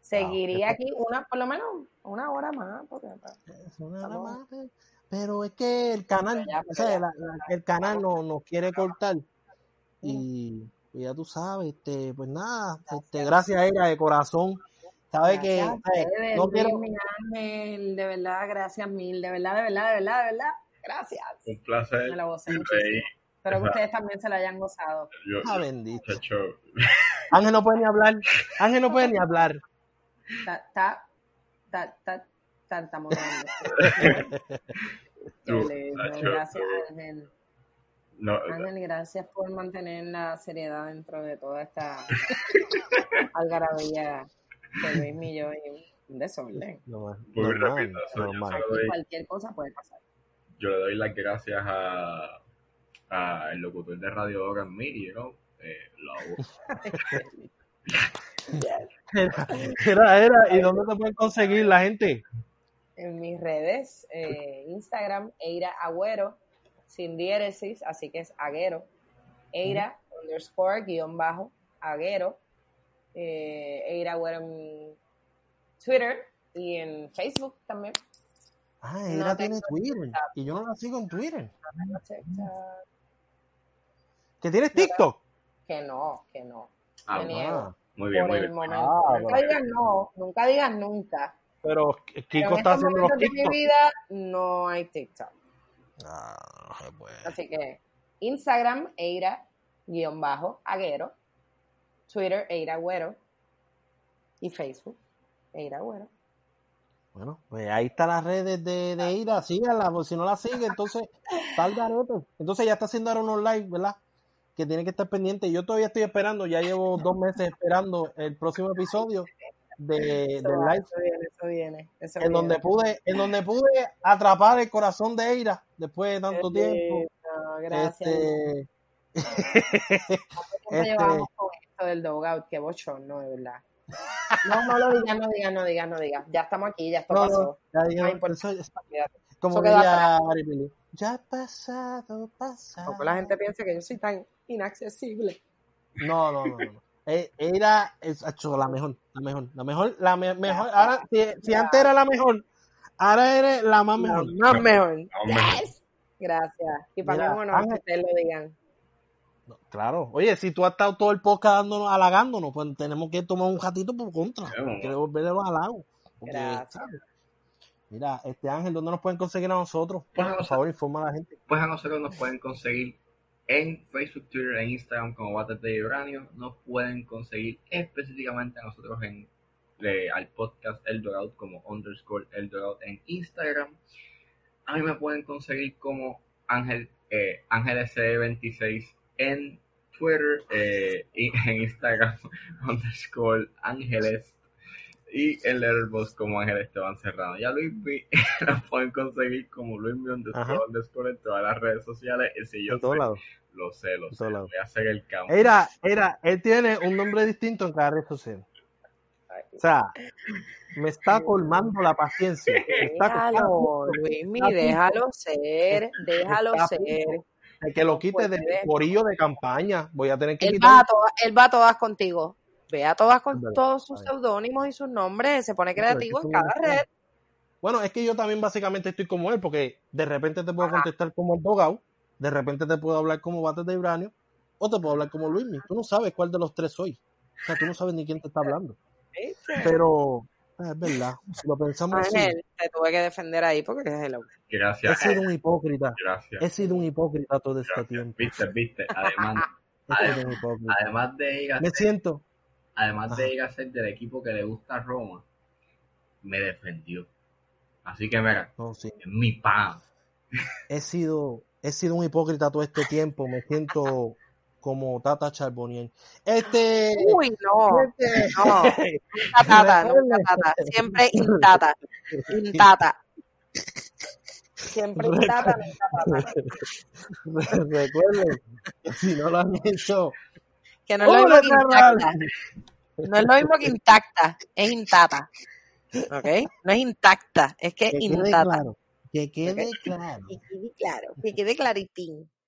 Seguiría qué aquí una, por lo menos una hora más, porque Es una hora más, Pero es que el canal, Pero ya, o pero sea, ya. la- la- el canal no- nos quiere cortar. Y pues ya tú sabes, este, pues nada, este, gracias a ella de corazón. Sabes que gracias ¿sabes? ustedes, no quiero, ángel, de verdad, gracias mil, de verdad, de verdad, de verdad, de verdad, gracias. Un placer. Me lo gocé muchísimo. Espero que ustedes también se la hayan gozado. Yo, ah, bendito. Ángel no puede ni hablar. Ángel no puede ni hablar. Está, está, está, está, tartamudeando. Qué tú, Gracias. Ángel. no, Ángel, gracias por mantener la seriedad dentro de toda esta [LAUGHS] algarabía de Luis y un desorden. No, Muy normal, rápido, eso yo normal. sé. Aquí doy- cualquier cosa puede pasar. yo le doy las gracias a, a el locutor de Radio Hora Miri, ¿no? Eh, la voz. Era, era, era. ¿Y dónde te pueden conseguir la gente? En mis redes, eh, Instagram, Eira Agüero, sin diéresis, así que es Aguero. Eira underscore guion bajo Aguero. Eh, Eira Agüero en Twitter y en Facebook también. Ah, No ella tiene Twitter. TikTok. Y yo no la sigo en Twitter. TikTok. ¿Que tienes TikTok? Que no, que no. Ah, Me niego. Ah, muy bien, Por muy el bien. momento. Ah, nunca digas no, nunca digas nunca. pero Pero Kiko en está haciendo los momentos de mi TikTok. vida no hay TikTok. Ah, no puede. Así que Instagram, Eira, guion bajo, Aguero. Twitter, Eira Agüero. Y Facebook, Eira Agüero. Bueno, pues ahí están las redes de, de Ira, síganla, porque si no la sigue, entonces [LAUGHS] salga garete. Entonces ya está haciendo ahora unos live, ¿verdad? Que tiene que estar pendiente. Yo todavía estoy esperando, ya llevo [LAUGHS] dos meses esperando el próximo episodio de, Eso del va, live, eso viene, eso viene. Eso en donde pude, en donde pude atrapar el corazón de Ira después de tanto tiempo. Gracias. Este, [LAUGHS] ¿Cómo este- esto del dogout? Qué bochorno, de verdad. No, no lo digas, no digas, no digas, no digas. Ya estamos aquí, ya esto no, pasó. no, ya No importa. eso como Eso ya ha pasado, pasado. Como la gente piensa que yo soy tan inaccesible. No, no, no, no. Eh, Era es, la mejor, la mejor, la mejor, la me- mejor. Ahora, si, si Ya. antes era la mejor, ahora eres la más mejor. No, más mejor. Yes. Gracias. Y para mí, bueno, que ustedes lo digan. No, claro. Oye, si tú has estado todo el podcast dándonos, halagándonos, pues tenemos que tomar un ratito por contra. Vamos. que devolverle los halagos. Mira, este Ángel, ¿dónde nos pueden conseguir a nosotros? Pues a Por nosotros, favor, informa a la gente. pues a nosotros nos pueden conseguir en Facebook, Twitter e Instagram como Bates de Uranio. Nos pueden conseguir específicamente a nosotros en eh, al podcast El Dogout como underscore El Dogout en Instagram. A mí me pueden conseguir como Ángel eh, Ángeles26 en Twitter eh, y en Instagram [LAUGHS] underscore Ángeles y en Letterboxd como Ángel Esteban Serrano. Ya Luis [LAUGHS] B lo pueden conseguir como Luis B underscore, en todas las redes sociales. Y si yo En todos sé, lados. lo sé, lo En sé, voy a hacer el cambio. Era, era, él tiene un nombre distinto en cada red social. O sea, me está colmando la paciencia. [LAUGHS] Me está Déjalo, Luismi, déjalo ser, déjalo ser. Que lo quite del puede. corillo de campaña. Voy a tener que Él va, a todas, él va a todas contigo. Ve a todas con verdad, todos sus seudónimos y sus nombres. Se pone creativo en cada red. Bueno, es que yo también básicamente estoy como él, porque de repente te puedo contestar como el Dogao, de repente te puedo hablar como Bates de Uranio, o te puedo hablar como Luismi. Tú no sabes cuál de los tres soy. O sea, tú no sabes ni quién te está hablando. Pero ah, es verdad, si lo pensamos así, Ángel, te tuve que defender ahí porque es el he Gracias, sido un hipócrita. gracias. He sido un hipócrita todo este gracias. tiempo. Viste, viste. [LAUGHS] Además, He sido un hipócrita. además de ir a Me siento, además de ir a ser del equipo que le gusta a Roma, me defendió. Así que mira, no, sí. es mi pan. he sido, he sido un hipócrita todo este tiempo. Me siento como Tata Charbonnier. Este, Uy, no, este- no. Nunca [LAUGHS] tata, [LAUGHS] nunca tata. Siempre intata. Intata. Siempre intata, nunca tata. Recuerden, si no lo han hecho, Que no es lo ¡Hola, mismo que intacta. No es lo mismo que intacta, es intata. ¿Ok? No es intacta, es que, Que intata. claro. Que quede claro. Que quede claro, que quede claritín.